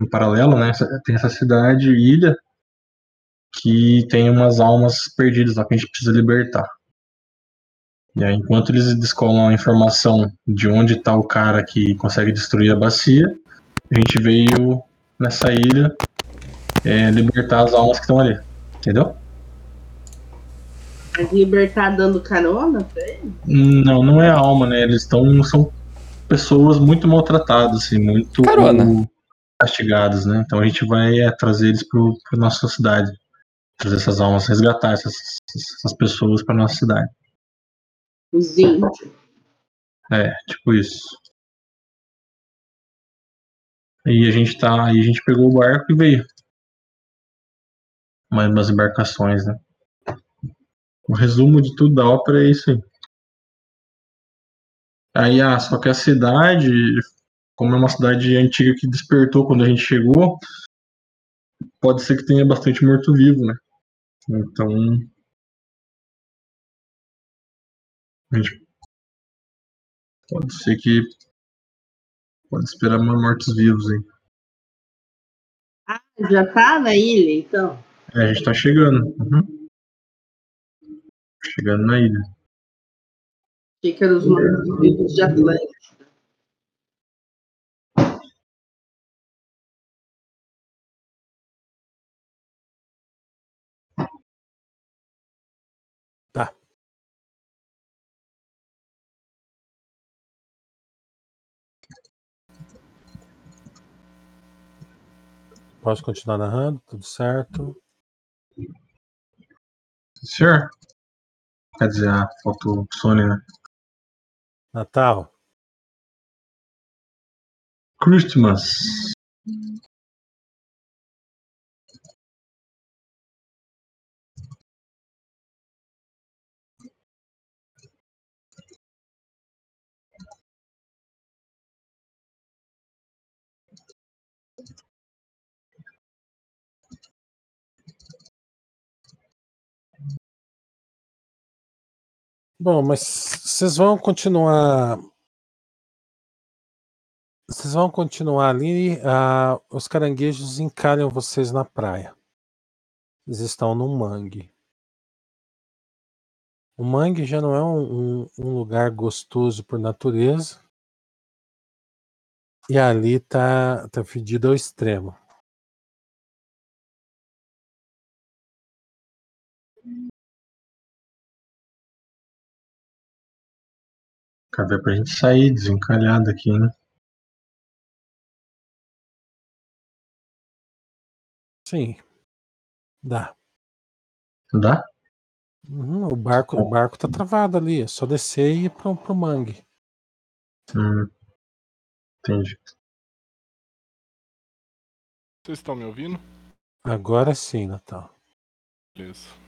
em paralelo, né? Tem essa cidade, ilha, que tem umas almas perdidas lá que a gente precisa libertar. E aí, enquanto eles descolam a informação de onde está o cara que consegue destruir a bacia, a gente veio nessa ilha é, libertar as almas que estão ali. Entendeu? Vai libertar dando carona pra ele? Não, não é a alma, né? Eles estão. São pessoas muito maltratadas, assim, muito Carona. castigadas, né? Então a gente vai é, trazer eles pro, pra nossa cidade. Trazer essas almas, resgatar essas, essas pessoas pra nossa cidade. Os índios. É, tipo isso. Aí a gente tá. A gente pegou o barco e veio. Mais umas embarcações, né? O resumo de tudo da ópera é isso aí. Aí, ah, só que a cidade, como é uma cidade antiga que despertou quando a gente chegou, pode ser que tenha bastante morto-vivo, né? Então. Pode ser que. Pode esperar mais mortos-vivos aí. Já tá na ilha, então? É, a gente tá chegando. Uhum. Chegando na ilha. Eram os mortos-vivos de Atlântico. Posso continuar narrando? Tudo certo? Senhor? Quer dizer, a foto Sony, né? Natal. Christmas. Bom, mas vocês vão continuar. Vocês vão continuar ali. ah, os caranguejos encalham vocês na praia. Eles estão num mangue. O mangue já não é um, um- um lugar gostoso por natureza. E ali tá, tá fedido ao extremo. Cadê pra gente sair desencalhado aqui, né? Sim. Dá. Dá? Uhum, o barco, o barco tá travado ali. É só descer e ir pro, pro mangue. Hum. Entendi. Vocês estão me ouvindo? Agora sim, Natal. Beleza.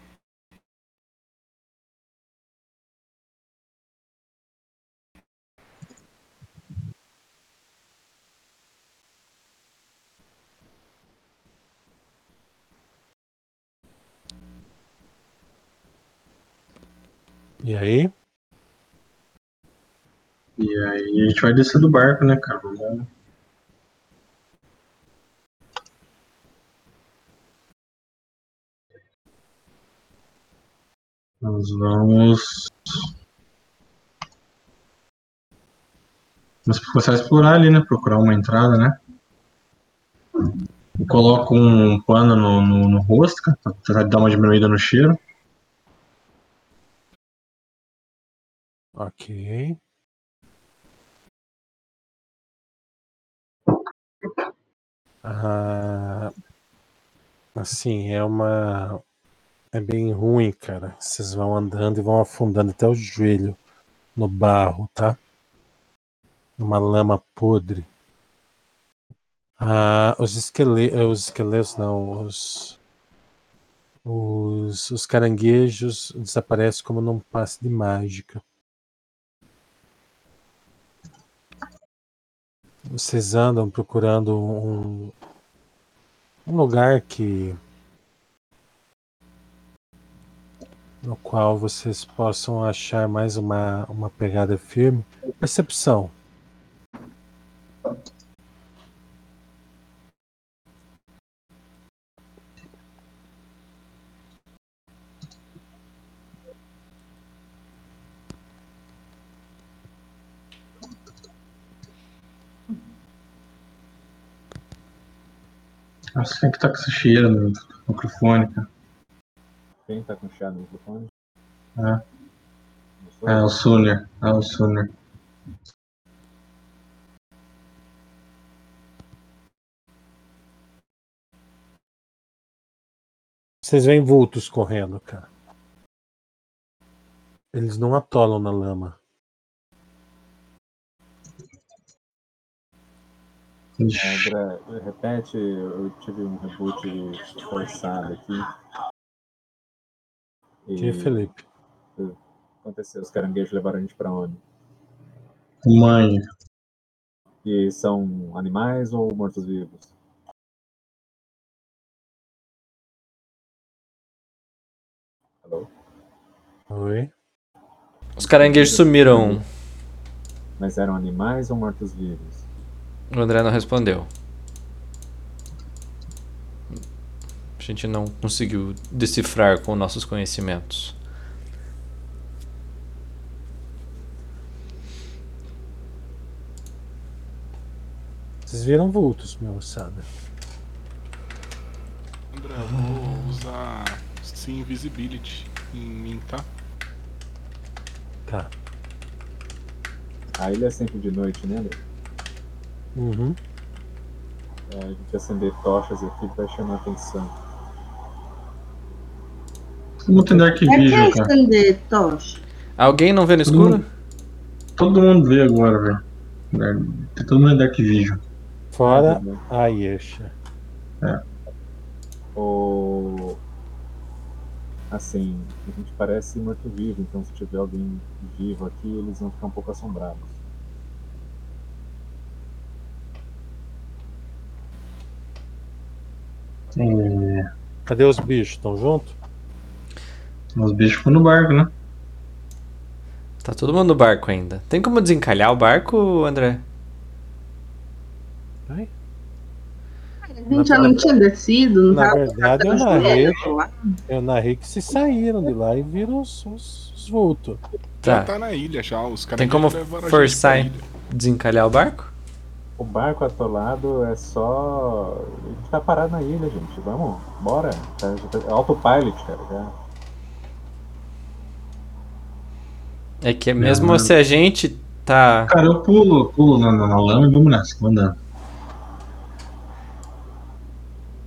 E aí? E aí a gente vai descer do barco, né, cara? Vamos- Nós vamos. Vamos começar a explorar ali, né? Procurar uma entrada, né? Eu coloco um pano no, no, no rosto, cara, pra dar uma diminuída no cheiro. Ok. Ah, assim, é uma. É bem ruim, cara. Vocês vão andando e vão afundando até o joelho no barro, tá? Uma lama podre. Ah, os esqueletos. Os esqueletos não, os. Os, os caranguejos desaparecem como num passe de mágica. Vocês andam procurando um, um lugar que no qual vocês possam achar mais uma, uma pegada firme. Percepção. Nossa, quem que tá com esse cheiro no microfone, cara? Quem tá com chá no microfone? É. É o Suner. É o Suner. Vocês veem vultos correndo, cara. Eles não atolam na lama. André, repete, eu tive um reboot forçado aqui. E Que Felipe? o que aconteceu? Os caranguejos levaram a gente pra onde? Mãe. E são animais ou mortos-vivos? Alô? Oi? Os caranguejos sumiram. Mas eram animais ou mortos-vivos? O André não respondeu. A gente não conseguiu decifrar com nossos conhecimentos. Vocês viram vultos, meu moçada. André, eu vou usar sim Invisibility em mim, tá? Tá. A ilha é sempre de noite, né, André? Uhum. É, a gente acender tochas aqui vai chamar atenção. Dark É que é cara. estender tocha. Alguém não vê no escuro? Todo mundo vê agora, velho. Tem todo mundo em Dark Vision. Fora Né? a Yesha. Ou. Assim, a gente parece morto-vivo, então se tiver alguém vivo aqui, eles vão ficar um pouco assombrados. É, Cadê os bichos? Estão juntos? os bichos ficam no barco, né? Tá todo mundo no barco ainda. Tem como desencalhar o barco, André? A gente já não tinha descido, não Na tava verdade, eu narrei, eu narrei que se saíram de lá e viram os, os, os vultos. Já Tá. tá na ilha já, os caras Tem como forçar e desencalhar o barco? O barco atolado é só. A gente tá parado na ilha, gente. Vamos, bora. Tá, já tá- autopilot, cara. Já. É que mesmo se a gente tá. Cara, eu pulo, pulo na, na, na lama e vamos nessa, vamos andando.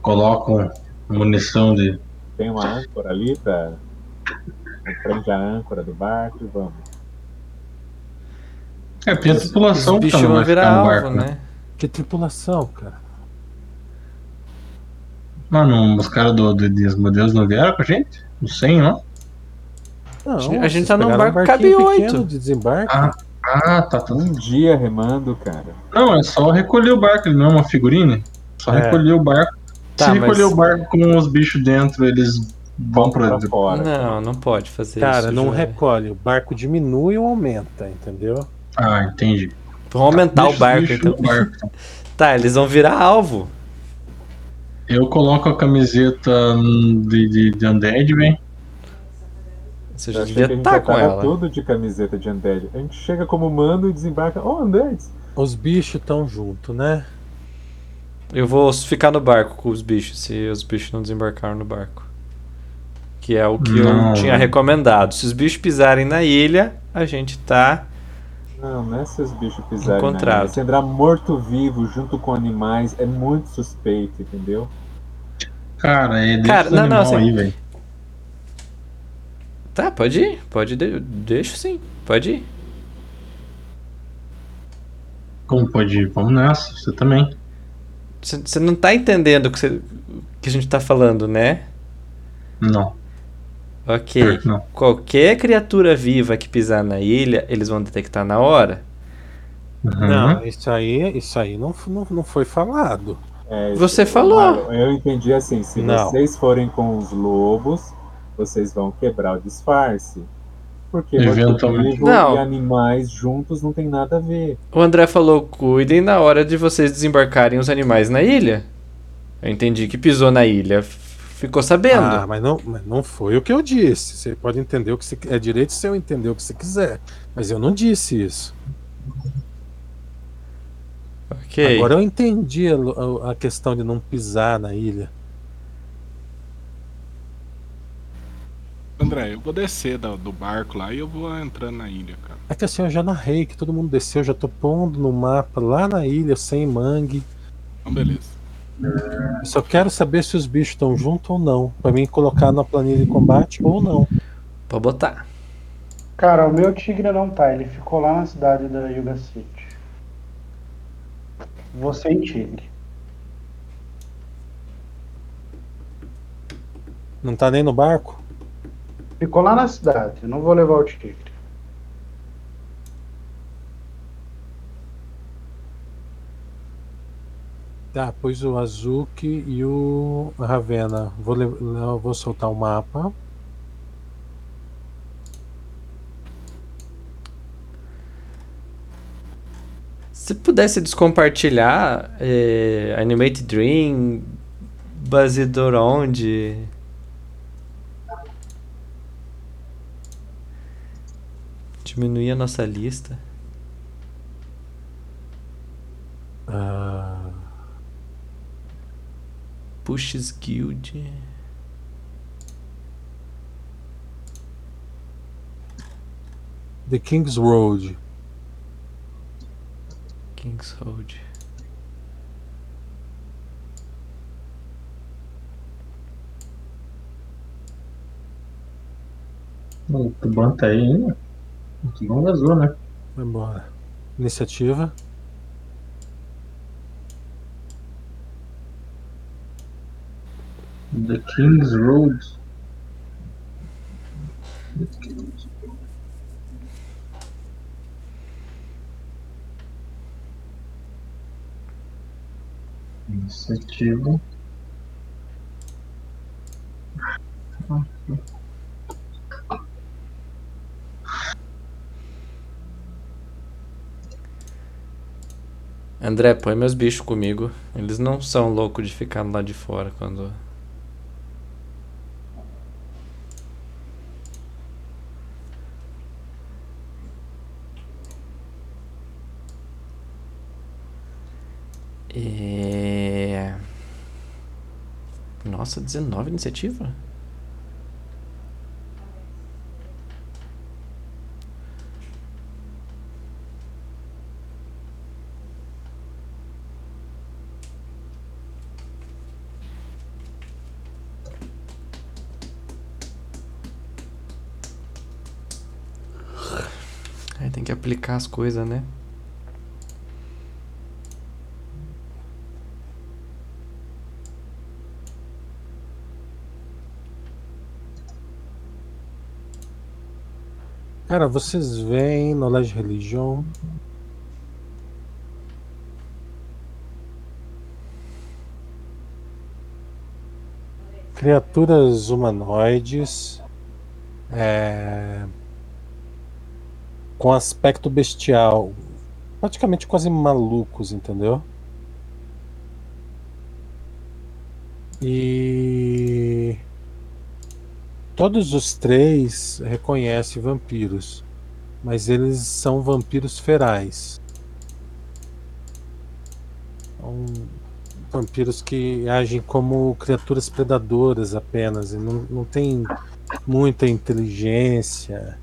Coloco munição de. Tem uma âncora ali pra. Prende a âncora do barco e vamos. É, tem a Os tripulação não vão vai virar alvo, barco, né? né? Que tripulação, cara. Mano, os caras do, do, dos modelos não vieram com a gente? O 100, não? Não, A gente tá num um barco que cabe oito. de desembarque. Ah, ah tá, tá. Um dia remando, cara. Não, é só recolher o barco, ele não é uma figurine. Só É. recolher o barco. Tá, Se recolher mas- o barco com os bichos dentro, eles Vamos pra. pra fora. Não, não pode fazer Cara, isso. não já. recolhe. O barco diminui ou aumenta, entendeu? Ah, entendi. Vamos aumentar Deixa o barco, então. barco. Tá, eles vão virar alvo. Eu coloco a camiseta de, de, de Undead, velho. Você já devia gente estar já com ela. tudo de camiseta de Undead. A gente chega como mando e desembarca. Oh, Undeads! Os bichos estão junto, né? Eu vou ficar no barco com os bichos, se os bichos não desembarcaram no barco. Que é o que Não. eu tinha recomendado. Se os bichos pisarem na ilha, a gente tá. Não, não é se os bichos pisarem na Encontrado. ilha. Se andar morto-vivo junto com animais é muito suspeito, entendeu? Cara, é deixa Cara, não, não, animal assim- aí, velho. Tá, pode ir. Pode ir. Deixa sim. Pode ir. Como pode ir? Vamos nessa, você também. Você não tá entendendo o que, você- o que a gente tá falando, né? Não, Ok. não. Qualquer criatura viva que pisar na ilha, eles vão detectar na hora. Uhum. Não, isso aí, isso aí não, não, não foi falado. É, Você isso- falou. Eu entendi assim, se Não. vocês forem com os lobos, vocês vão quebrar o disfarce. Porque Eventualmente. Não. e animais juntos não tem nada a ver. O André falou: cuidem na hora de vocês desembarcarem os animais na ilha. Eu entendi que pisou na ilha. Ficou sabendo. Ah, mas não, mas não foi o que eu disse. Você pode entender o que você é direito seu entender o que você quiser, mas eu não disse isso. ok. Agora eu entendi a, a questão de não pisar na ilha. André, eu vou descer do, do barco lá e eu vou entrando na ilha, cara. É que assim eu já narrei que todo mundo desceu, já tô pondo no mapa lá na ilha sem mangue. Então, beleza. Eu só quero saber se os bichos estão juntos ou não, Pra mim colocar na planilha de combate ou não. Pode botar. Cara, o meu tigre não tá, ele ficou lá na cidade da Yuga City. Você e tigre. Não tá nem no barco? Ficou lá na cidade, eu não vou levar o tigre. Tá, pois o Azuki e o Ravena. Vou, le- vou soltar o mapa. Se pudesse descompartilhar é, Animate Dream, Basidor onde. Diminuir a nossa lista. Ah, Pushes Guild. The King's Road. King's Road. O Tuban tá aí ainda? O Tuban vazou, né? Vai embora. Iniciativa. The King's Road. Iniciativa. André, põe meus bichos comigo. Eles não são loucos de ficar lá de fora quando. É... Nossa, 19 iniciativa? Aí tem que aplicar as coisas, né? Cara, vocês veem Knowledge Religion. criaturas humanoides é, com aspecto bestial, praticamente quase malucos, entendeu? E todos os três reconhecem vampiros, mas eles são vampiros ferais. São vampiros que agem como criaturas predadoras apenas e não, não tem muita inteligência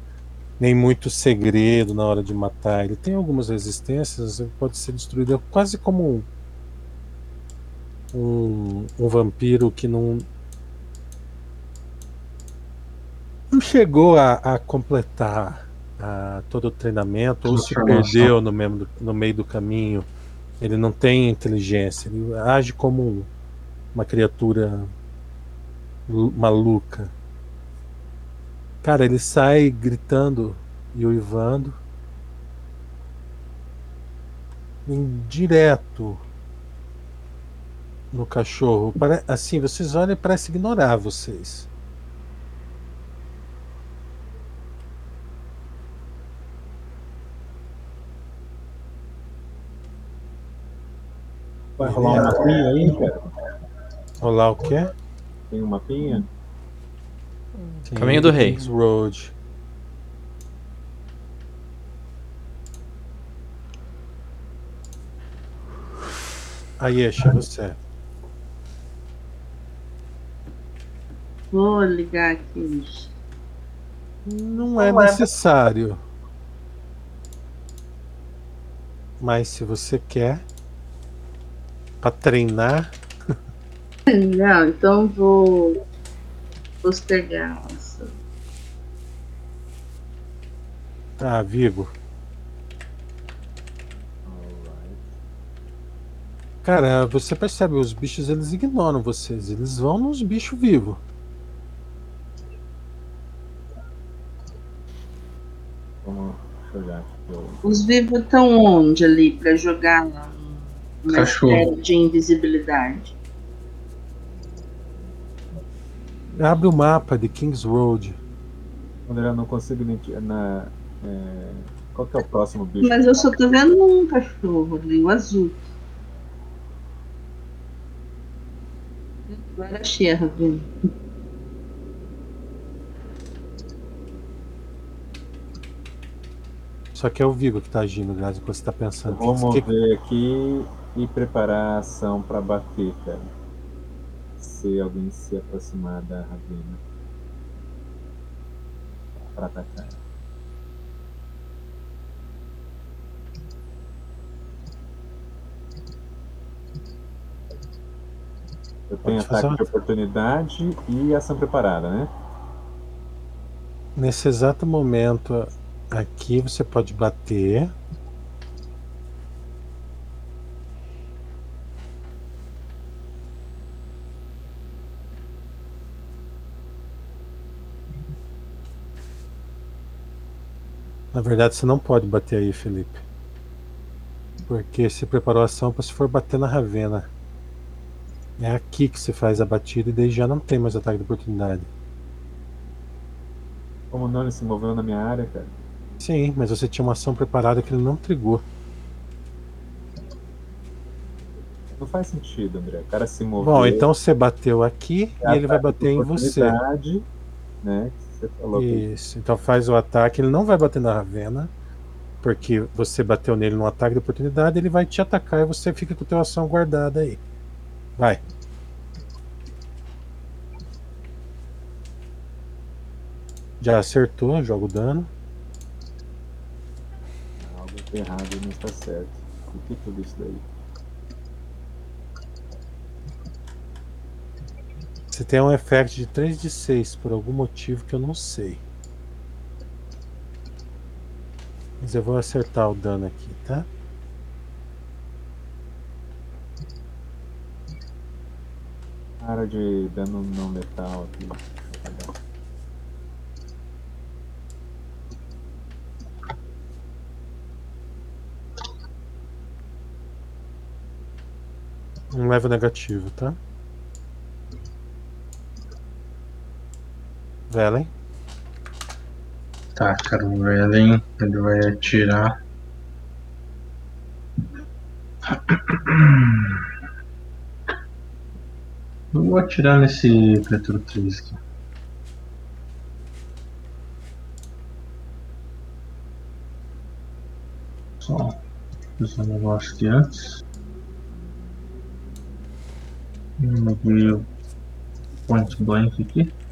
nem muito segredo na hora de matar. Ele tem algumas resistências, pode ser destruído quase como um, um, um vampiro que não não chegou a, a completar a, todo o treinamento ou se perdeu no, mesmo, no meio do caminho. Ele não tem inteligência, ele age como uma criatura maluca. Cara, ele sai gritando e uivando. Direto no cachorro. Assim, vocês olham e parece ignorar vocês. Vai rolar um mapinha aí, cara? Rolar o quê? Tem um mapinha? Caminho do Rei. Kings Road. Ayesha, você. Vou ligar aqui. Não é necessário. Mas se você quer para treinar, Não, então vou postergar. essa. tá, Vigo. Cara, você percebe, os bichos eles ignoram vocês, eles vão nos bichos vivos. Os vivos estão onde ali para jogar uma Cachorro. série de invisibilidade? Abre o mapa de Kings Road. André, eu não consigo identificar. Na, é, Qual que é o próximo bicho? Mas eu só tô vendo um cachorro ali, o azul. Agora a Xerra vindo. Só que é o Vigo que tá agindo, Grazi, enquanto você tá pensando. Vou que- mover aqui e preparar a ação pra bater, cara. Se alguém se aproximar da Ravina. Pra atacar. Eu tenho Pode fazer ataque de oportunidade e ação preparada, né? Nesse exato momento aqui você pode bater. Na verdade, você não pode bater aí, Felipe. Porque você preparou a ação para se for bater na Ravena. É aqui que você faz a batida e daí já não tem mais ataque de oportunidade. Como não, ele se moveu na minha área, cara. Sim, mas você tinha uma ação preparada que ele não trigou. Não faz sentido, André. O cara se moveu. Bom, então você bateu aqui e ele vai bater em você. Né? Você Isso. Então faz o ataque, ele não vai bater na Ravena, porque você bateu nele no ataque de oportunidade, ele vai te atacar e você fica com a tua ação guardada aí. Vai. Já acertou, joga o dano. algo errado não está certo. O que é tudo isso daí? Você tem um effect de 3 de 6 por algum motivo que eu não sei. Mas eu vou acertar o dano aqui, tá? Área de dano não letal aqui. Um level negativo, tá? Velen. Tá, cara, o Velen, ele vai atirar. Eu vou atirar nesse criatura 3 aqui. Só fazer um negócio aqui antes. Movi o point blank aqui.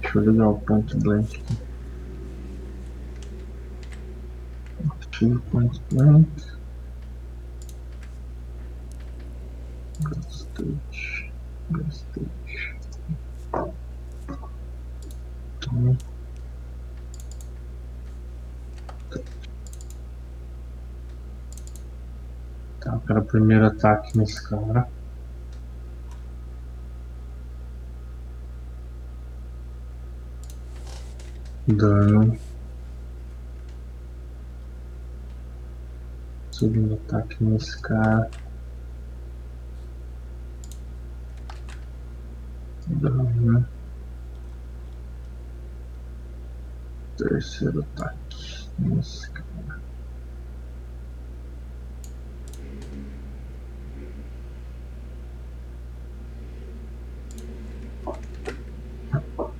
Deixa eu ligar o point blank aqui. Ative point blank. Gastei. Gastei. Então, Tá, para o primeiro ataque nesse cara. Dano. Segundo ataque nesse cara. Dano. Terceiro ataque nesse cara.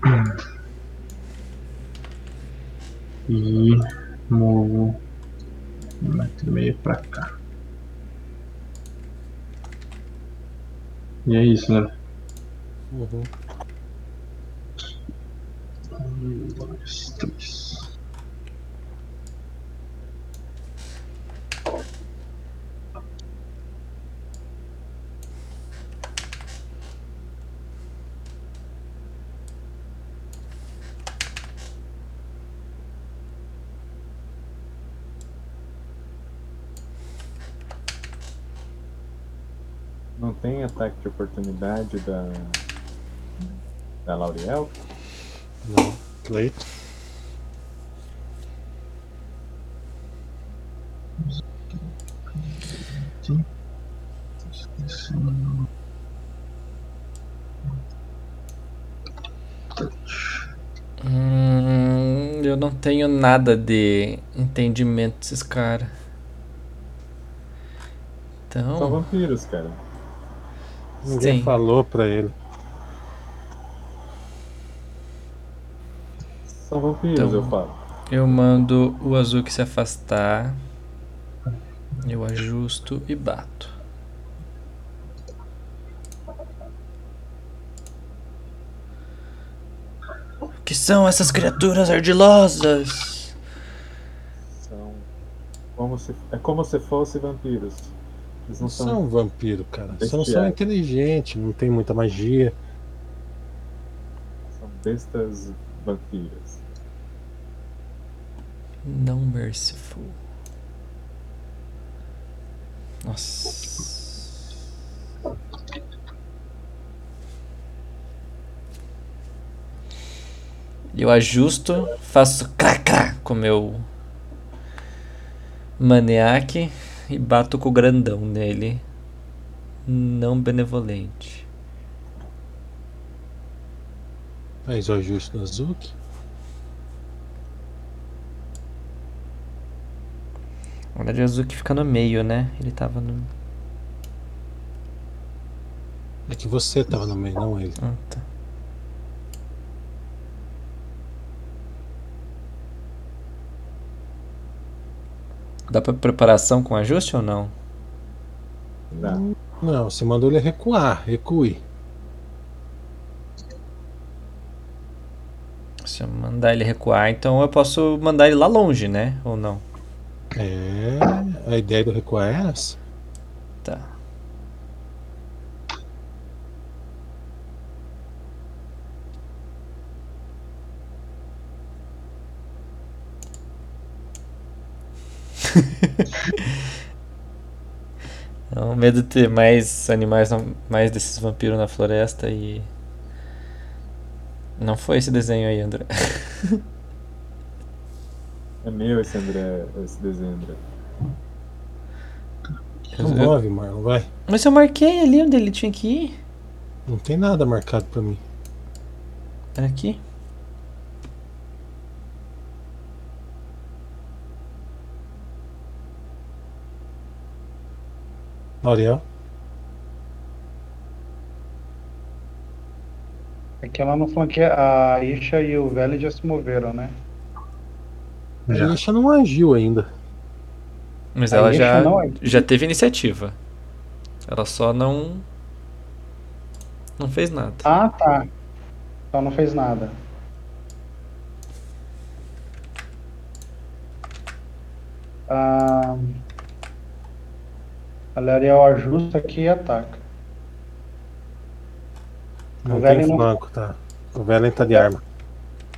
E movo um metro e meio pra cá. E é isso, né? Uhum. Um, dois, três. Não tem ataque de oportunidade da. da Lauriel? Não. Cleito. Hum, eu não tenho nada de entendimento desses caras. São Então, vampiros, cara. Ninguém Sim. falou pra ele. São vampiros, Então. eu falo. eu mando o azul se afastar. Eu ajusto e bato. O que são essas criaturas ardilosas? São. Como se... É como se fossem vampiros. Eles não Não são. são vampiro, cara. Só não são inteligentes, não tem muita magia. São bestas vampiras. Não merciful. Nossa. Eu ajusto, faço crá com o meu maniaque e bato com o grandão nele. Não benevolente. Faz o ajuste no Azuki. Na verdade, o Azuki fica no meio, né? Ele tava no. É que você tava no meio, não ele. Ah, tá. Dá pra preparação com ajuste ou não? Dá. Não, você mandou ele recuar, recue. Se eu mandar ele recuar, então eu posso mandar ele lá longe, né? Ou não? É, a ideia do recuar é essa. Não, medo de ter mais animais, mais desses vampiros na floresta e. Não foi esse desenho aí, André. É meu esse André, esse desenho, André. Então move, Marlon, vai. Mas eu marquei ali onde ele tinha que ir. Não tem nada marcado pra mim. É aqui. Ariel? Aqui ela não flanqueia. A Isha e o Velho já se moveram, né? Já. A Isha não agiu ainda. Mas A ela Isha já, é. já teve iniciativa. Ela só não. Não fez nada. Ah, tá. Então não fez nada. Ah, a L'Ariel ajusta aqui e ataca. Não O tem Velen não- flanco, tá? O Velen tá de arma.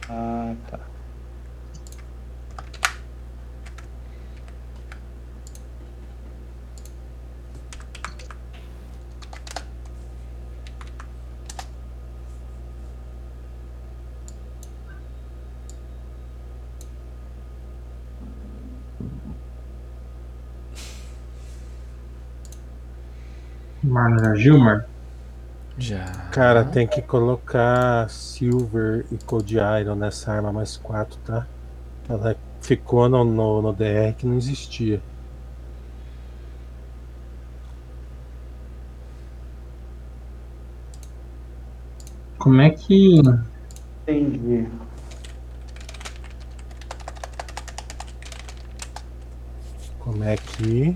Ah, tá. Marlon já agiu, Marlon? Já. Cara, tem que colocar Silver e Cold Iron nessa arma mais 4, tá? Ela ficou no, no, no DR que não existia. Como é que. Entendi. Como é que.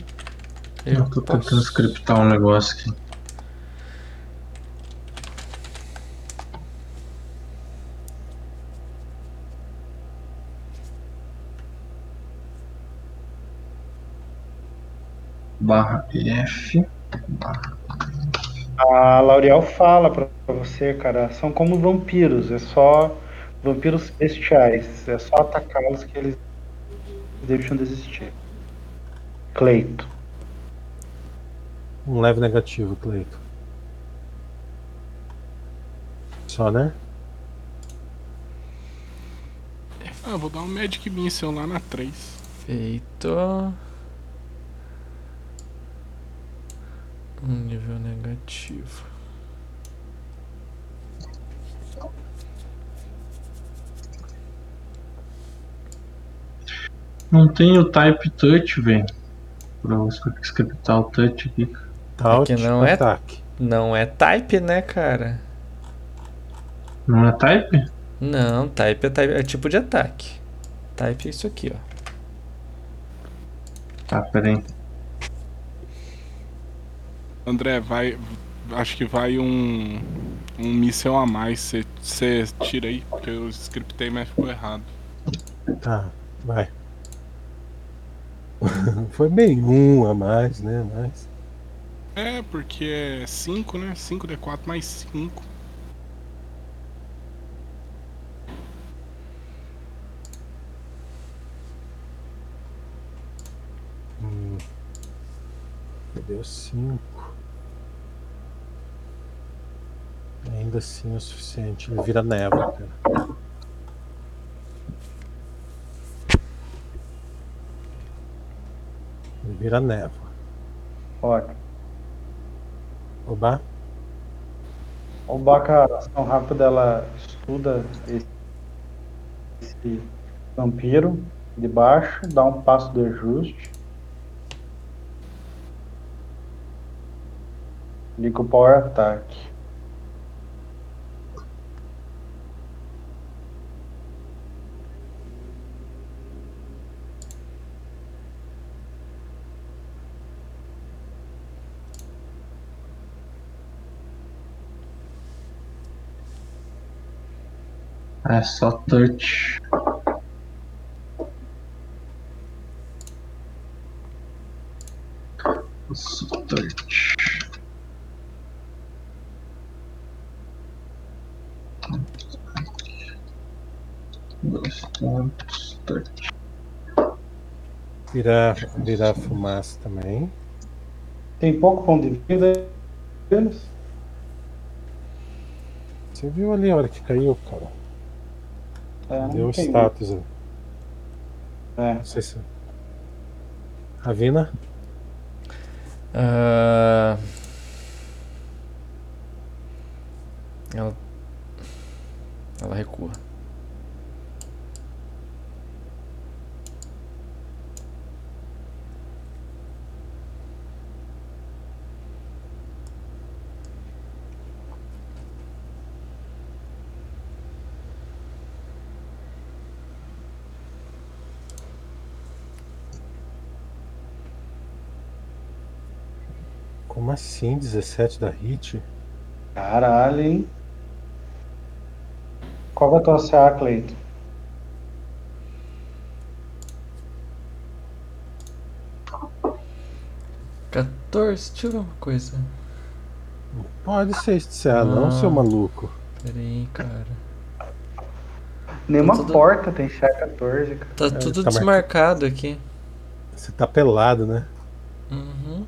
Eu, tô tentando scriptar um negócio aqui. Barra F. Barra. A L'Oreal fala pra pra você, cara, são como vampiros, é só vampiros bestiais, é só atacá-los que eles deixam de existir. Cleito. Um leve negativo, Cleito. Só, né? Ah, vou dar um Magic Missile lá na 3. Feito. Um nível negativo. Não tem o type touch, velho. Pra eu scriptar o touch aqui. Taut, que não é- ataque. Não é type, né, cara? Não é type? Não, type é, type, é tipo de ataque. Type é isso aqui, ó. Tá, peraí. André, vai. Acho que vai um. Um míssel a mais. Você tira aí, porque eu scriptei, mas ficou errado. Tá, vai. Foi bem um a mais, né? Mas. É, porque é 5, né? 5d4 mais 5. Hum. Deu cinco. Ainda assim é o suficiente. Ele vira névoa, cara. Ele vira névoa. Ótimo. Oba. O Baca, a ação rápida, ela estuda esse, esse vampiro de baixo, dá um passo de ajuste. Liga o Power Attack. É só touch. Só touch. Dois pontos, touch. Virar, virar fumaça também. Tem pouco ponto de vida eles? Você viu ali a hora que caiu, cara? É, Deu entendi. status ali. É. Não sei se. Ravina? Ah, Ela. Ela recua. Assim 17 da hit? Caralho, hein? Qual vai tua CA, Cleito? Quatorze, deixa eu ver uma coisa. Pode ser esse CA, não, Não. seu maluco. Pera aí, cara. Nenhuma Tá tudo- porta tem CA 14, cara. Tá É, tudo tá desmarcado aqui. Você tá pelado, né?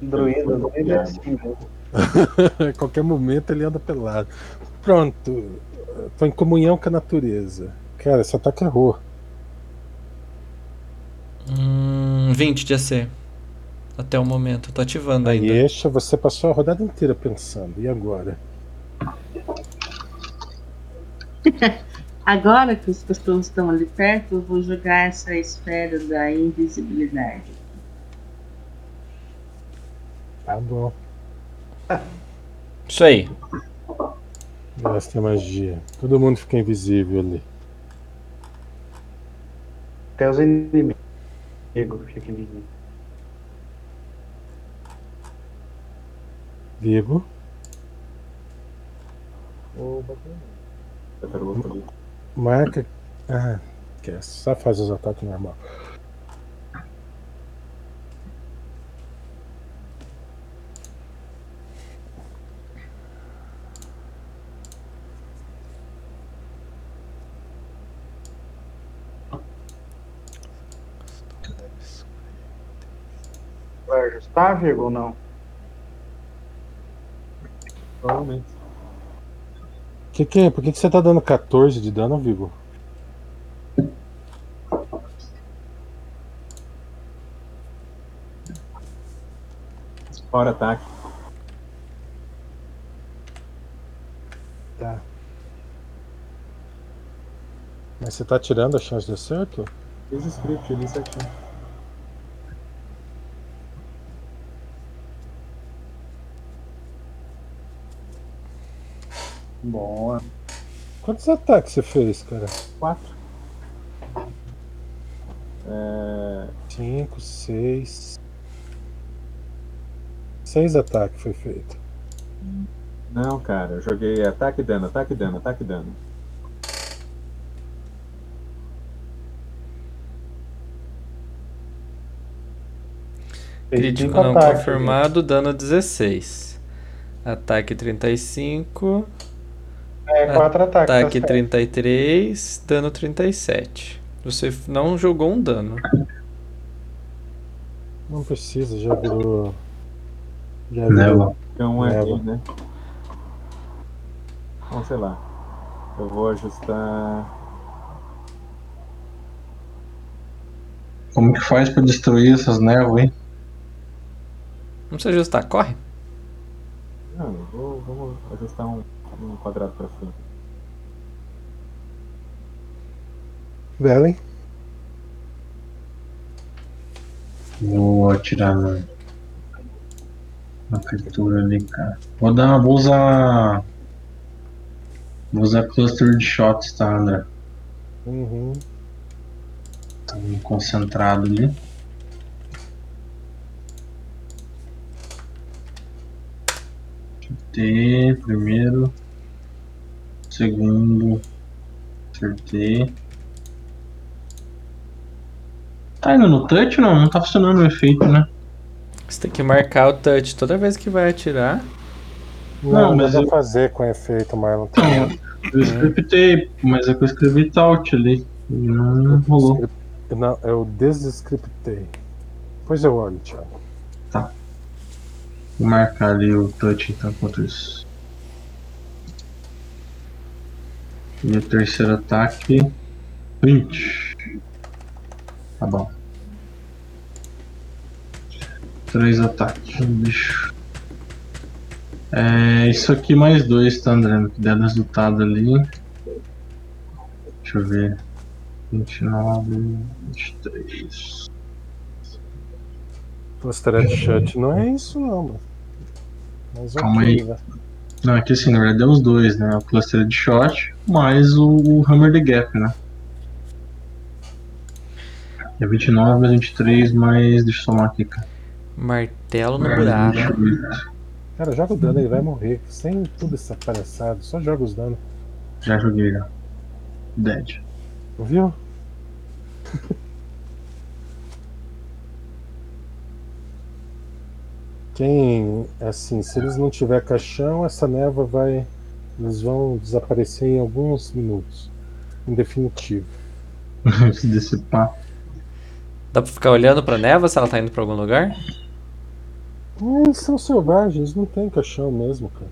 Druida, druida é assim, né? A qualquer momento ele anda pelado. Pronto. Tô em comunhão com a natureza. Cara, esse ataque errou. Hum, 20 de AC. Até o momento. Tô ativando ainda. Yesha, você passou a rodada inteira pensando. E agora? Agora que os costumes estão ali perto, eu vou jogar essa esfera da invisibilidade. Tá bom. Isso aí. Gasta magia. Todo mundo fica invisível ali. Até os inimigos. Fica invisível. Vigo. Tartaruga ali. Marca. Ah, que é só fazer os ataques normal. Vigo, ou não? Provavelmente. Que que é? Por que, que você tá dando 14 de dano, Vigo? Fora ataque. Tá. Mas você tá tirando a chance de acerto? Fiz o script ali certinho. Boa. Quantos ataques você fez, cara? Quatro. É, 5, 6. 6 ataques foi feito. Não, cara, eu joguei ataque e dano, ataque e dano, ataque e dano. Crítico cinco não ataques, confirmado, dano 16. Ataque 35. É, quatro ataques. Ataque tá certo. 33, dano 37. Você não jogou um dano. Não precisa, já virou. Já Nela. Então é aqui, né? Então, sei lá. Eu vou ajustar. Como que faz pra destruir essas névoas, hein? Não precisa ajustar, corre. Não, eu vou, vamos ajustar um, um quadrado pra frente. Velen? Vou atirar na, na criatura ali, cara. Vou dar, vou usar. Vou usar cluster de shots, tá, André? Uhum. Tá concentrado ali. Acertei primeiro. Segundo. Acertei. Tá indo no touch não? Não tá funcionando o efeito, né? Você tem que marcar o touch toda vez que vai atirar. Não, Não, mas eu- fazer com efeito, Marlon. Eu scriptei, mas é que eu escrevi taut ali. Não rolou. Não, eu desescriptei. Depois eu olho, Thiago. Vou marcar ali o touch então enquanto isso. E o terceiro ataque. 20. Tá bom. 3 ataques. Bicho. É, isso aqui mais dois, tá, André? Que der resultado ali. Deixa eu ver. 29, 23. Cluster shut não é isso não, mano. Mas Calma ok, aí. né? Não, aqui assim, na verdade é os dois, né? O cluster de shot mais o, o Hammer the Gap, né? É 29 mais 23 mais. Deixa eu somar aqui, cara. Martelo no Mais buraco. 28. Cara, joga o dano, ele vai morrer. Sem tudo essa palhaçada. Só joga os danos. Já joguei já. Dead. Viu? Quem, assim, se eles não tiver caixão, essa névoa vai. Eles vão desaparecer em alguns minutos. Em definitivo. Se dissipar. Dá pra ficar olhando pra neva se ela tá indo pra algum lugar? Eles são selvagens, não tem caixão mesmo, cara.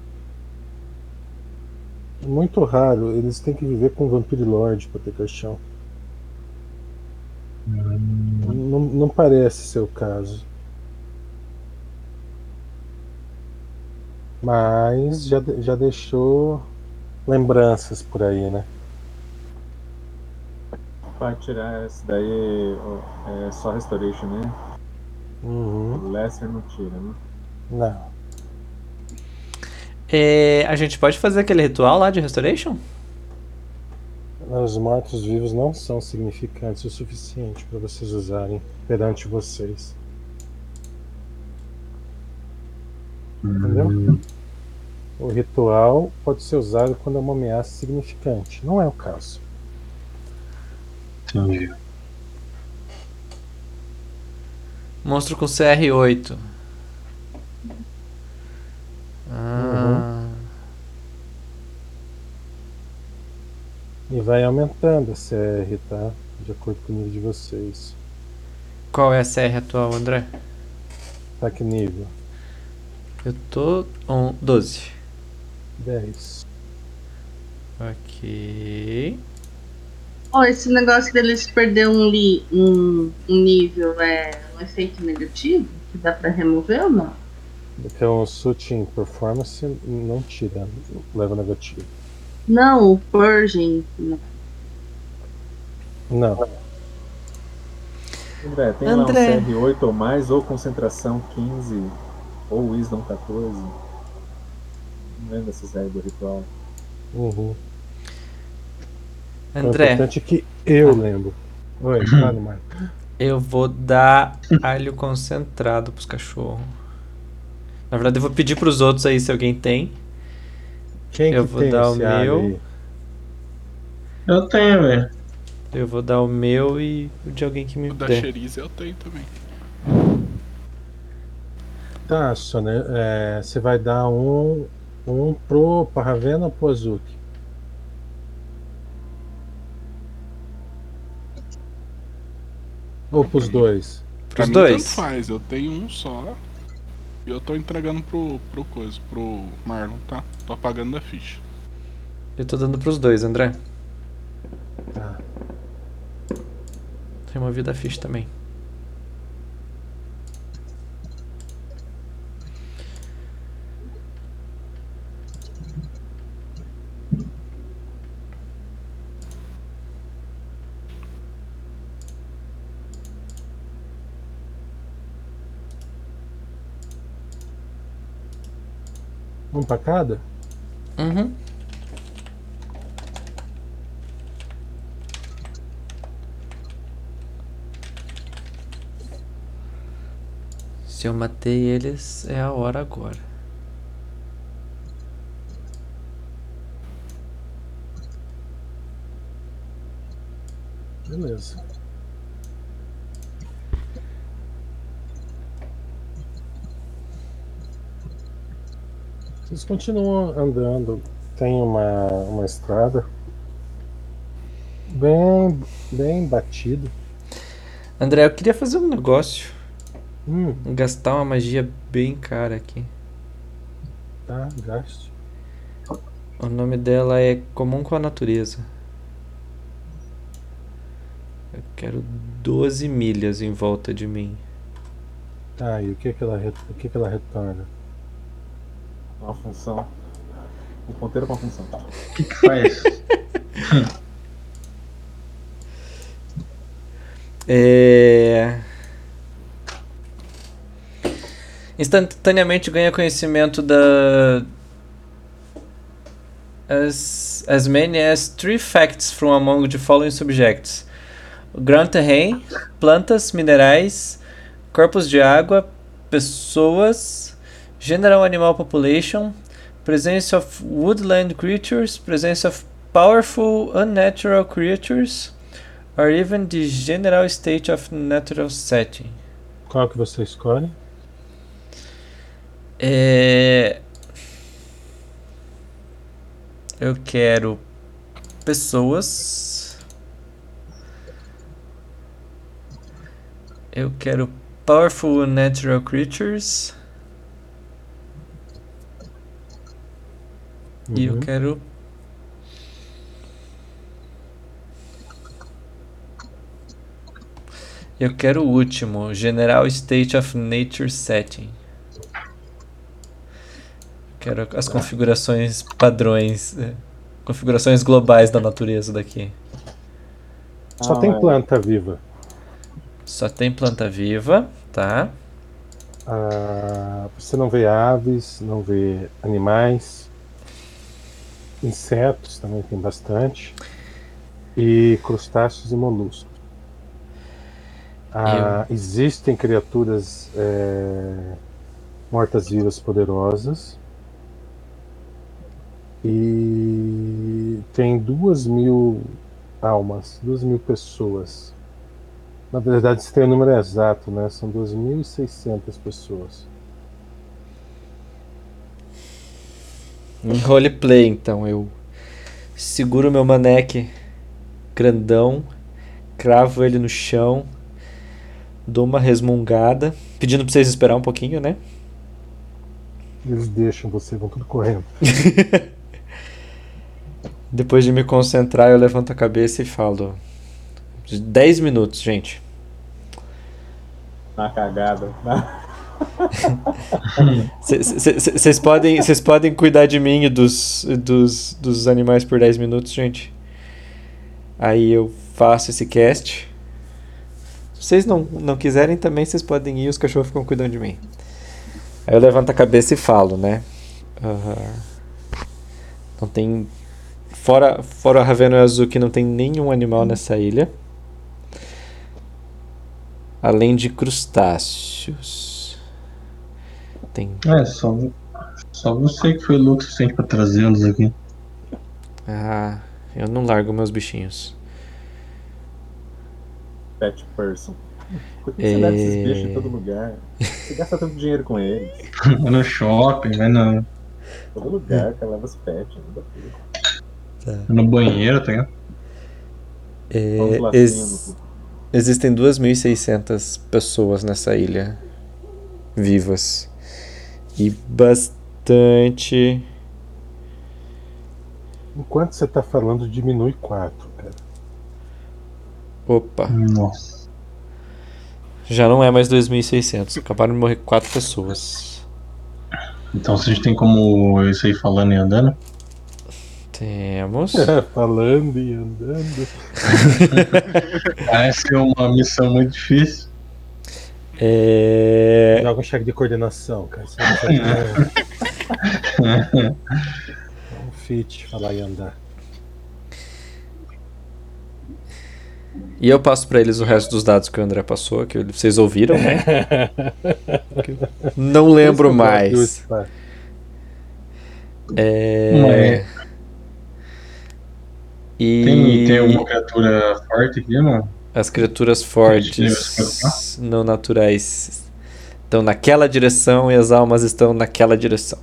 É muito raro, eles têm que viver com Vampire Lord pra ter caixão. Não, não parece ser o caso. Mas já, já deixou lembranças por aí, né? Pra tirar esse daí é só Restoration, né? Uhum. Lesser não tira, né? Não. É, a gente pode fazer aquele ritual lá de Restoration? Os mortos-vivos não são significantes o suficiente para vocês usarem perante vocês. Entendeu? O ritual pode ser usado quando é uma ameaça significante. Não é o caso. Entendi. Monstro com CR8. Ah, E vai aumentando a CR, tá? De acordo com o nível de vocês. Qual é a CR atual, André? Tá que nível? Eu tô on 12. 10. Ok. Ó, esse negócio deles perder um, li, um, um nível é um efeito negativo? Que dá pra remover ou não? Então o Sutin Performance não tira, leva negativo. Não, o Purging. não. Não. André, tem André. lá um CR8 ou mais, ou concentração 15, ou Wisdom 14. Não lembro essas regras do ritual. Uhum. O André, importante é que eu lembro. Oi, fala, Marco. eu vou dar alho concentrado pros cachorros. Na verdade, eu vou pedir pros outros aí se alguém tem. Quem Eu que vou tem dar o meu. aí? Eu tenho, velho. Eu vou dar o meu e o de alguém que me O da der. Cherize eu tenho também. Tá, Sônia, é, você vai dar um, um pro Parravena ou pro Azuki? Ou pros dois? Pra Pros mim, dois? tanto faz. Eu tenho um só. E eu tô entregando pro, pro coisa, pro Marlon, tá? Tô apagando da ficha. Eu tô dando pros dois, André. Tá. Removi da ficha também. Um pra cada? Uhum. Se eu matei eles, é a hora agora. Beleza. Vocês continuam andando. Tem uma, uma estrada bem, bem batido. André, eu queria fazer um negócio. Hum, Gastar uma magia bem cara aqui. tá, gaste. O nome dela é Comum com a Natureza. Eu quero 12 milhas em volta de mim. Tá, e o que, que, ela, o que, que ela retorna? Uma função. Um ponteiro com uma função. O que, que faz? É... Instantaneamente ganha conhecimento da. As, as many as three facts from among the following subjects: ground terrain, plantas, minerais, corpos de água, pessoas, general animal population, presence of woodland creatures, presence of powerful unnatural creatures, or even the general state of natural setting. Qual que você escolhe? É... Eu quero pessoas. Eu quero powerful natural creatures. E eu Uhum. quero. Eu quero o último, General State of Nature Setting. Quero as configurações padrões, eh, configurações globais da natureza daqui. Só Ah, tem é. planta viva. Só tem planta viva, tá? Ah, você não vê aves, não vê animais. Insetos também tem bastante. E crustáceos e moluscos. Ah, existem criaturas é, mortas-vivas poderosas. E tem duas mil almas, duas mil pessoas. Na verdade, se tem o número exato, né? São 2.600 pessoas. Em roleplay, então, eu seguro meu maneque grandão, cravo ele no chão, dou uma resmungada, pedindo pra vocês esperar um pouquinho, né? Eles deixam você, vão tudo correndo. Depois de me concentrar, eu levanto a cabeça e falo: 10 minutos, gente. Na cagada. Vocês podem, podem cuidar de mim e dos, dos, dos animais por 10 minutos, gente? Aí eu faço esse cast. Se vocês não, não quiserem também, vocês podem ir, os cachorros ficam cuidando de mim. Aí eu levanto a cabeça e falo, né? Ah, não tem. Fora, fora o Raveno e Azuki, não tem nenhum animal nessa ilha. Além de crustáceos. Tem. É, só, só você que foi louco o suficiente pra trazê-los aqui. Ah, eu não largo meus bichinhos. Pet person. Que você leva esses bichos em todo lugar? Você gasta tanto dinheiro com eles. Vai no shopping, vai no, Todo lugar, cara, leva os pets. Não dá no banheiro, tá ligado? É, ex- existem 2.600 pessoas nessa ilha vivas. E bastante. Enquanto você tá falando, diminui 4, cara. Opa, Nossa. já não é mais 2.600. Acabaram de morrer 4 pessoas. Então se a gente tem como isso aí falando e andando. Temos. falando e andando. Parece uma missão muito difícil. É, Joga um cheque de coordenação, cara. Você não consegue é um fit, falar e andar. E eu passo pra eles o resto dos dados que o André passou, que vocês ouviram, né? Não lembro mais. É... Tem, tem alguma criatura forte aqui, mano? As criaturas fortes, não naturais, estão naquela direção e as almas estão naquela direção.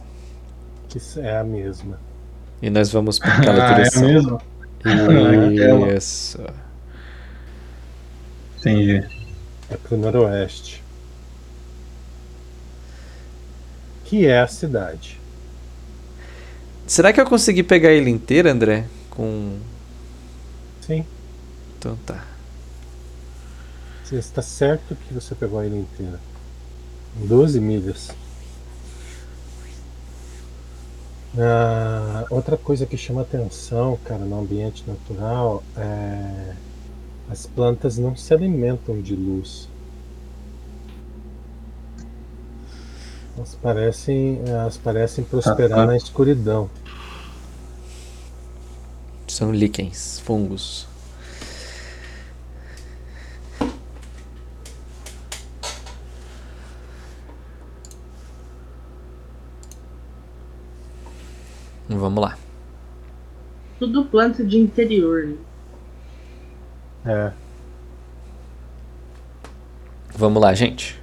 Isso é a mesma. E nós vamos para aquela Ah, é direção. mesmo? aquela. Isso. Entendi. É pro noroeste. Que é a cidade. Será que eu consegui pegar ele inteira, André? Com. Sim. Então tá. Você está certo que você pegou a ilha inteira. 12 milhas. Ah, outra coisa que chama atenção, cara, no ambiente natural é as plantas não se alimentam de luz. Elas parecem, elas parecem prosperar tá. na escuridão. São líquens, fungos. Vamos lá. Tudo planta de interior. É. Vamos lá, gente.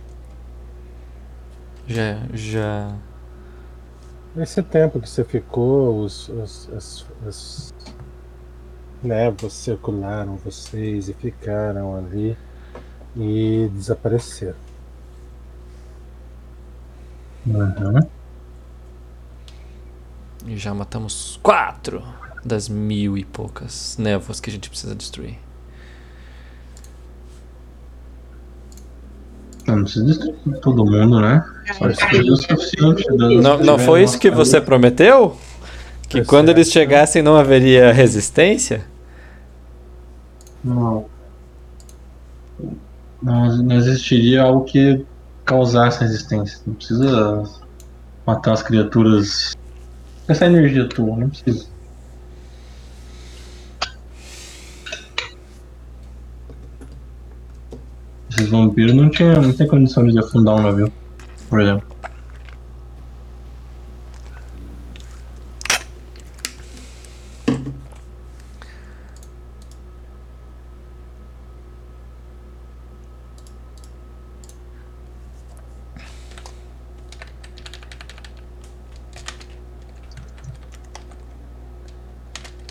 Já, já. Esse tempo que você ficou, os, os, as, as névoas circularam vocês e ficaram ali e desapareceram. Uhum. E já matamos quatro das mil e poucas névoas que a gente precisa destruir. Não precisa destruir todo mundo, né? Só destruir o suficiente. das Não, não foi isso que você prometeu? Que quando certo. eles chegassem não haveria resistência? Não. Não, não existiria algo que causasse resistência. Não precisa matar as criaturas. Essa energia tua, não precisa. Esses vampiros não tinham não tem condição de afundar um navio, por exemplo.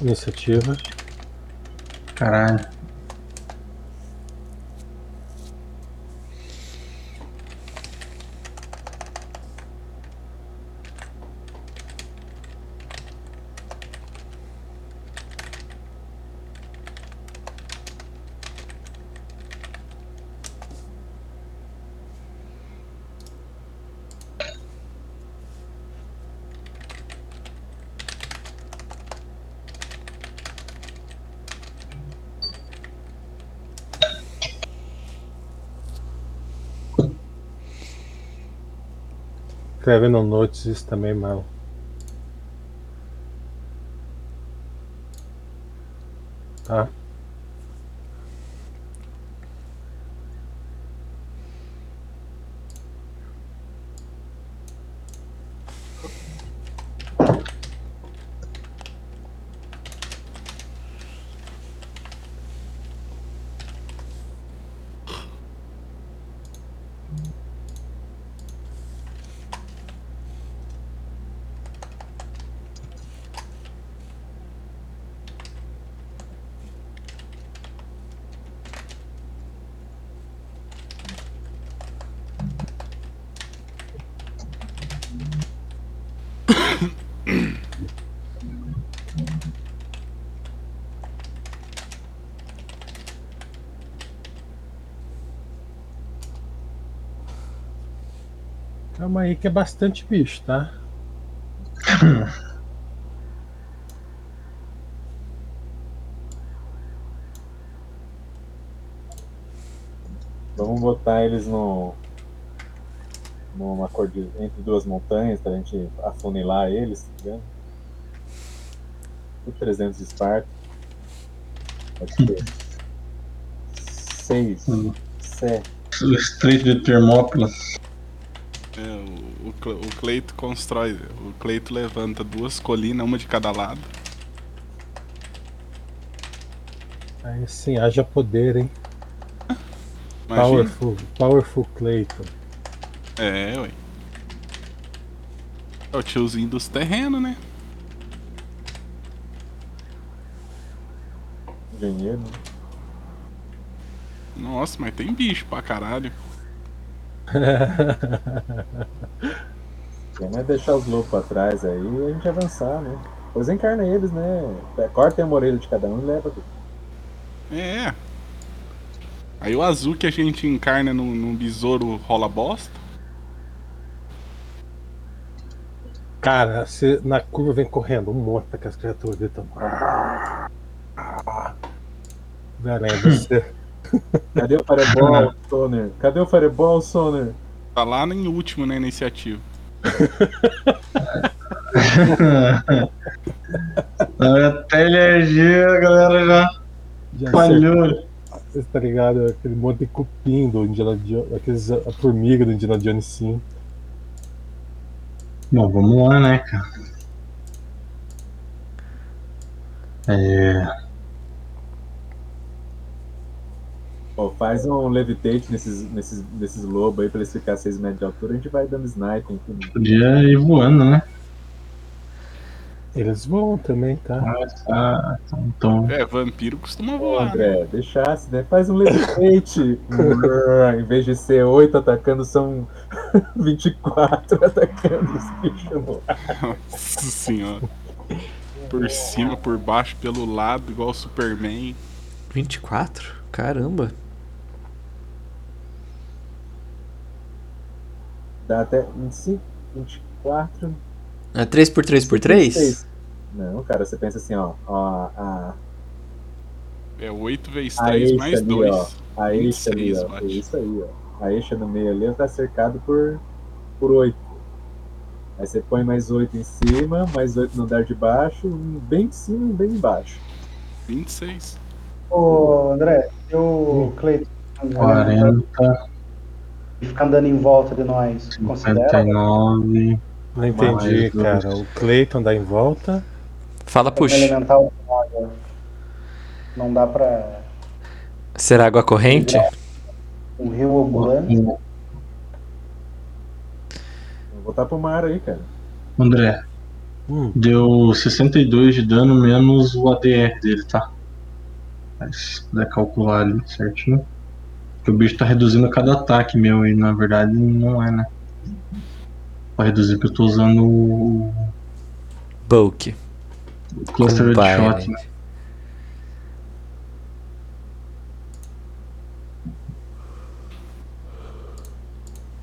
Iniciativa. Caralho. Escreve no Notes isso também, mal. Tá? Calma aí que é bastante bicho, tá? Vamos botar eles no. numa cordilha entre duas montanhas pra gente afunilar eles, tá ligado? Por 300 de Esparta. Pode ser. 6, Hum. 7. O estreito de Termópilas. É, o, o, Cle- o Cleito constrói. O Cleito levanta duas colinas, uma de cada lado. Aí sim, haja poder, hein? Imagina. Powerful, powerful Clayton. É, ué. É o tiozinho dos terrenos, né? Engenheiro. né? Nossa, mas tem bicho pra caralho. Vamos é deixar os loucos pra trás aí e a gente avançar, né? Pois encarna eles, né? É, corta a orelha de cada um e leva. É. Aí o azul que a gente encarna num, num besouro rola bosta. Cara, se na curva vem correndo um que as criaturas gritando. Ah. Velho, você. Cadê o Fireball, Soner? Cadê o Fireball, Soner? Tá lá em último na iniciativa. Até energia, a galera já Já falhou. Você tá ligado? Aquele monte de cupim do Indiana Jones. Aqueles, a formiga do Indiana Jones 5. Bom, vamos lá, né, cara? É. Pô, faz um levitate nesses, nesses, nesses lobos aí pra eles ficarem 6 metros de altura, a gente vai dando sniper. Podia ir voando, né? Eles voam também, tá? Ah, então. É, vampiro costuma voar. né? André, deixasse, né? Faz um levitate. em vez de ser 8 atacando, são 24 atacando os bichos no ar. Nossa senhora. Por cima, por baixo, pelo lado, igual o Superman. 24? Caramba. Dá até 25, 24. É 3x3x3? 26. Não, cara, você pensa assim, ó. ó a, É 8 vezes a 3 eixa mais ali, 2. ó. A eixa ali, 26, ó. bate. Isso aí, ó. A eixa no meio ali tá cercado por, por 8. Aí você põe mais 8 em cima, mais 8 no andar de baixo, um bem em cima e um bem embaixo. 26. Ô, André, e o Cleiton? 40, Fica andando em volta de nós. Considera? 59. Não entendi, Mais dois. cara. O Clayton dá em volta. Fala, puxa. elemental. Não dá pra. Será água corrente? Um rio ambulante. Vou voltar pro mar aí, cara. André, Hum, deu 62 de dano menos o ADR dele, tá? Mas se puder calcular ali certinho. Porque o bicho tá reduzindo cada ataque meu e na verdade não é, né? Pra reduzir porque eu tô usando o Bulk. o Cluster de. Shot, né?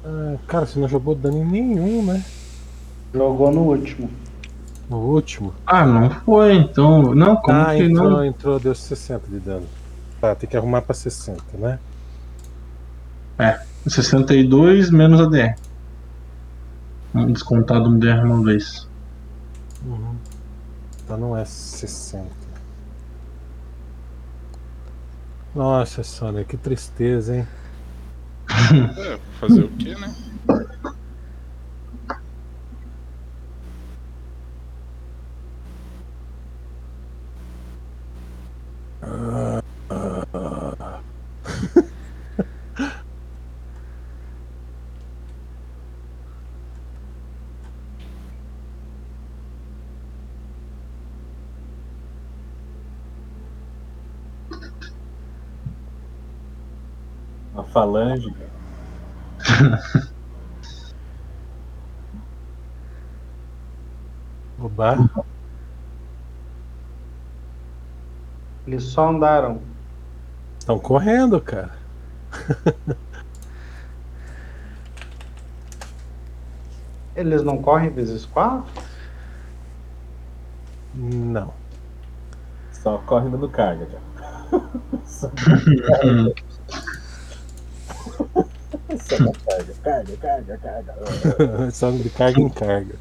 ah, cara, você não jogou dano em nenhum, né? Jogou no último. No último. Ah, não foi, então. Não, como ah, que entrou, não? entrou, deu 60 de dano. Tá, tem que arrumar pra 60, né? 62 menos ADR. Descontado um DR uma vez. Uhum. Então não é 60. Nossa, Sônia, que tristeza, hein? É, fazer o quê, né? falange. Oba. Eles só andaram. Estão correndo, cara. Eles não correm vezes 4? Não. Só corre dando carga já. Só Só dá carga, carga, carga, carga. Só de carga em carga.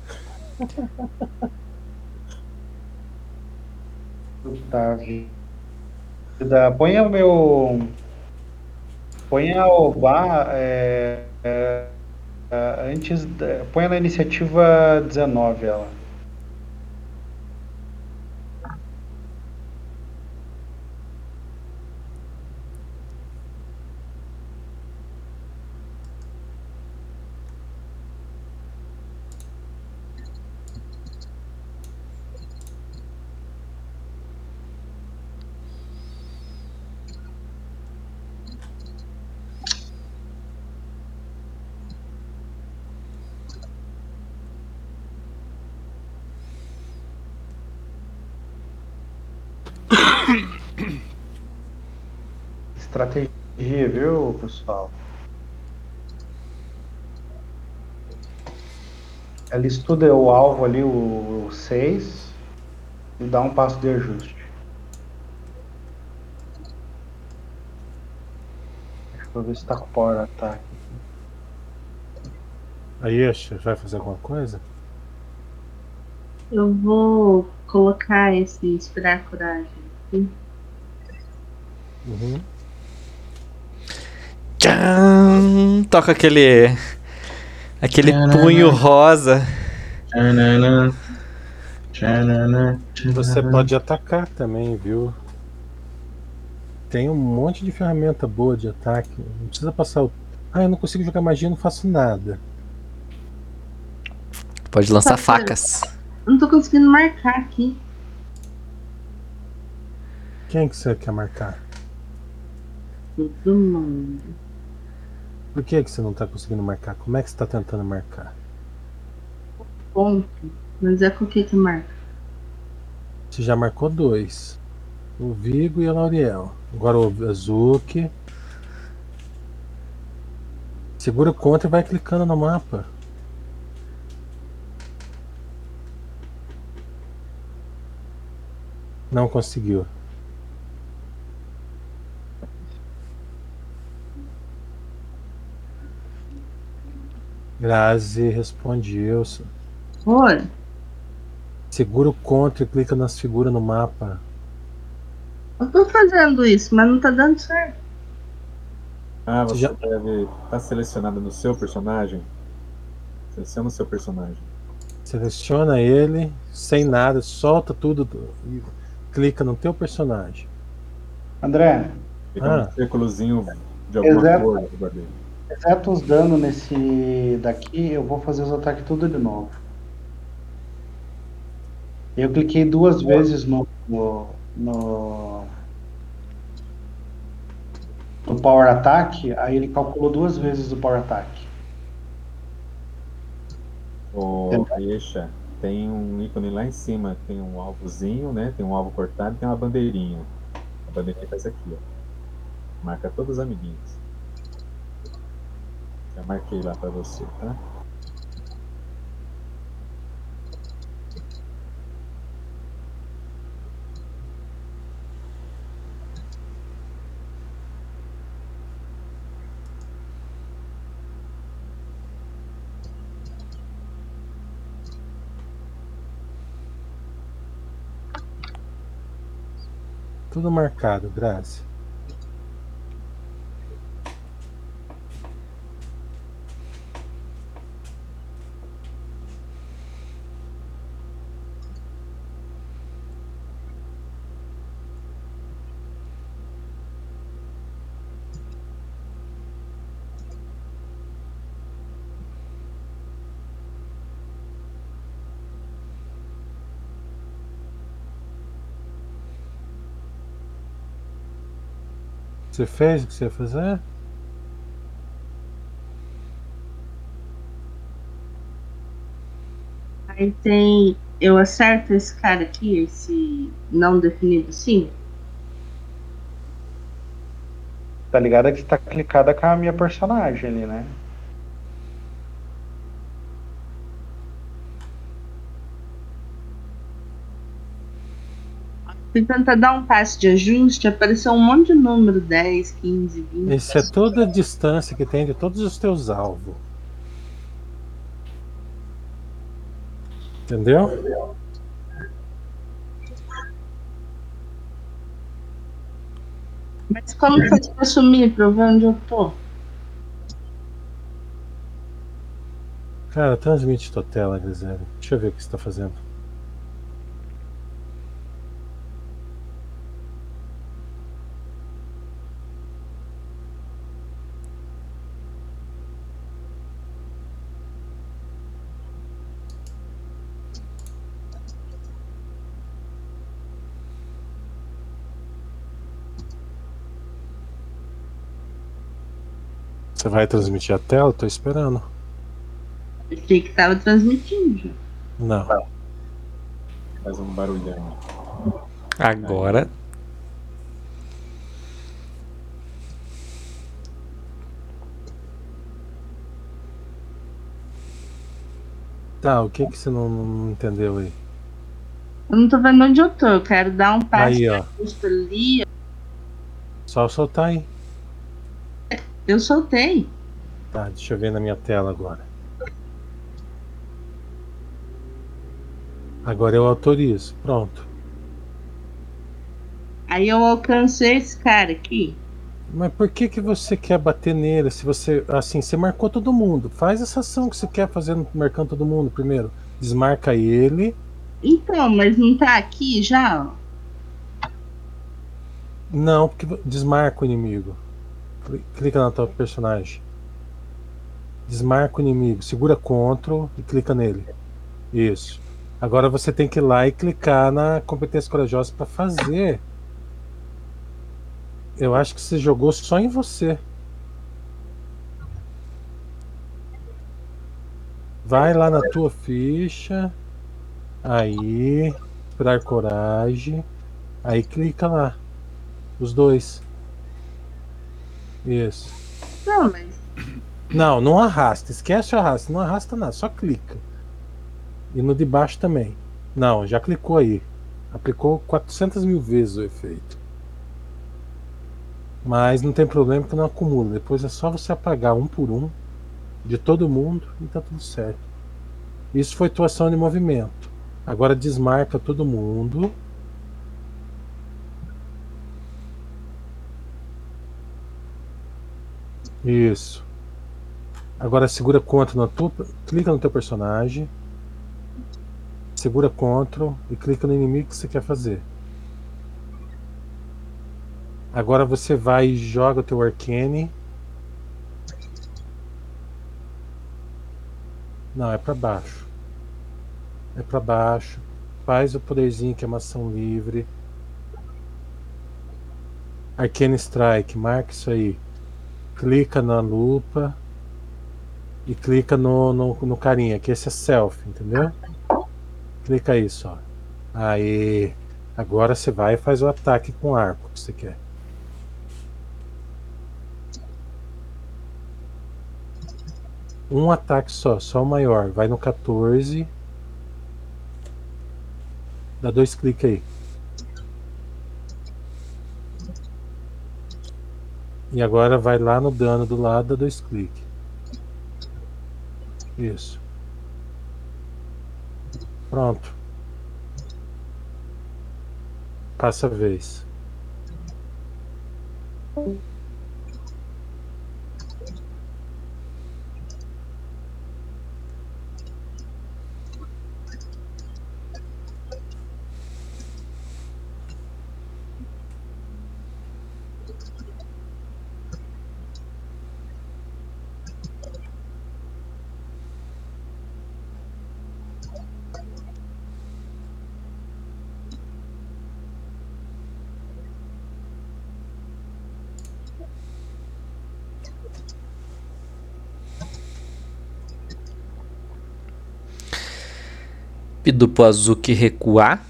Tá, vida. Põe o meu. Põe a OBA é, é, é, antes. Da, põe na iniciativa 19 ela. Estratégia, viu, pessoal? ela estuda o alvo ali, o 6, e dá um passo de ajuste. Deixa eu ver se tá com power ataque. Aí, Ash, vai fazer alguma coisa? Eu vou colocar esse inspirar coragem. aqui. Uhum. Tchan! Toca aquele. Aquele punho rosa. Tchananã. Você pode atacar também, viu? Tem um monte de ferramenta boa de ataque. Não precisa passar o. Ah, eu não consigo jogar magia, não faço nada. Pode lançar facas. Eu não tô conseguindo marcar aqui. Quem que você quer marcar? Todo mundo. Por que, que você não tá conseguindo marcar? Como é que você tá tentando marcar? Ponto. Mas é com o que que marca? Você já marcou dois. O Vigo e a Lauriel. Agora o Azuki. Segura o contra e vai clicando no mapa. Não conseguiu. Grazi responde Wilson. Oi. Segura o contra e clica nas figuras no mapa. Eu tô fazendo isso, mas não tá dando certo. Ah, Você você já- deve estar selecionado no seu personagem. Seleciona o seu personagem. Seleciona ele sem nada, solta tudo do- e clica no teu personagem. André, Fica Ah. um círculozinho de alguma Exato. cor no lugar dele. Exceto os danos nesse daqui, eu vou fazer os ataques tudo de novo. Eu cliquei duas vezes no, no, no, no Power Attack, aí ele calculou duas vezes o Power Attack. O Aisha tem um ícone lá em cima, tem um alvozinho, né? Tem um alvo cortado e tem uma bandeirinha. A bandeirinha faz aqui, ó. Marca todos os amiguinhos. Já marquei lá pra você, tá? Tudo marcado, Grazi. Você fez o que você ia fazer? Aí tem. Eu acerto esse cara aqui, esse não definido sim. Tá ligado que tá clicada com a minha personagem ali, né? Fui tentar dar um passe de ajuste, apareceu um monte de número, 10, 15, 20. Isso é toda a distância que tem de todos os teus alvos. Entendeu? Mas como faz pra sumir, pra eu ver onde eu tô? Cara, transmite tua tela, Grisele. Deixa eu ver o que você tá fazendo. Você vai transmitir a tela? Tô esperando. Eu achei que tava transmitindo já. Não. Faz um barulhão. Agora. Tá, o que que você não, não entendeu aí? Eu não tô vendo onde eu tô. Eu quero dar um passo Aí, ó. justo ali. Só soltar aí. Eu soltei. Tá, deixa eu ver na minha tela agora. Agora eu autorizo. Pronto. Aí eu alcancei esse cara aqui. Mas por que que você quer bater nele se você assim, você marcou todo mundo? Faz essa ação que você quer fazer no- marcando todo mundo primeiro. Desmarca ele. Então, mas não tá aqui já? Não, porque desmarca o inimigo. Cli- Clica na tua personagem. Desmarca o inimigo, segura Ctrl e clica nele. Isso. Agora você tem que ir lá e clicar na competência corajosa para fazer. Eu acho que você jogou só em você. Vai lá na tua ficha. Aí, esperar coragem. Aí clica lá. Os dois. Isso. Não, mas. Não, não arrasta. Esquece o arrasta. Não arrasta nada. Só clica. E no de baixo também. Não, já clicou aí. Aplicou 400 mil vezes o efeito. Mas não tem problema que não acumula. Depois é só você apagar um por um de todo mundo e tá tudo certo. Isso foi tua ação de movimento. Agora desmarca todo mundo. Isso. Agora segura Ctrl na tua, clica no teu personagem, segura Ctrl e clica no inimigo que você quer fazer. Agora você vai e joga o teu Arcane. Não, é pra baixo. É pra baixo. Faz o poderzinho que é uma ação livre. Arcane Strike, marca isso aí. Clica na lupa e clica no, no, no carinha, que esse é self, entendeu? Clica aí só. Aí, agora você vai e faz o ataque com arco que você quer. Um ataque só, só o maior. Vai no 14. Dá dois cliques aí. E agora vai lá no dano do lado, dá dois. Isso. Pronto. Passa a vez. Pido pro Azuki recuar.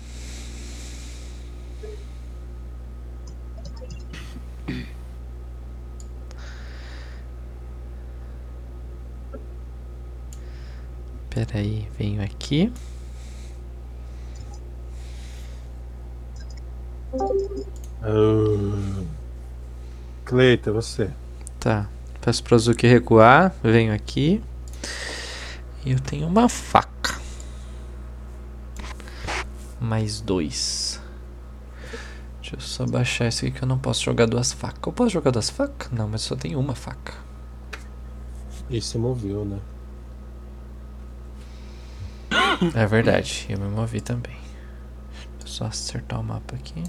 Pera aí, venho aqui. Ah. Cleita, você. Tá. Peço pro Azuki recuar. Venho aqui. E eu tenho uma faca. Mais dois. Deixa eu só baixar isso aqui que eu não posso jogar duas facas. Eu posso jogar duas facas? Não, mas só tenho uma faca. E se moveu, né? É verdade, eu me movi também. Deixa eu só acertar o mapa aqui.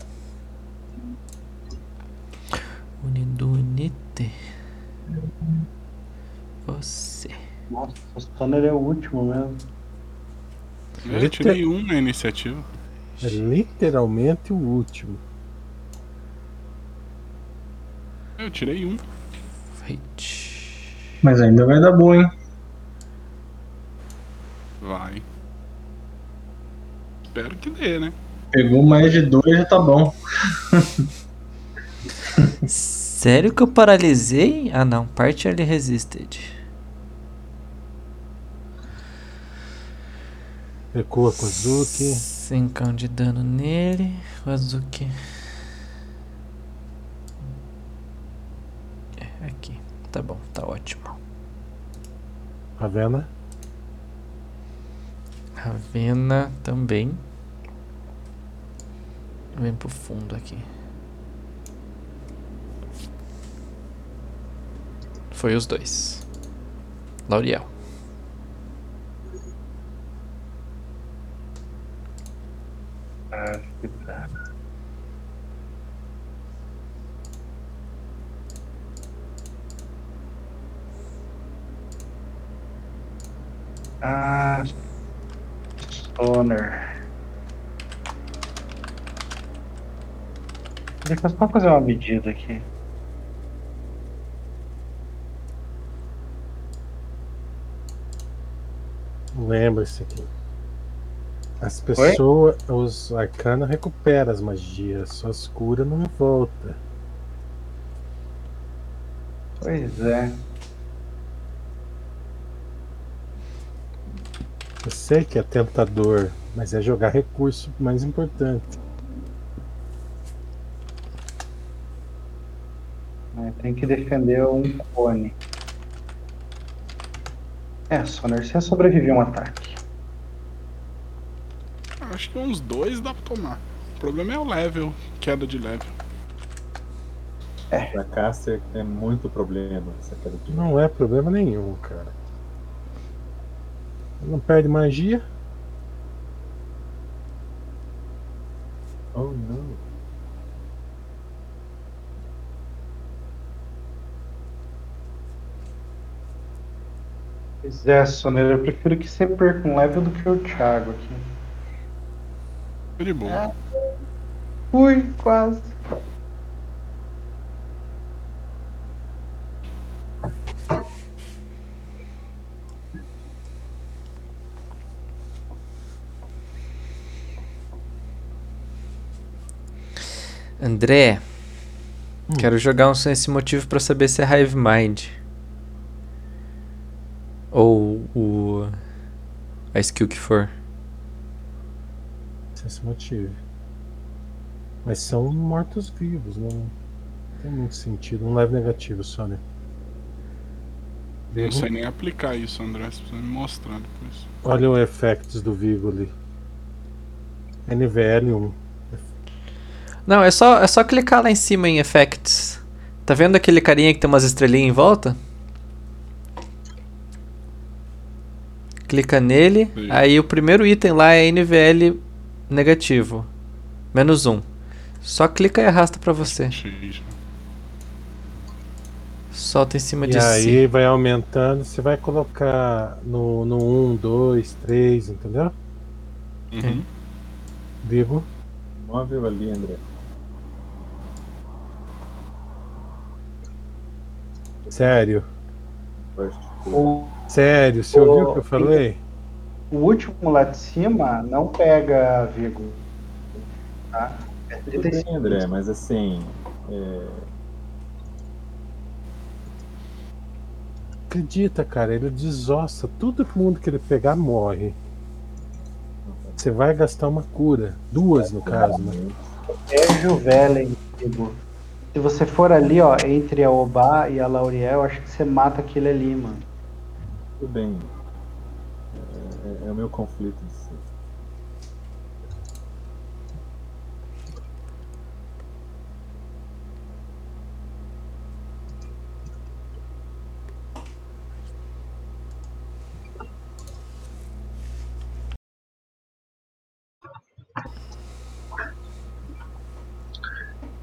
Unidunite. Você. Nossa, o Stunner é o último mesmo. Eu tirei um na iniciativa. É literalmente o último. Eu tirei um. Mas ainda vai dar bom, hein? Vai. Espero que dê, né? Pegou mais de dois, já tá bom. Sério que eu paralisei? Ah não, partially resisted. Recua com o Zuki. 5 de dano nele. O Azuki. É, aqui. Tá bom, tá ótimo. Ravena. Ravena também. Vem pro fundo aqui. Foi os dois. Lauriel. Ah, Stoner. Depois pode fazer uma medida aqui. Lembra-se aqui. As pessoas, os arcanos recuperam as magias, só as curas não volta. Pois é. Eu sei que é tentador, mas é jogar recurso mais importante. né, Tem que defender um cone. É, Soner, você sobreviver a um ataque. Acho que uns dois dá pra tomar. O problema é o level, queda de level. Pra caster é muito problema essa queda de Não é problema nenhum, cara. Não perde magia. Oh não. Pois é, Soner, eu prefiro que você perca um level do que o Thiago aqui. De boa. Ui, quase. André. Quero jogar um Sense Motivo pra saber se é Hive Mind. Ou o. A skill que for. Sem esse motivo. Mas são mortos-vivos, não tem muito sentido. Um leve negativo só, né? Não sei nem aplicar isso, André. Você precisa me mostrar depois. Olha o effects do Vigo ali. NVL1. Não, é só, é só clicar lá em cima em Effects. Tá vendo aquele carinha que tem umas estrelinhas em volta? Clica nele, Sim. aí o primeiro item lá é NVL negativo. Menos um. Só clica e arrasta pra você. Solta em cima E de aí si. vai aumentando. Você vai colocar no, no 1, 2, 3, entendeu? Uhum. Vigo. Móvel ali, André. Sério. First O, Sério, você ouviu o que eu falei? O último lá de cima não pega Vigo. Tá? É Tudo 35. bem, André, mas assim. é, Acredita, cara, ele desossa. Todo mundo que ele pegar morre. Você vai gastar uma cura. Duas, no caso, né? É Juvelen, Vigo. Se você for ali, ó, entre a Oba e a Lauriel, eu acho que você mata aquele ali, mano. Tudo bem. É, é- o meu conflito. si.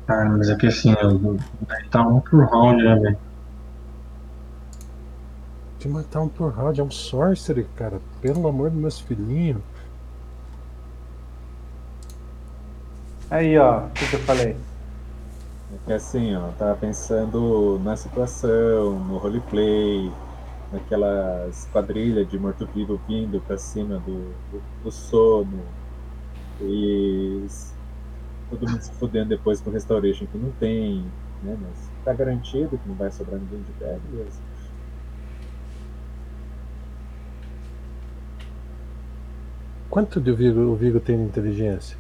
Cara, mas é que assim, eu, tá um por round, né, velho? De matar um por round é um sorcery, cara. Pelo amor dos meus filhinhos. Aí, ó, o que, que eu falei? É que assim, ó, tava pensando na situação, no roleplay, naquela esquadrilha de morto-vivo vindo pra cima do, do, do sono. E todo mundo se fudendo depois com o Restoration que não tem, né? Mas tá garantido que não vai sobrar ninguém de pé, beleza. Quanto de Vigo, o Vigo tem de inteligência?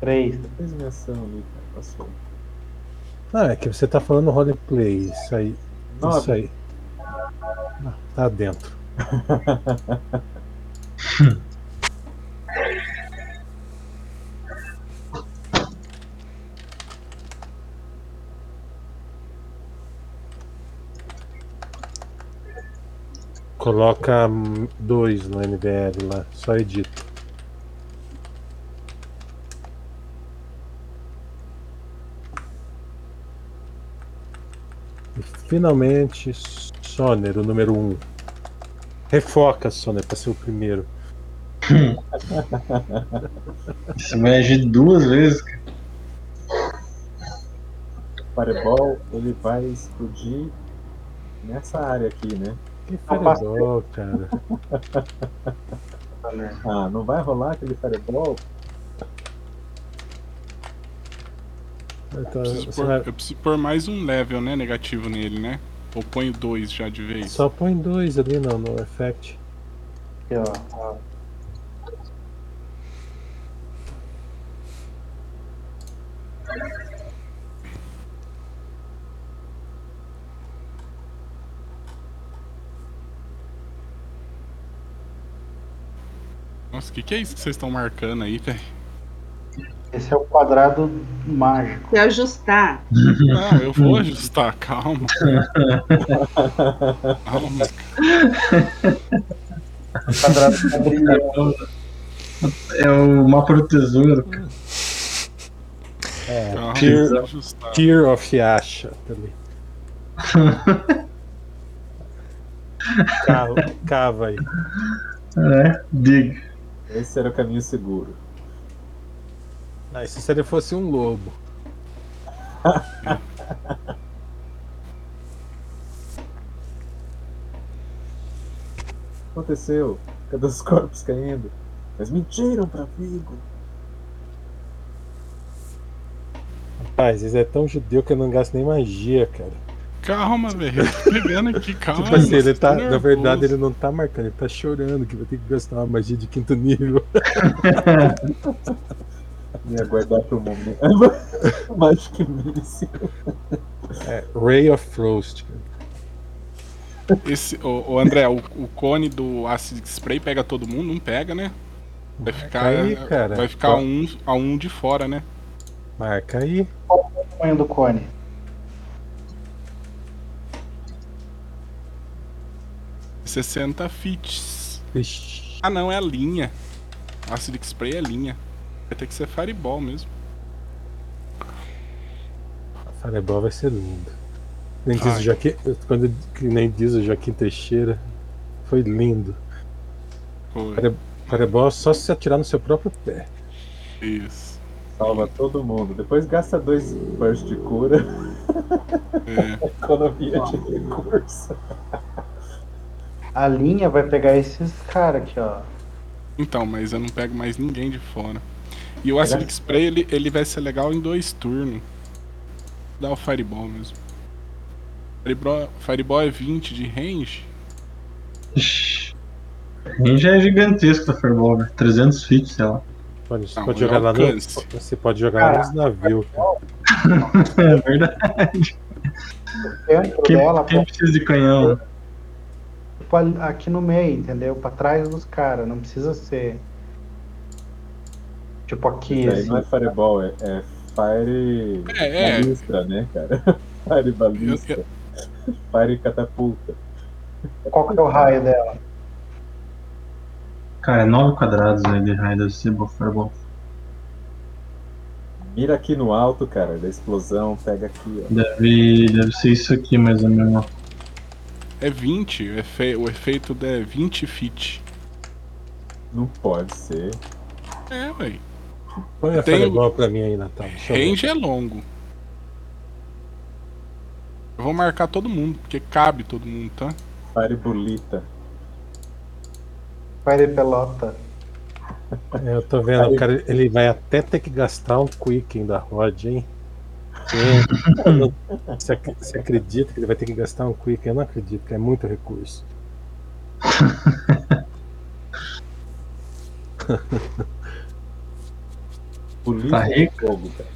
Três. Fez minha ação ali. Passou. Ah, é que você tá falando roleplay. Isso aí. Nove. Isso aí. Ah, tá dentro. Coloca dois no NVL lá, só edita. E finalmente, Soner, o número um. Refoca, Soner, pra ser o primeiro. Você vai agir duas vezes, cara. Fireball, ele vai explodir nessa área aqui, né? Que fireball, cara. Ah, não vai rolar aquele Fireball? Então, Preciso você pôr- vai- eu preciso pôr mais um level, né, negativo nele, né? Ou ponho dois já de vez? Só põe dois ali no, no effect. Aqui, ó. Nossa, o que, que é isso que vocês estão marcando aí, velho? Esse é o quadrado mágico. Se ajustar. Não, eu vou ajustar, calma. Calma. O quadrado tá brilhando. É o mapa do tesouro, cara. É, Calma, Tear, of Yasha. ali. Cava, cava aí. É, diga. Esse era o caminho seguro. Ah, e se ele fosse um lobo? O que aconteceu? Cadê os corpos caindo? Mas mentiram pra Vigo. Rapaz, isso é tão judeu que eu não gasto nem magia, cara. Calma, velho. Pegando aqui, calma. tipo assim, ele tô tá. Na verdade, ele não tá marcando, ele tá chorando que vai ter que gastar uma magia de quinto nível. Me aguardar pro momento. Magic Missile. É, Ray of Frost. cara. Esse, ô, ô, André, o, o cone do Acid Spray pega todo mundo? Não pega, né? Vai ficar, aí, cara. vai ficar Ó. um, a um de fora, né? Marca aí. Qual é o tamanho do cone? 60 fits. Ixi, Ah, não, é a linha. Acid Spray é linha. Vai ter que ser Fireball mesmo. a Fireball vai ser lindo. Nem diz o Joaquim, quando nem diz o Joaquim Teixeira, foi lindo. Foi. Fire- Fireball é só se atirar no seu próprio pé. Isso. Salva todo mundo. Depois gasta dois bursts de cura. É. Economia de recurso. A linha vai pegar esses caras aqui, ó. Então, mas eu não pego mais ninguém de fora. E o Acid Spray, ele, ele vai ser legal em dois turnos. Dá o Fireball mesmo. Fireball, Fireball é 20 de range. Ixi. Range é gigantesco da Fireball, velho. 300 feet, sei lá. Pode, você Não, pode é jogar lá no. Você pode jogar lá nos navios. cara. É verdade. Quem, quem precisa de canhão? Tipo, aqui no meio, entendeu? Pra trás dos caras. Não precisa ser. Tipo aqui, Isso aí assim. não é Fireball, é, é Fire É, é. Balista, né, cara? Fire Balista. Fire Catapulta. Qual que é o raio dela? Cara, é 9 quadrados aí de raio, deve ser boa Fireball. Mira aqui no alto, cara, da explosão, pega aqui, ó. Deve, deve ser isso aqui mais ou menos. É 20. O, efe, o efeito é 20 feet. Não pode ser. É, ué. Põe a Tem- Fireball pra mim aí, Natal. Deixa. Range é longo. Eu vou marcar todo mundo, porque cabe todo mundo, tá? Fire de pelota. É, eu tô vendo, o cara, ele vai até ter que gastar um Quicken da Rod, hein? É, Você, ac- você acredita que ele vai ter que gastar um Quicken? Eu não acredito, que é muito recurso. Polícia Tá de rico? fogo, cara.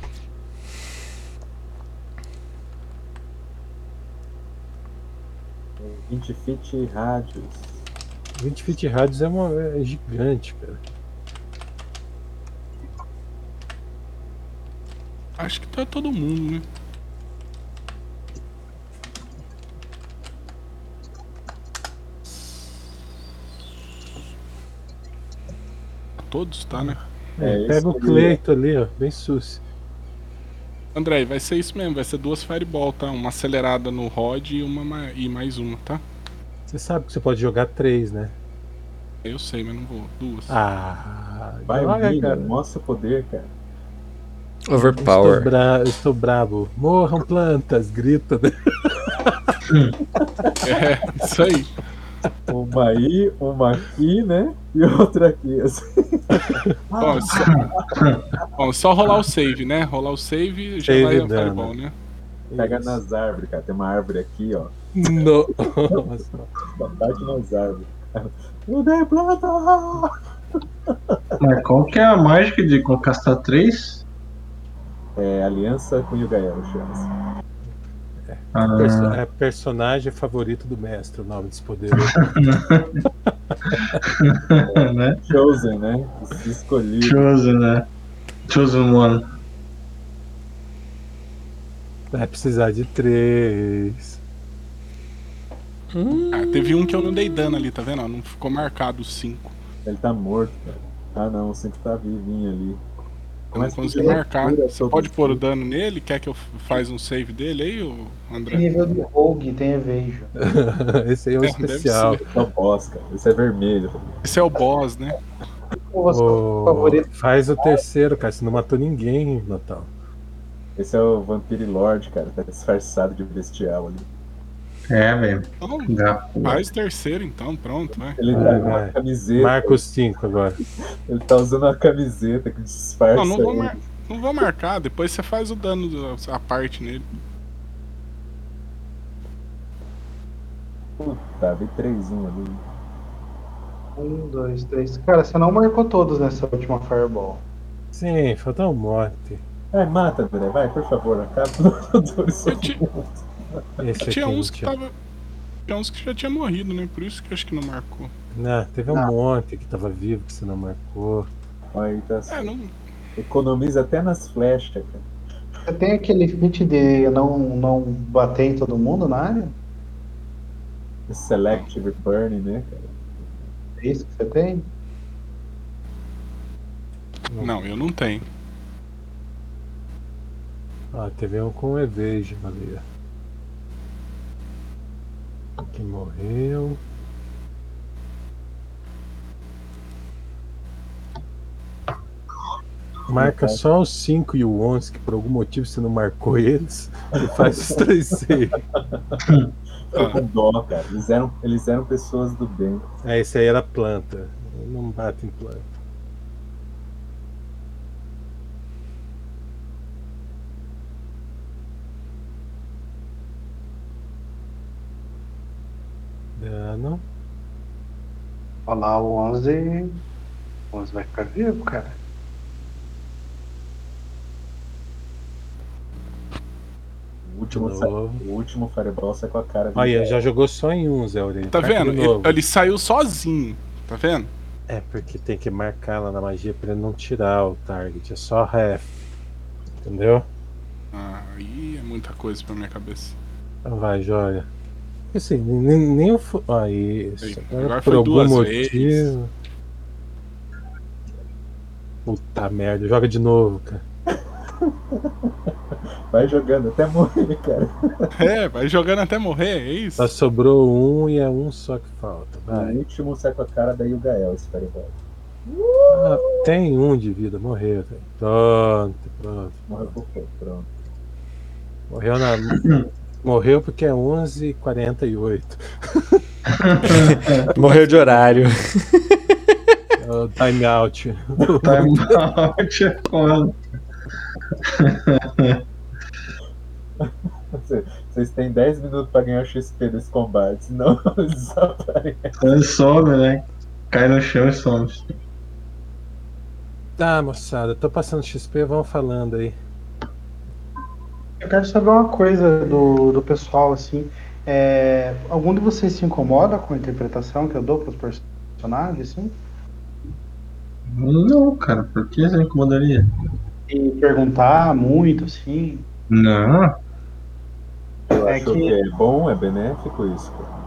É, 20 feet rádios. 20 feet rádios é, uma, é gigante, cara. Acho que tá todo mundo, né? Todos, tá, né? É, É, pega o aí. Cleito ali, ó, bem sus. André, vai ser isso mesmo, vai ser duas Fireball, tá? Uma acelerada no Rod e, uma, ma- e mais uma, tá? Você sabe que você pode jogar três, né? Eu sei, mas não vou. Duas. Ah, Vai, William, cara. mostra o poder, cara. Estou, Overpower. bra estou brabo. Morram plantas, grita. né? É, isso aí. Uma aí, uma aqui, né? E outra aqui. assim. Bom, só, bom, só rolar o save, né? Rolar o save já Save vai a dano. Fireball, né? Pega Isso. nas árvores, cara. Tem uma árvore aqui, ó. Nossa. Só bate nas árvores. Eu dei planta! Mas qual que é a mágica de conquistar três? É Aliança com Yugael, chama Perso- Ah, é personagem favorito do mestre, o nome desse poder. né? Chosen, né? Os Escolhidos. Chosen, né? Chosen One. Vai precisar de três. Ah, teve um que eu não dei dano ali, tá vendo? Não ficou marcado os cinco. Ele tá morto, cara. Ah, não, o cinco tá vivinho ali. Eu não consegui marcar. Você todo pode pôr o dano nele? Quer que eu faz um save dele aí, ô Tem André? nível de Rogue, tem Evasion. Esse aí é o É, deve especial. Esse é o boss, cara. Esse é vermelho. Esse é o boss, né? Qual o faz o terceiro, cara. Você não matou ninguém, Natal. Esse é o Vampire Lord, cara. Tá disfarçado de bestial ali. É, velho. Então, Dá- faz terceiro então, pronto, vai. Ele tá com vai. uma camiseta. Marca os cinco agora. Ele tá usando uma camiseta que disfarça. Não, não vou, mar... não vou marcar, depois você faz o dano, do- a parte nele. Puta, vi três um ali. Um, dois, três. Cara, você não marcou todos nessa última Fireball. Sim, falta um monte. Vai, mata, André. Vai, por favor. Acaba os Eu ti- Esse aqui Tinha não uns que tinha. tava. Tinha uns que já tinha morrido, né? Por isso que eu acho que não marcou. Não, teve um monte que tava vivo que você não marcou. Aí tá É, não. Economiza até nas flechas, cara. Você tem aquele feat de não, não bater em todo mundo na área? Selective Burn, né, cara? É isso que você tem? Não, eu não tenho. Ah, teve um com Evasion ali, ó. Que morreu. Marca só os 5 e o 11, que por algum motivo você não marcou eles, e faz os 3 6. Tô com dó, cara. Eles eram, eles eram pessoas do bem. Ah, esse aí era planta. Não bate em planta. Dano. Olha lá, o 11. O 11 vai ficar vivo, cara. O último, sa- o último Fireball sai com a cara de Olha, já jogou só em um, Zé Aurélio. Tá Marca vendo? Ele, ele saiu sozinho. Tá vendo? É porque tem que marcar lá na magia pra ele não tirar o target. É só ref. Entendeu? Ah, aí é muita coisa pra minha cabeça. Então vai, joga. Assim, nem, nem o. fo- Ah, isso. Aí, Agora, por foi algum duas motivo. vezes. Puta merda, joga de novo, cara. Vai jogando até morrer, cara. É, vai jogando até morrer, é isso? Só sobrou um e é um só que falta. O Vai. último sai com a cara da Yugael, esse Fireball. Ah, tem um de vida, morreu. velho. Pronto, pronto. Morreu pronto. Morreu na. Morreu porque é 11h48. Morreu de horário. É o time out. Time out é. Cê- Vocês têm 10 minutos pra ganhar XP desse combate, senão. Ele some, né? Cai no chão e some. Tá, moçada, tô passando XP, vão falando aí. Eu quero saber uma coisa do, do pessoal, assim. É, algum de vocês se incomoda com a interpretação que eu dou pros personagens, assim? Não, cara, por que você incomodaria? E perguntar muito, assim? Não. Eu É acho que- que... é bom, é benéfico isso. cara.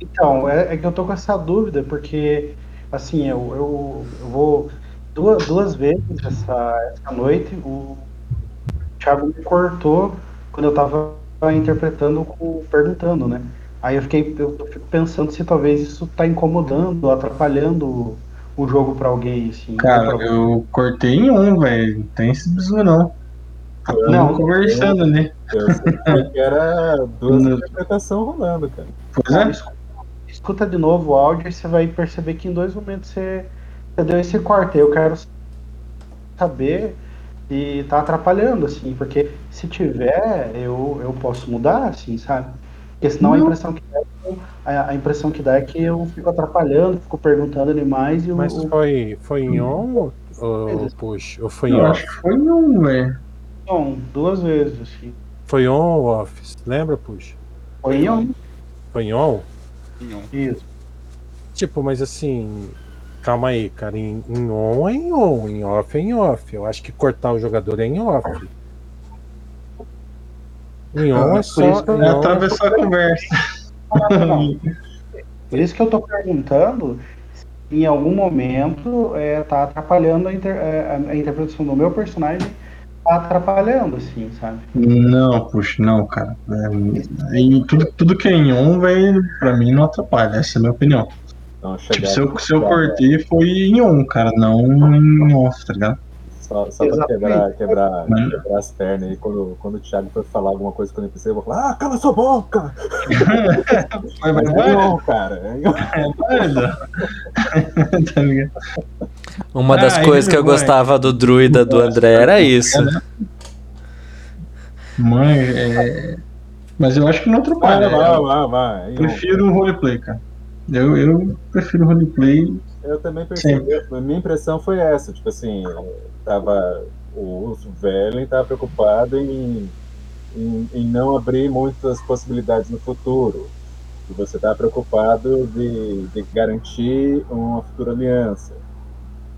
Então, é, é que eu tô com essa dúvida, porque, assim, eu, eu, eu vou duas, duas vezes essa, essa noite, o Thiago me cortou quando eu tava interpretando, com, perguntando, né? Aí eu fiquei, eu, eu fico pensando se talvez isso tá incomodando, atrapalhando o, jogo pra alguém, assim. Cara, Pra- eu cortei em um, velho. Não tem esse bizu, não. Todo Não, conversando. Eu sei que era duas Não. interpretações rolando, cara. Pois é. Escuta, escuta de novo o áudio e você vai perceber que em dois momentos você, você deu esse corte. Eu quero saber se tá atrapalhando, assim, porque se tiver, eu, eu posso mudar, assim, sabe? Porque senão a Não. impressão que dá, a, a impressão que dá é que eu fico atrapalhando, fico perguntando demais e o. Mas foi, foi em on ou, ou push? Ou foi em Eu off? acho que foi em um, velho. Bom, duas vezes, assim. Foi on ou off? Lembra, push? Foi em um. Foi em on? Isso. Tipo, mas assim. Calma aí, cara. Em, em on é em on, em off é em off. Eu acho que cortar o jogador é em off. Em on é por só. isso é Atravessou a conversa. Por isso que eu tô perguntando se em algum momento é, tá atrapalhando a, inter- é, a- a interpretação do meu personagem, tá atrapalhando, assim, sabe? Não, puxa, não, cara. É, em tudo, tudo que é em on, velho, pra mim não atrapalha. Essa é a minha opinião. Então, Tipo, se eu, se eu cortei, foi em on, cara, não em off, tá ligado? Só, só pra quebrar, quebrar, Hum. quebrar as pernas aí, quando, quando o Thiago for falar alguma coisa quando eu NPC, eu vou falar, ah, cala sua boca! Mas Mas é vai, não, cara. É igual. tá ligado? Uma das Ah, coisas que eu vai. gostava do druida do André era isso. Mãe, é... Mas eu acho que não Vai, atrapalha. vai, vai, vai. Eu- prefiro o roleplay, cara. Eu, eu prefiro o roleplay. Eu também percebi. A minha impressão foi essa, tipo assim, tava. O Velen tava preocupado em, em, em não abrir muitas possibilidades no futuro. E você tá preocupado de, de garantir uma futura aliança.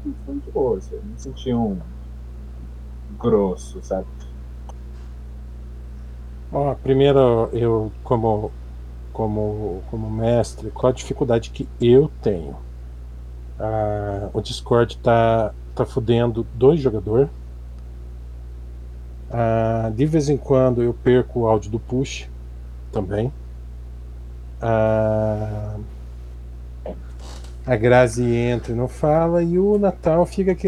E Foi de boa, assim, eu não senti um grosso, sabe? Ó, primeiro, eu, como, como, como mestre, qual a dificuldade que eu tenho? Ah, o Discord tá, tá fudendo dois jogadores. Ah, de vez em quando eu perco o áudio do push também. Ah, a Grazi entra e não fala, e o Natal fica aqui